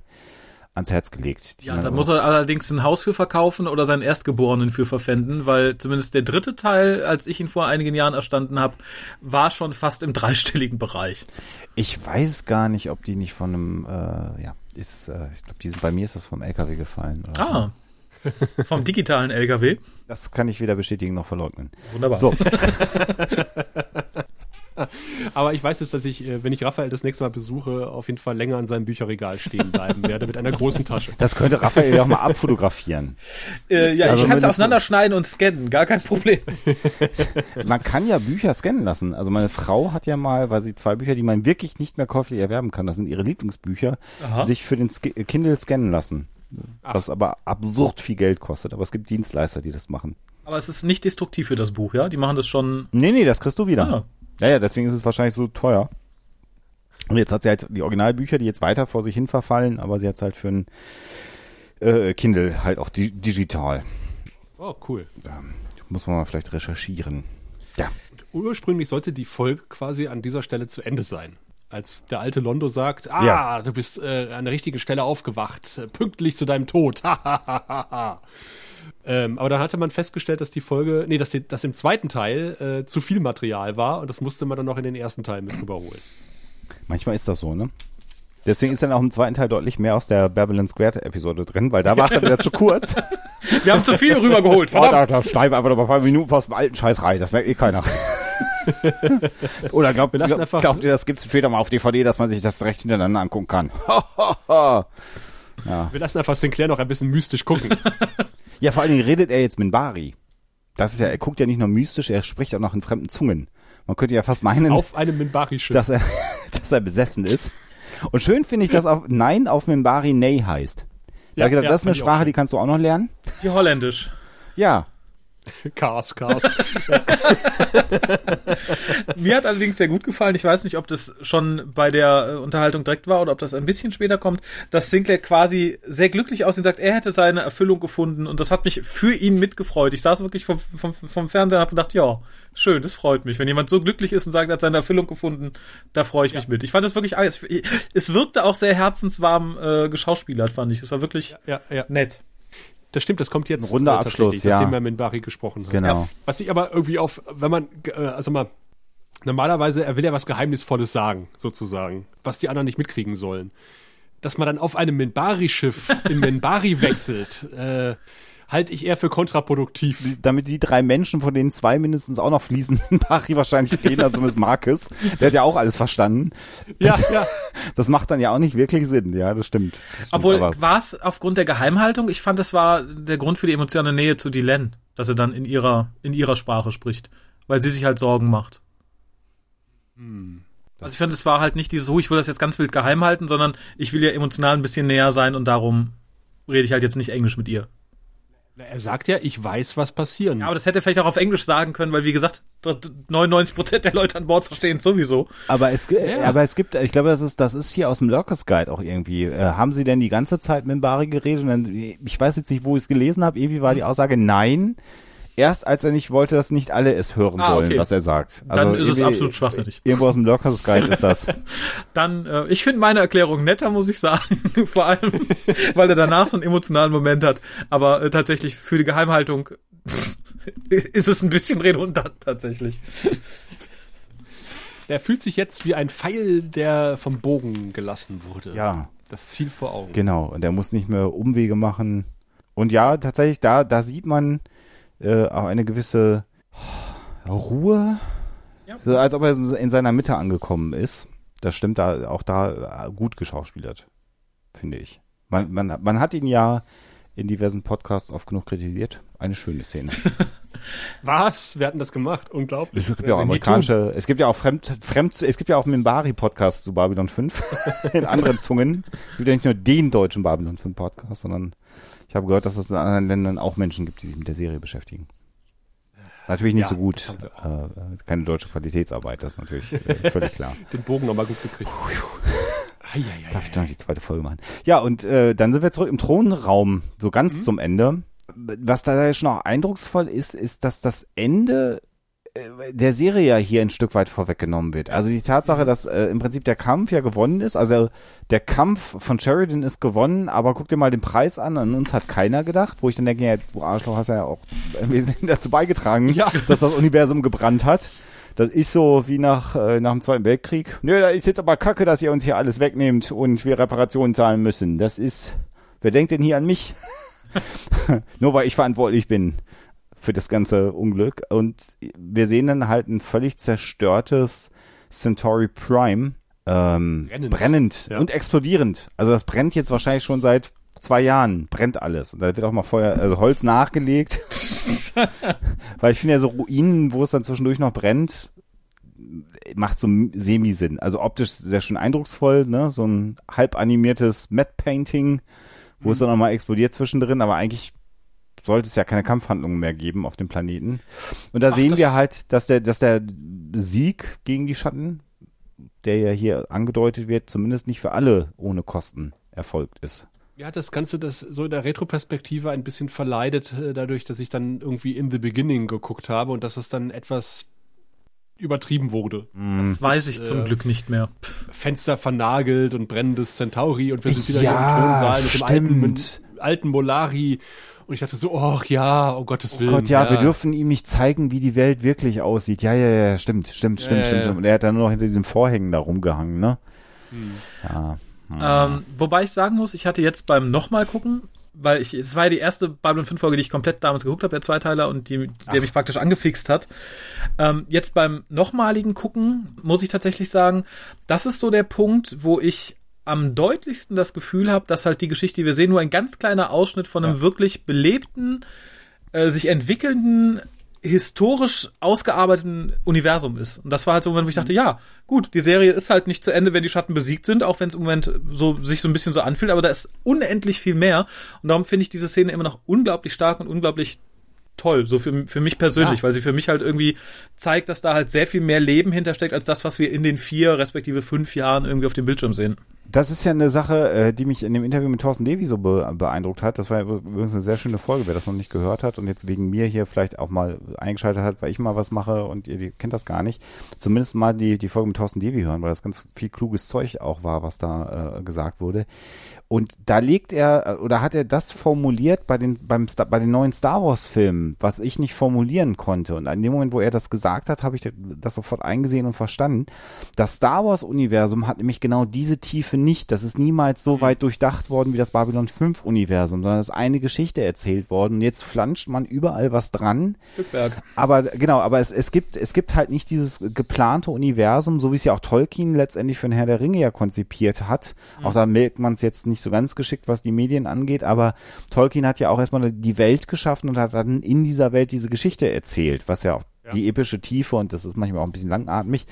ans Herz gelegt. Ja, da muss er allerdings ein Haus für verkaufen oder seinen Erstgeborenen für verpfänden, weil zumindest der dritte Teil, als ich ihn vor einigen Jahren erstanden habe, war schon fast im dreistelligen Bereich. Ich weiß gar nicht, ob die nicht von einem, äh, ja, ist, äh, ich glaube, bei mir ist das vom LKW gefallen. Oder Ah. Vom digitalen LKW. so. Das kann ich weder bestätigen noch verleugnen. Wunderbar. So, Aber ich weiß jetzt, dass ich, äh, wenn ich Raphael das nächste Mal besuche, auf jeden Fall länger an seinem Bücherregal stehen bleiben werde mit einer großen Tasche. das könnte Raphael ja auch mal abfotografieren. Äh, ja, Also ich kann es auseinanderschneiden und scannen, gar kein Problem. Man kann ja Bücher scannen lassen. Also meine Frau hat ja mal, weil sie zwei Bücher, die man wirklich nicht mehr käuflich erwerben kann, das sind ihre Lieblingsbücher, Aha. sich für den Sk Kindle scannen lassen. Was aber absurd viel Geld kostet. Aber es gibt Dienstleister, die das machen. Aber es ist nicht destruktiv für das Buch, ja? Die machen das schon. Nee, nee, das kriegst du wieder. Ah. Ja, ja, deswegen ist es wahrscheinlich so teuer. Und jetzt hat sie halt die Originalbücher, die jetzt weiter vor sich hin verfallen, aber sie hat halt für ein äh, Kindle halt auch di digital. Oh, cool. Da muss man mal vielleicht recherchieren. Ja. Ursprünglich sollte die Folge quasi an dieser Stelle zu Ende sein. Als der alte Londo sagt, ah, Ja. du bist äh, an der richtigen Stelle aufgewacht, äh, pünktlich zu deinem Tod. ähm, aber dann hatte man festgestellt, dass die Folge, nee, dass, die, dass im zweiten Teil äh, zu viel Material war und das musste man dann noch in den ersten Teil mit rüberholen. Manchmal ist das so, ne? Deswegen ist dann auch im zweiten Teil deutlich mehr aus der Babylon Square Episode drin, weil da war es dann wieder zu kurz. Wir haben zu viel rübergeholt, Oh, da, verdammt. da schneiden wir einfach noch mal ein paar Minuten aus dem alten Scheiß rein, das merkt eh keiner. Oder glaubt, glaub, glaubt ihr, das gibt's später mal auf DVD, dass man sich das direkt hintereinander angucken kann? Wir lassen einfach Sinclair noch ein bisschen mystisch gucken. Ja, vor allen Dingen redet er jetzt mit Bari. Das ist ja, er guckt ja nicht nur mystisch, er spricht auch noch in fremden Zungen. Man könnte ja fast meinen, auf einem Minbari-Schiff. dass er, dass er besessen ist. Und schön finde ich, dass auf Nein auf Mimbari Ney heißt. Da Ja, ich gedacht, ja, das ist eine Sprache, die kannst du auch noch lernen. Die Holländisch. Ja. Chaos, Chaos. Mir hat allerdings sehr gut gefallen, ich weiß nicht, ob das schon bei der äh, Unterhaltung direkt war oder ob das ein bisschen später kommt, dass Sinclair quasi sehr glücklich aussieht und sagt, er hätte seine Erfüllung gefunden und das hat mich für ihn mitgefreut. Ich saß wirklich vom, vom, vom Fernseher und habe gedacht, ja, schön, das freut mich. Wenn jemand so glücklich ist und sagt, er hat seine Erfüllung gefunden, da freue ich mich mit. Ich fand das wirklich, es, es wirkte auch sehr herzenswarm äh, geschauspielert, fand ich. Es war wirklich ja, ja. nett. Das stimmt, das kommt jetzt Ein runder äh, Abschluss, ja. nachdem wir mit Bari gesprochen haben. Genau. Was ich aber irgendwie auf, wenn man, äh, also mal, normalerweise, er will ja was Geheimnisvolles sagen, sozusagen, was die anderen nicht mitkriegen sollen. Dass man dann auf einem Minbari-Schiff in Minbari wechselt, äh, halte ich eher für kontraproduktiv. Damit die drei Menschen, von denen zwei mindestens auch noch fließen, Bari wahrscheinlich reden, also zumindest Marcus. Der hat ja auch alles verstanden. Ja, Das, ja. das macht dann ja auch nicht wirklich Sinn. Ja, das stimmt. Das stimmt Obwohl, war es aufgrund der Geheimhaltung? Ich fand, das war der Grund für die emotionale Nähe zu Dylan, dass er dann in ihrer, in ihrer Sprache spricht, weil sie sich halt Sorgen macht. also ich finde, es war halt nicht dieses, oh, ich will das jetzt ganz wild geheim halten, sondern ich will ihr emotional ein bisschen näher sein und darum rede ich halt jetzt nicht Englisch mit ihr. Er sagt ja, ich weiß, was passieren. Ja, aber das hätte er vielleicht auch auf Englisch sagen können, weil wie gesagt, 99% der Leute an Bord verstehen es sowieso. Aber es, Ja. aber es gibt, ich glaube, das ist, das ist hier aus dem Lurkers Guide auch irgendwie. Äh, haben Sie denn die ganze Zeit mit Bari geredet? Und dann, ich weiß jetzt nicht, wo ich es gelesen habe. Irgendwie war die Aussage nein. Erst als er nicht wollte, dass nicht alle es hören Ah, sollen, okay. was er sagt. Also Dann ist es absolut schwachsinnig. Irgendwo aus dem Lurkers Guide ist das. Dann, äh, ich finde meine Erklärung netter, muss ich sagen. Vor allem, weil er danach so einen emotionalen Moment hat. Aber äh, tatsächlich für die Geheimhaltung ist es ein bisschen redundant tatsächlich. Er fühlt sich jetzt wie ein Pfeil, der vom Bogen gelassen wurde. Ja, Das Ziel vor Augen. genau. Und er muss nicht mehr Umwege machen. Und ja, tatsächlich, da, da sieht man äh, auch eine gewisse Ruhe. Ja. So, als ob er in seiner Mitte angekommen ist. Das stimmt da auch da äh, gut geschauspielert, finde ich. Man, man, man hat ihn ja in diversen Podcasts oft genug kritisiert. Eine schöne Szene. Was? Wir hatten das gemacht. Unglaublich. Es gibt ja auch amerikanische, es gibt ja auch Fremd, Fremd, es gibt ja auch Mimbari-Podcasts zu Babylon 5 in anderen Zungen. Es gibt ja nicht nur den deutschen Babylon 5 Podcast, sondern ich habe gehört, dass es in anderen Ländern auch Menschen gibt, die sich mit der Serie beschäftigen. Natürlich nicht Ja, so gut. Äh, keine deutsche Qualitätsarbeit, das ist natürlich äh, völlig klar. Den Bogen nochmal gut gekriegt. Eieiei. Darf ich doch noch die zweite Folge machen? Ja, und äh, dann sind wir zurück im Thronraum, so ganz Mhm. zum Ende. Was da schon auch eindrucksvoll ist, ist, dass das Ende der Serie ja hier ein Stück weit vorweggenommen wird. Also die Tatsache, dass äh, im Prinzip der Kampf ja gewonnen ist, also der Kampf von Sheridan ist gewonnen, aber guck dir mal den Preis an, an uns hat keiner gedacht, wo ich dann denke, ja, du Arschloch hast ja auch im Wesentlichen dazu beigetragen, Ja. dass das Universum gebrannt hat. Das ist so wie nach, äh, nach dem Zweiten Weltkrieg. Nö, da ist jetzt aber kacke, dass ihr uns hier alles wegnehmt und wir Reparationen zahlen müssen. Das ist, wer denkt denn hier an mich? Nur weil ich verantwortlich bin für das ganze Unglück. Und wir sehen dann halt ein völlig zerstörtes Centauri Prime. Ähm, brennend, Brennend. Ja. und explodierend. Also das brennt jetzt wahrscheinlich schon seit zwei Jahren. Brennt alles. Und da wird auch mal Feuer, also Holz nachgelegt. Weil ich finde ja so Ruinen, wo es dann zwischendurch noch brennt, macht so Semi-Sinn. Also optisch sehr schön eindrucksvoll, ne? So ein halb animiertes Matte-Painting, wo es dann nochmal explodiert zwischendrin, aber eigentlich sollte es ja keine Kampfhandlungen mehr geben auf dem Planeten. Und da Ach, sehen wir halt, dass der, dass der Sieg gegen die Schatten, der ja hier angedeutet wird, zumindest nicht für alle ohne Kosten erfolgt ist. Ja, das Ganze das so in der Retroperspektive ein bisschen verleidet, äh, dadurch, dass ich dann irgendwie in the beginning geguckt habe und dass es dann etwas übertrieben wurde. Das weiß ich zum äh, Glück nicht mehr. Fenster vernagelt und brennendes Centauri und wir sind wieder Ja, hier im Thronsaal mit dem alten, alten Molari. Und ich dachte so, oh ja, um Gottes Willen. Oh Gott, ja, wir dürfen ihm nicht zeigen, wie die Welt wirklich aussieht. Ja, ja, ja, stimmt, stimmt, stimmt, Ja, stimmt, ja, stimmt. ja. Und er hat dann nur noch hinter diesem Vorhängen da rumgehangen, ne? Hm. Ja. Ähm, wobei ich sagen muss, ich hatte jetzt beim nochmal gucken, weil ich, es war ja die erste Babylon 5 Folge, die ich komplett damals geguckt habe, der Zweiteiler, und die, der mich praktisch angefixt hat. Ähm, jetzt beim nochmaligen Gucken muss ich tatsächlich sagen, das ist so der Punkt, wo ich am deutlichsten das Gefühl habe, dass halt die Geschichte, die wir sehen, nur ein ganz kleiner Ausschnitt von einem wirklich belebten, äh, sich entwickelnden, historisch ausgearbeiteten Universum ist. Und das war halt so ein Moment, wo ich dachte, ja, gut, die Serie ist halt nicht zu Ende, wenn die Schatten besiegt sind, auch wenn es im Moment so sich so ein bisschen so anfühlt, aber da ist unendlich viel mehr. Und darum finde ich diese Szene immer noch unglaublich stark und unglaublich toll, so für, für mich persönlich, Ja. weil sie für mich halt irgendwie zeigt, dass da halt sehr viel mehr Leben hintersteckt, als das, was wir in den vier, respektive fünf Jahren irgendwie auf dem Bildschirm sehen. Das ist ja eine Sache, äh, die mich in dem Interview mit Thorsten Levy so be beeindruckt hat. Das war übrigens eine sehr schöne Folge, wer das noch nicht gehört hat und jetzt wegen mir hier vielleicht auch mal eingeschaltet hat, weil ich mal was mache und ihr, ihr kennt das gar nicht. Zumindest mal die, die Folge mit Thorsten Levy hören, weil das ganz viel kluges Zeug auch war, was da äh, gesagt wurde. Und da legt er, oder hat er das formuliert bei den, beim Star, bei den neuen Star Wars Filmen, was ich nicht formulieren konnte. Und in dem Moment, wo er das gesagt hat, habe ich das sofort eingesehen und verstanden. Das Star Wars Universum hat nämlich genau diese Tiefe nicht. Das ist niemals so weit durchdacht worden wie das Babylon 5 Universum, sondern es ist eine Geschichte erzählt worden. Und jetzt flanscht man überall was dran. Stückwerk. Aber genau, aber es, es gibt es gibt halt nicht dieses geplante Universum, so wie es ja auch Tolkien letztendlich für den Herr der Ringe ja konzipiert hat. Auch da melkt man es jetzt nicht so ganz geschickt, was die Medien angeht, aber Tolkien hat ja auch erstmal die Welt geschaffen und hat dann in dieser Welt diese Geschichte erzählt, was ja auch die epische Tiefe und das ist manchmal auch ein bisschen langatmig.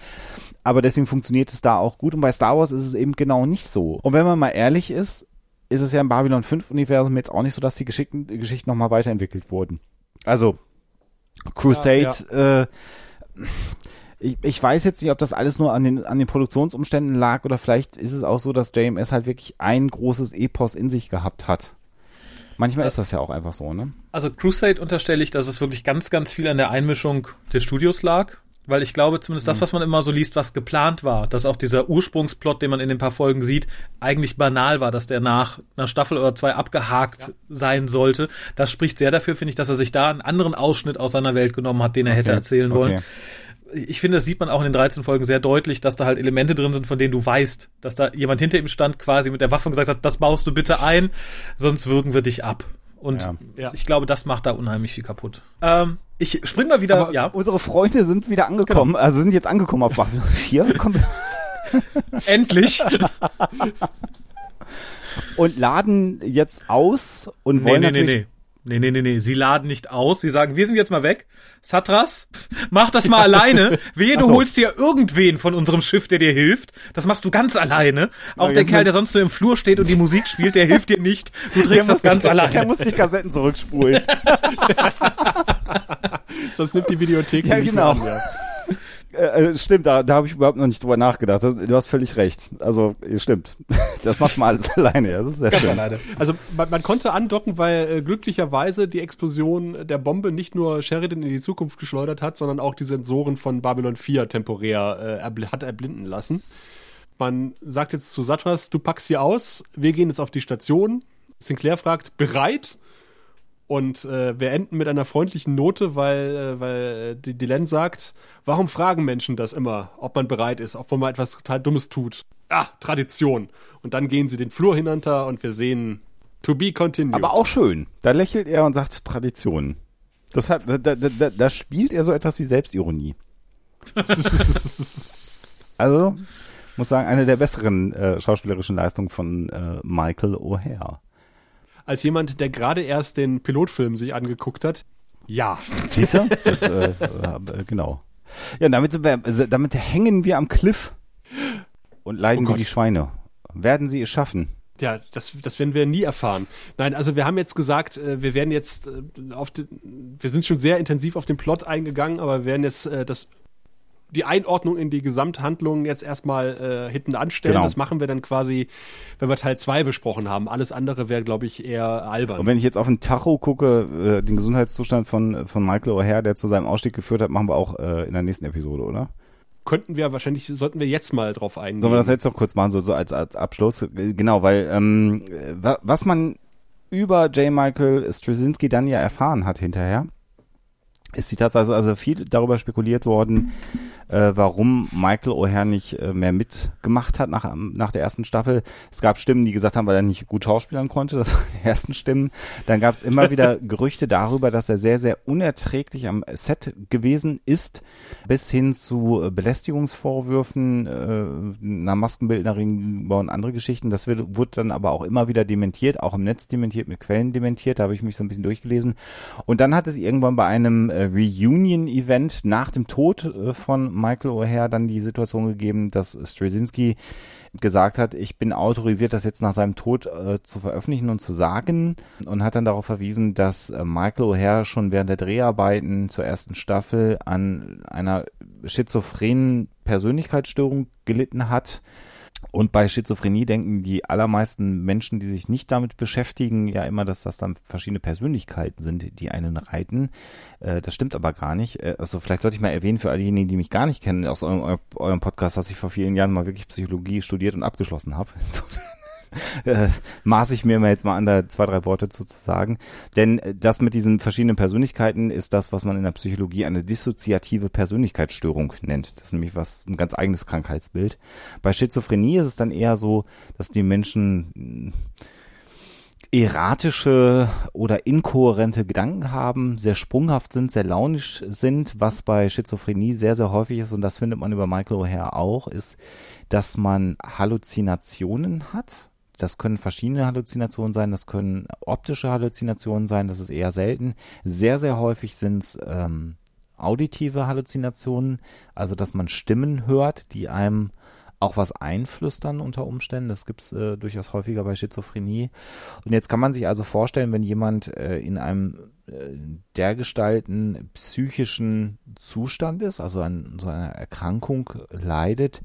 Aber deswegen funktioniert es da auch gut und bei Star Wars ist es eben genau nicht so. Und wenn man mal ehrlich ist, ist es ja im Babylon 5 Universum jetzt auch nicht so, dass die Geschichten, die Geschichten nochmal weiterentwickelt wurden. Also Crusade, Äh, ich, ich weiß jetzt nicht, ob das alles nur an den, an den Produktionsumständen lag oder vielleicht ist es auch so, dass JMS halt wirklich ein großes Epos in sich gehabt hat. Manchmal ist das ja auch einfach so, ne? Also Crusade unterstelle ich, dass es wirklich ganz, ganz viel an der Einmischung des Studios lag. Weil ich glaube, zumindest das, was man immer so liest, was geplant war, dass auch dieser Ursprungsplot, den man in den paar Folgen sieht, eigentlich banal war, dass der nach einer Staffel oder zwei abgehakt sein sollte. Das spricht sehr dafür, finde ich, dass er sich da einen anderen Ausschnitt aus seiner Welt genommen hat, den er hätte Okay, erzählen wollen. Ich finde, das sieht man auch in den 13 Folgen sehr deutlich, dass da halt Elemente drin sind, von denen du weißt, dass da jemand hinter ihm stand, quasi mit der Waffe und gesagt hat, das baust du bitte ein, sonst würgen wir dich ab. Und Ja. Ja. ich glaube, das macht da unheimlich viel kaputt. Ähm, ich spring mal wieder, Aber ja, unsere Freunde sind wieder angekommen, also sind jetzt angekommen auf Babylon 4. Komm, endlich. und laden jetzt aus und wollen nee, nee, natürlich nee. Nee, nee, nee, nee. Sie laden nicht aus. Sie sagen, wir sind jetzt mal weg. Satras, mach das mal alleine. Wehe, du so. holst dir irgendwen von unserem Schiff, der dir hilft. Das machst du ganz alleine. Auch Ja, der Kerl, der sonst nur im Flur steht und die Musik spielt, der hilft dir nicht. Du trägst das ganz die, alleine. der muss die Kassetten zurückspulen. Sonst nimmt die Videothek Ja, nicht genau. mehr ja. Äh, äh, stimmt, da, da habe ich überhaupt noch nicht drüber nachgedacht. Du hast völlig recht. Also, stimmt. Das macht man alles alleine. Ja, das ist sehr Ganz schön. alleine. Also man, man konnte andocken, weil äh, glücklicherweise die Explosion der Bombe nicht nur Sheridan in die Zukunft geschleudert hat, sondern auch die Sensoren von Babylon 4 temporär äh, erbl hat erblinden lassen. Man sagt jetzt zu Satras, du packst hier aus, wir gehen jetzt auf die Station. Sinclair fragt, bereit? Und äh, wir enden mit einer freundlichen Note, weil, äh, weil äh, die Dylan sagt, warum fragen Menschen das immer, ob man bereit ist, ob man mal etwas total Dummes tut? Ah, Tradition. Und dann gehen sie den Flur hinunter und wir sehen To be continued. Aber auch schön. Da lächelt er und sagt Tradition. Das hat, da, da, da, da spielt er so etwas wie Selbstironie. also, muss sagen, eine der besseren äh, schauspielerischen Leistungen von äh, Michael O'Hare. Als jemand, der gerade erst den Pilotfilm sich angeguckt hat, ja. Siehst du? Das, äh, äh, genau. Ja, damit, wir, also damit hängen wir am Cliff und leiden Oh wie die Schweine. Werden sie es schaffen? Ja, das, das werden wir nie erfahren. Nein, also wir haben jetzt gesagt, äh, wir werden jetzt äh, auf den, wir sind schon sehr intensiv auf den Plot eingegangen, aber wir werden jetzt das die Einordnung in die Gesamthandlung jetzt erstmal äh, hinten anstellen. Genau. Das machen wir dann quasi, wenn wir Teil 2 besprochen haben. Alles andere wäre, glaube ich, eher albern. Und wenn ich jetzt auf den Tacho gucke, äh, den Gesundheitszustand von, von Michael O'Hare, der zu seinem Ausstieg geführt hat, machen wir auch äh, in der nächsten Episode, oder? Könnten wir wahrscheinlich, sollten wir jetzt mal drauf eingehen. Sollen wir das jetzt noch kurz machen, so, so als, als Abschluss? Äh, Genau, weil ähm, äh, wa- was man über J. Michael Straczynski dann ja erfahren hat hinterher, ist die Tatsache, also viel darüber spekuliert worden, äh, warum Michael O'Hare nicht äh, mehr mitgemacht hat nach, nach der ersten Staffel. Es gab Stimmen, die gesagt haben, weil er nicht gut schauspielern konnte, das waren die ersten Stimmen. Dann gab es immer wieder Gerüchte darüber, dass er sehr, sehr unerträglich am Set gewesen ist, bis hin zu äh, Belästigungsvorwürfen, äh, einer Maskenbildnerin und andere Geschichten. Das wird, wurde dann aber auch immer wieder dementiert, auch im Netz dementiert, mit Quellen dementiert. Da habe ich mich so ein bisschen durchgelesen. Und dann hat es irgendwann bei einem äh, Reunion-Event nach dem Tod äh, von Michael O'Hare dann die Situation gegeben, dass Straczynski gesagt hat, ich bin autorisiert, das jetzt nach seinem Tod äh, zu veröffentlichen und zu sagen und hat dann darauf verwiesen, dass äh, Michael O'Hare schon während der Dreharbeiten zur ersten Staffel an einer schizophrenen Persönlichkeitsstörung gelitten hat. Und bei Schizophrenie denken die allermeisten Menschen, die sich nicht damit beschäftigen, ja immer, dass das dann verschiedene Persönlichkeiten sind, die einen reiten. Äh, das stimmt aber gar nicht. Äh, also vielleicht sollte ich mal erwähnen für all diejenigen, die mich gar nicht kennen aus eurem, eu- eurem Podcast, dass ich vor vielen Jahren mal wirklich Psychologie studiert und abgeschlossen habe. Insofern äh, maße ich mir mal jetzt mal an, da zwei, drei Worte zu, zu sagen. Denn äh, das mit diesen verschiedenen Persönlichkeiten ist das, was man in der Psychologie eine dissoziative Persönlichkeitsstörung nennt. Das ist nämlich was, ein ganz eigenes Krankheitsbild. Bei Schizophrenie ist es dann eher so, dass die Menschen mh, erratische oder inkohärente Gedanken haben, sehr sprunghaft sind, sehr launisch sind, was bei Schizophrenie sehr, sehr häufig ist, und das findet man über Michael O'Hare auch, ist, dass man Halluzinationen hat. Das können verschiedene Halluzinationen sein, das können optische Halluzinationen sein, das ist eher selten. Sehr, sehr häufig sind es ähm, auditive Halluzinationen, also dass man Stimmen hört, die einem auch was einflüstern unter Umständen. Das gibt's äh, durchaus häufiger bei Schizophrenie. Und jetzt kann man sich also vorstellen, wenn jemand äh, in einem äh, dergestalten psychischen Zustand ist, also an so einer Erkrankung leidet,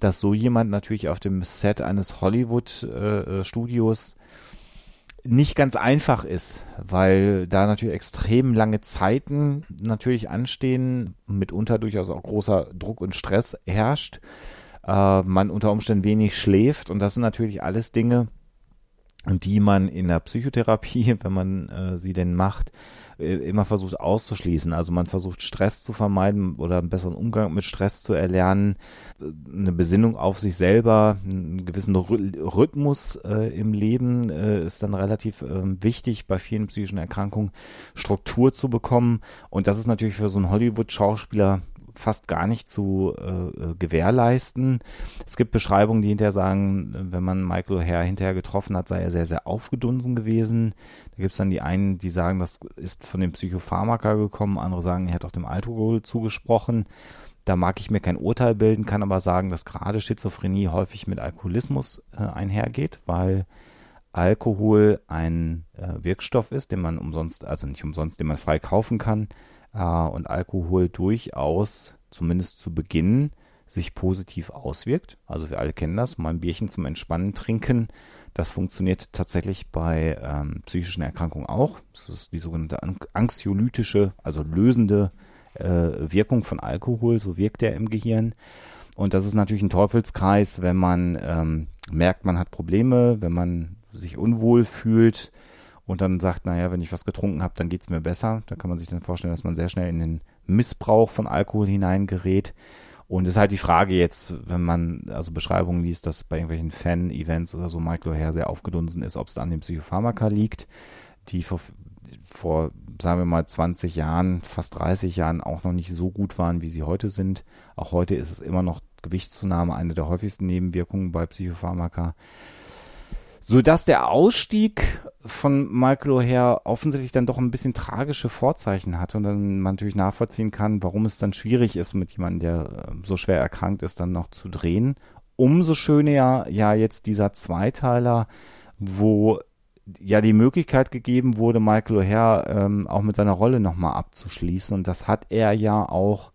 dass so jemand natürlich auf dem Set eines Hollywood-Studios nicht ganz einfach ist, weil da natürlich extrem lange Zeiten natürlich anstehen, mitunter durchaus auch großer Druck und Stress herrscht, äh, man unter Umständen wenig schläft und das sind natürlich alles Dinge, die man in der Psychotherapie, wenn man äh, sie denn macht, äh, immer versucht auszuschließen. Also man versucht Stress zu vermeiden oder einen besseren Umgang mit Stress zu erlernen, äh, eine Besinnung auf sich selber, einen gewissen Rhy- Rhythmus äh, im Leben äh, ist dann relativ ähm, wichtig bei vielen psychischen Erkrankungen, Struktur zu bekommen. Und das ist natürlich für so einen Hollywood-Schauspieler fast gar nicht zu äh, gewährleisten. Es gibt Beschreibungen, die hinterher sagen, wenn man Michael O'Hare hinterher getroffen hat, sei er sehr, sehr aufgedunsen gewesen. Da gibt es dann die einen, die sagen, das ist von dem Psychopharmaka gekommen, andere sagen, er hat auch dem Alkohol zugesprochen. Da mag ich mir kein Urteil bilden, kann aber sagen, dass gerade Schizophrenie häufig mit Alkoholismus äh, einhergeht, weil Alkohol ein äh, Wirkstoff ist, den man umsonst, also nicht umsonst, den man frei kaufen kann äh, und Alkohol durchaus, zumindest zu Beginn, sich positiv auswirkt. Also wir alle kennen das, mal ein Bierchen zum Entspannen trinken. Das funktioniert tatsächlich bei ähm, psychischen Erkrankungen auch. Das ist die sogenannte anxiolytische, also lösende äh, Wirkung von Alkohol. So wirkt er im Gehirn. Und das ist natürlich ein Teufelskreis, wenn man ähm, merkt, man hat Probleme, wenn man sich unwohl fühlt und dann sagt, naja, wenn ich was getrunken habe, dann geht's mir besser. Da kann man sich dann vorstellen, dass man sehr schnell in den Missbrauch von Alkohol hineingerät. Und es ist halt die Frage jetzt, wenn man also Beschreibungen liest, dass bei irgendwelchen Fan-Events oder so Michael O'Hare sehr aufgedunsen ist, ob es da an dem Psychopharmaka liegt, die vor, vor, sagen wir mal, 20 Jahren, fast 30 Jahren auch noch nicht so gut waren, wie sie heute sind. Auch heute ist es immer noch Gewichtszunahme eine der häufigsten Nebenwirkungen bei Psychopharmaka so dass der Ausstieg von Michael O'Hare offensichtlich dann doch ein bisschen tragische Vorzeichen hatte und dann man natürlich nachvollziehen kann, warum es dann schwierig ist, mit jemandem, der äh, so schwer erkrankt ist, dann noch zu drehen. Umso schöner ja jetzt dieser Zweiteiler, wo ja die Möglichkeit gegeben wurde, Michael O'Hare ähm, auch mit seiner Rolle nochmal abzuschließen und das hat er ja auch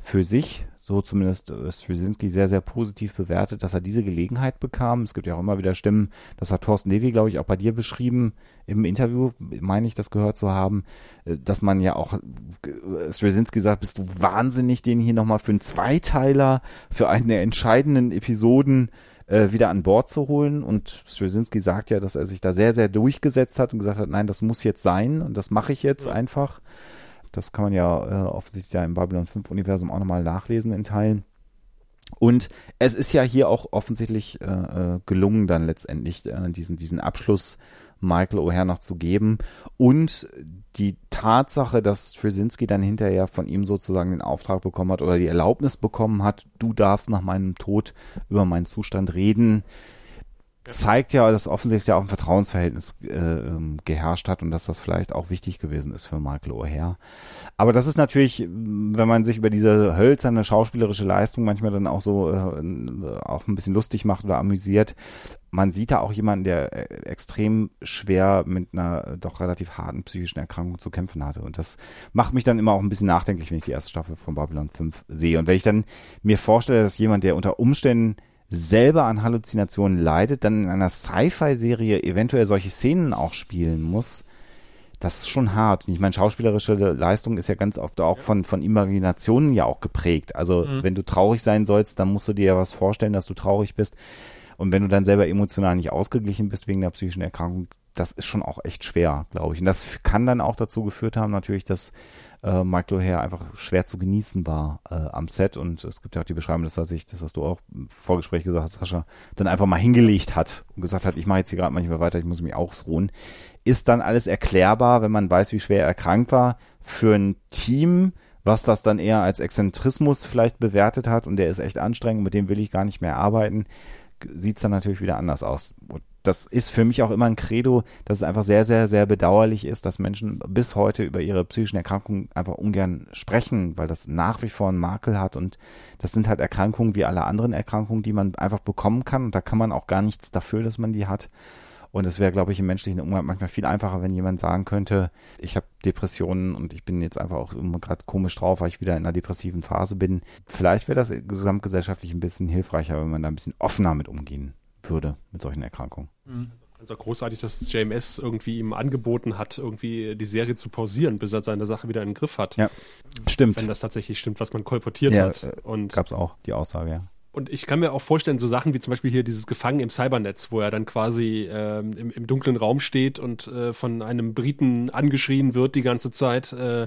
für sich so zumindest äh, Straczynski sehr, sehr positiv bewertet, dass er diese Gelegenheit bekam. Es gibt ja auch immer wieder Stimmen, das hat Thorsten Levy, glaube ich, auch bei dir beschrieben im Interview, meine ich das gehört zu haben, äh, dass man ja auch, äh, Straczynski sagt, bist du wahnsinnig, den hier nochmal für einen Zweiteiler, für einen der entscheidenden Episoden äh, wieder an Bord zu holen. Und Straczynski sagt ja, dass er sich da sehr, sehr durchgesetzt hat und gesagt hat, nein, das muss jetzt sein und das mache ich jetzt einfach. Das kann man ja äh, offensichtlich ja im Babylon 5 Universum auch nochmal nachlesen in Teilen. Und es ist ja hier auch offensichtlich äh, äh, gelungen, dann letztendlich äh, diesen, diesen Abschluss Michael O'Hare noch zu geben. Und die Tatsache, dass Straczynski dann hinterher von ihm sozusagen den Auftrag bekommen hat oder die Erlaubnis bekommen hat, du darfst nach meinem Tod über meinen Zustand reden, zeigt ja, dass offensichtlich auch ein Vertrauensverhältnis äh, ähm, geherrscht hat und dass das vielleicht auch wichtig gewesen ist für Michael O'Hare. Aber das ist natürlich, wenn man sich über diese hölzerne schauspielerische Leistung manchmal dann auch so äh, auch ein bisschen lustig macht oder amüsiert, man sieht da auch jemanden, der äh, extrem schwer mit einer doch relativ harten psychischen Erkrankung zu kämpfen hatte. Und das macht mich dann immer auch ein bisschen nachdenklich, wenn ich die erste Staffel von Babylon 5 sehe. Und wenn ich dann mir vorstelle, dass jemand, der unter Umständen selber an Halluzinationen leidet, dann in einer Sci-Fi-Serie eventuell solche Szenen auch spielen muss, das ist schon hart. Und ich meine, schauspielerische Leistung ist ja ganz oft auch von, von Imaginationen ja auch geprägt. Also mhm. wenn du traurig sein sollst, dann musst du dir ja was vorstellen, dass du traurig bist. Und wenn du dann selber emotional nicht ausgeglichen bist wegen der psychischen Erkrankung, das ist schon auch echt schwer, glaube ich. Und das kann dann auch dazu geführt haben, natürlich, dass äh, Michael O'Hare einfach schwer zu genießen war äh, am Set. Und es gibt ja auch die Beschreibung, dass er sich, das hast du auch im Vorgespräch gesagt, Sascha, dann einfach mal hingelegt hat und gesagt hat, ich mache jetzt hier gerade manchmal weiter, ich muss mich ausruhen. Ist dann alles erklärbar, wenn man weiß, wie schwer er krank war, für ein Team, was das dann eher als Exzentrismus vielleicht bewertet hat und der ist echt anstrengend, mit dem will ich gar nicht mehr arbeiten, sieht's dann natürlich wieder anders aus. Das ist für mich auch immer ein Credo, dass es einfach sehr, sehr, sehr bedauerlich ist, dass Menschen bis heute über ihre psychischen Erkrankungen einfach ungern sprechen, weil das nach wie vor einen Makel hat und das sind halt Erkrankungen wie alle anderen Erkrankungen, die man einfach bekommen kann und da kann man auch gar nichts dafür, dass man die hat. Und es wäre, glaube ich, im menschlichen Umgang manchmal viel einfacher, wenn jemand sagen könnte, ich habe Depressionen und ich bin jetzt einfach auch gerade komisch drauf, weil ich wieder in einer depressiven Phase bin. Vielleicht wäre das gesamtgesellschaftlich ein bisschen hilfreicher, wenn man da ein bisschen offener mit umgehen würde mit solchen Erkrankungen. Mhm. Also großartig, dass JMS irgendwie ihm angeboten hat, irgendwie die Serie zu pausieren, bis er seine Sache wieder in den Griff hat. Ja, stimmt. Wenn das tatsächlich stimmt, was man kolportiert ja, hat. Äh, und gab's auch die Aussage, ja. Und ich kann mir auch vorstellen, so Sachen wie zum Beispiel hier dieses Gefangen im Cybernetz, wo er dann quasi ähm, im, im, dunklen Raum steht und äh, von einem Briten angeschrien wird die ganze Zeit. Äh,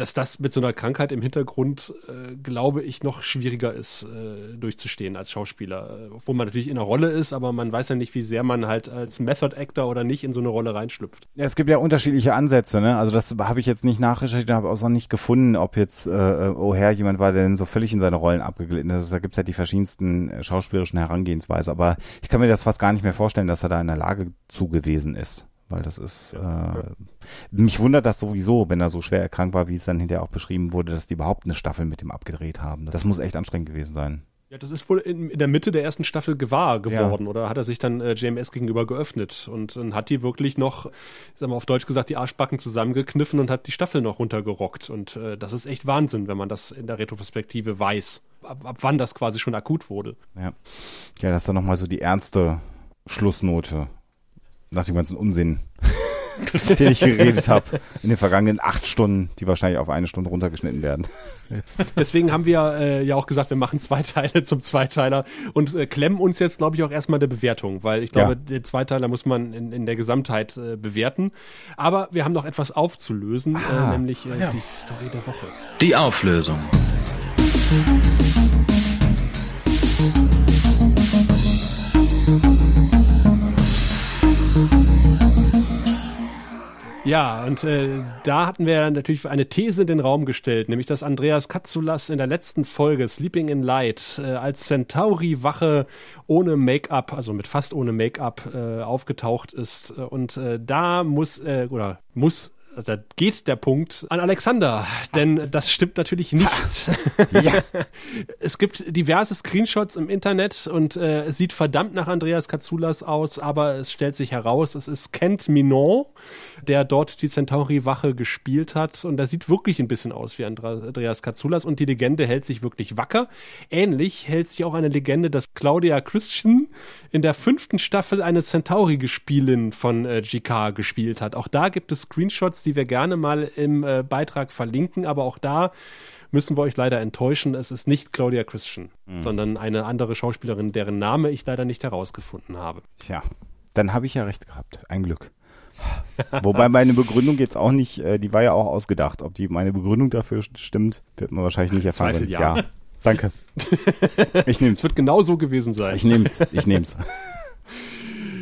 dass das mit so einer Krankheit im Hintergrund, äh, glaube ich, noch schwieriger ist, äh, durchzustehen als Schauspieler. Äh, obwohl man natürlich in einer Rolle ist, aber man weiß ja nicht, wie sehr man halt als Method Actor oder nicht in so eine Rolle reinschlüpft. Ja, es gibt ja unterschiedliche Ansätze, ne? Also das habe ich jetzt nicht nachrecherchiert, habe auch noch nicht gefunden, ob jetzt äh, oh Herr jemand war, der denn so völlig in seine Rollen abgeglitten ist. Da gibt's ja die verschiedensten äh, schauspielerischen Herangehensweisen, aber ich kann mir das fast gar nicht mehr vorstellen, dass er da in der Lage zu gewesen ist weil das ist, äh, mich wundert das sowieso, wenn er so schwer erkrankt war, wie es dann hinterher auch beschrieben wurde, dass die überhaupt eine Staffel mit ihm abgedreht haben. Das muss echt anstrengend gewesen sein. Ja, das ist wohl in, in der Mitte der ersten Staffel gewahr geworden ja. oder hat er sich dann äh, JMS gegenüber geöffnet und dann hat die wirklich noch, sagen wir auf Deutsch gesagt, die Arschbacken zusammengekniffen und hat die Staffel noch runtergerockt und äh, das ist echt Wahnsinn, wenn man das in der Retroperspektive weiß, ab, ab wann das quasi schon akut wurde. Ja, ja das ist dann nochmal so die ernste Schlussnote nach dem ganzen Unsinn, den ich geredet habe in den vergangenen acht Stunden, die wahrscheinlich auf eine Stunde runtergeschnitten werden. Deswegen haben wir äh, ja auch gesagt, wir machen zwei Teile zum Zweiteiler und äh, klemmen uns jetzt, glaube ich, auch erstmal der Bewertung, weil ich glaube, ja. den Zweiteiler muss man in, in der Gesamtheit äh, bewerten. Aber wir haben noch etwas aufzulösen, äh, ah, nämlich äh, ja. die Story der Woche. Die Auflösung. Ja, und äh, da hatten wir natürlich eine These in den Raum gestellt, nämlich dass Andreas Katsoulas in der letzten Folge Sleeping in Light äh, als Centauri-Wache ohne Make-up, also mit fast ohne Make-up äh, aufgetaucht ist. Und äh, da muss, äh, oder muss da geht der Punkt an Alexander, denn das stimmt natürlich nicht. ja. Es gibt diverse Screenshots im Internet und äh, es sieht verdammt nach Andreas Katsoulas aus, aber es stellt sich heraus, es ist Kent Minon, der dort die Centauri-Wache gespielt hat und der sieht wirklich ein bisschen aus wie Andreas Katsoulas und die Legende hält sich wirklich wacker. Ähnlich hält sich auch eine Legende, dass Claudia Christian in der fünften Staffel eine Centauri-Gespielin von äh, GK gespielt hat. Auch da gibt es Screenshots, die wir gerne mal im äh, Beitrag verlinken, aber auch da müssen wir euch leider enttäuschen. Es ist nicht Claudia Christian, mhm. sondern eine andere Schauspielerin, deren Name ich leider nicht herausgefunden habe. Tja, dann habe ich ja recht gehabt. Ein Glück. Wobei meine Begründung jetzt auch nicht, äh, die war ja auch ausgedacht. Ob die meine Begründung dafür stimmt, wird man wahrscheinlich nicht erfahren. Zweifel, ja. ja. Danke. Ich nehme es. wird genau so gewesen sein. Ich nehme es. Ich nehme es.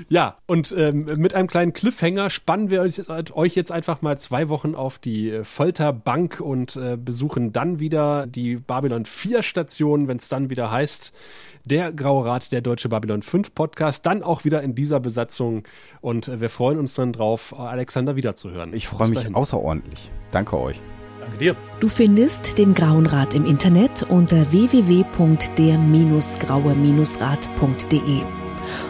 Ja, und ähm, mit einem kleinen Cliffhanger spannen wir euch jetzt einfach mal zwei Wochen auf die äh, Folterbank und äh, besuchen dann wieder die Babylon 4 Station, wenn es dann wieder heißt, der Graue Rat, der Deutsche Babylon 5 Podcast, dann auch wieder in dieser Besatzung und äh, wir freuen uns dann drauf, Alexander wiederzuhören. Ich freue mich außerordentlich. Danke euch. Danke dir. Du findest den Grauen Rat im Internet unter www.der-graue-rat.de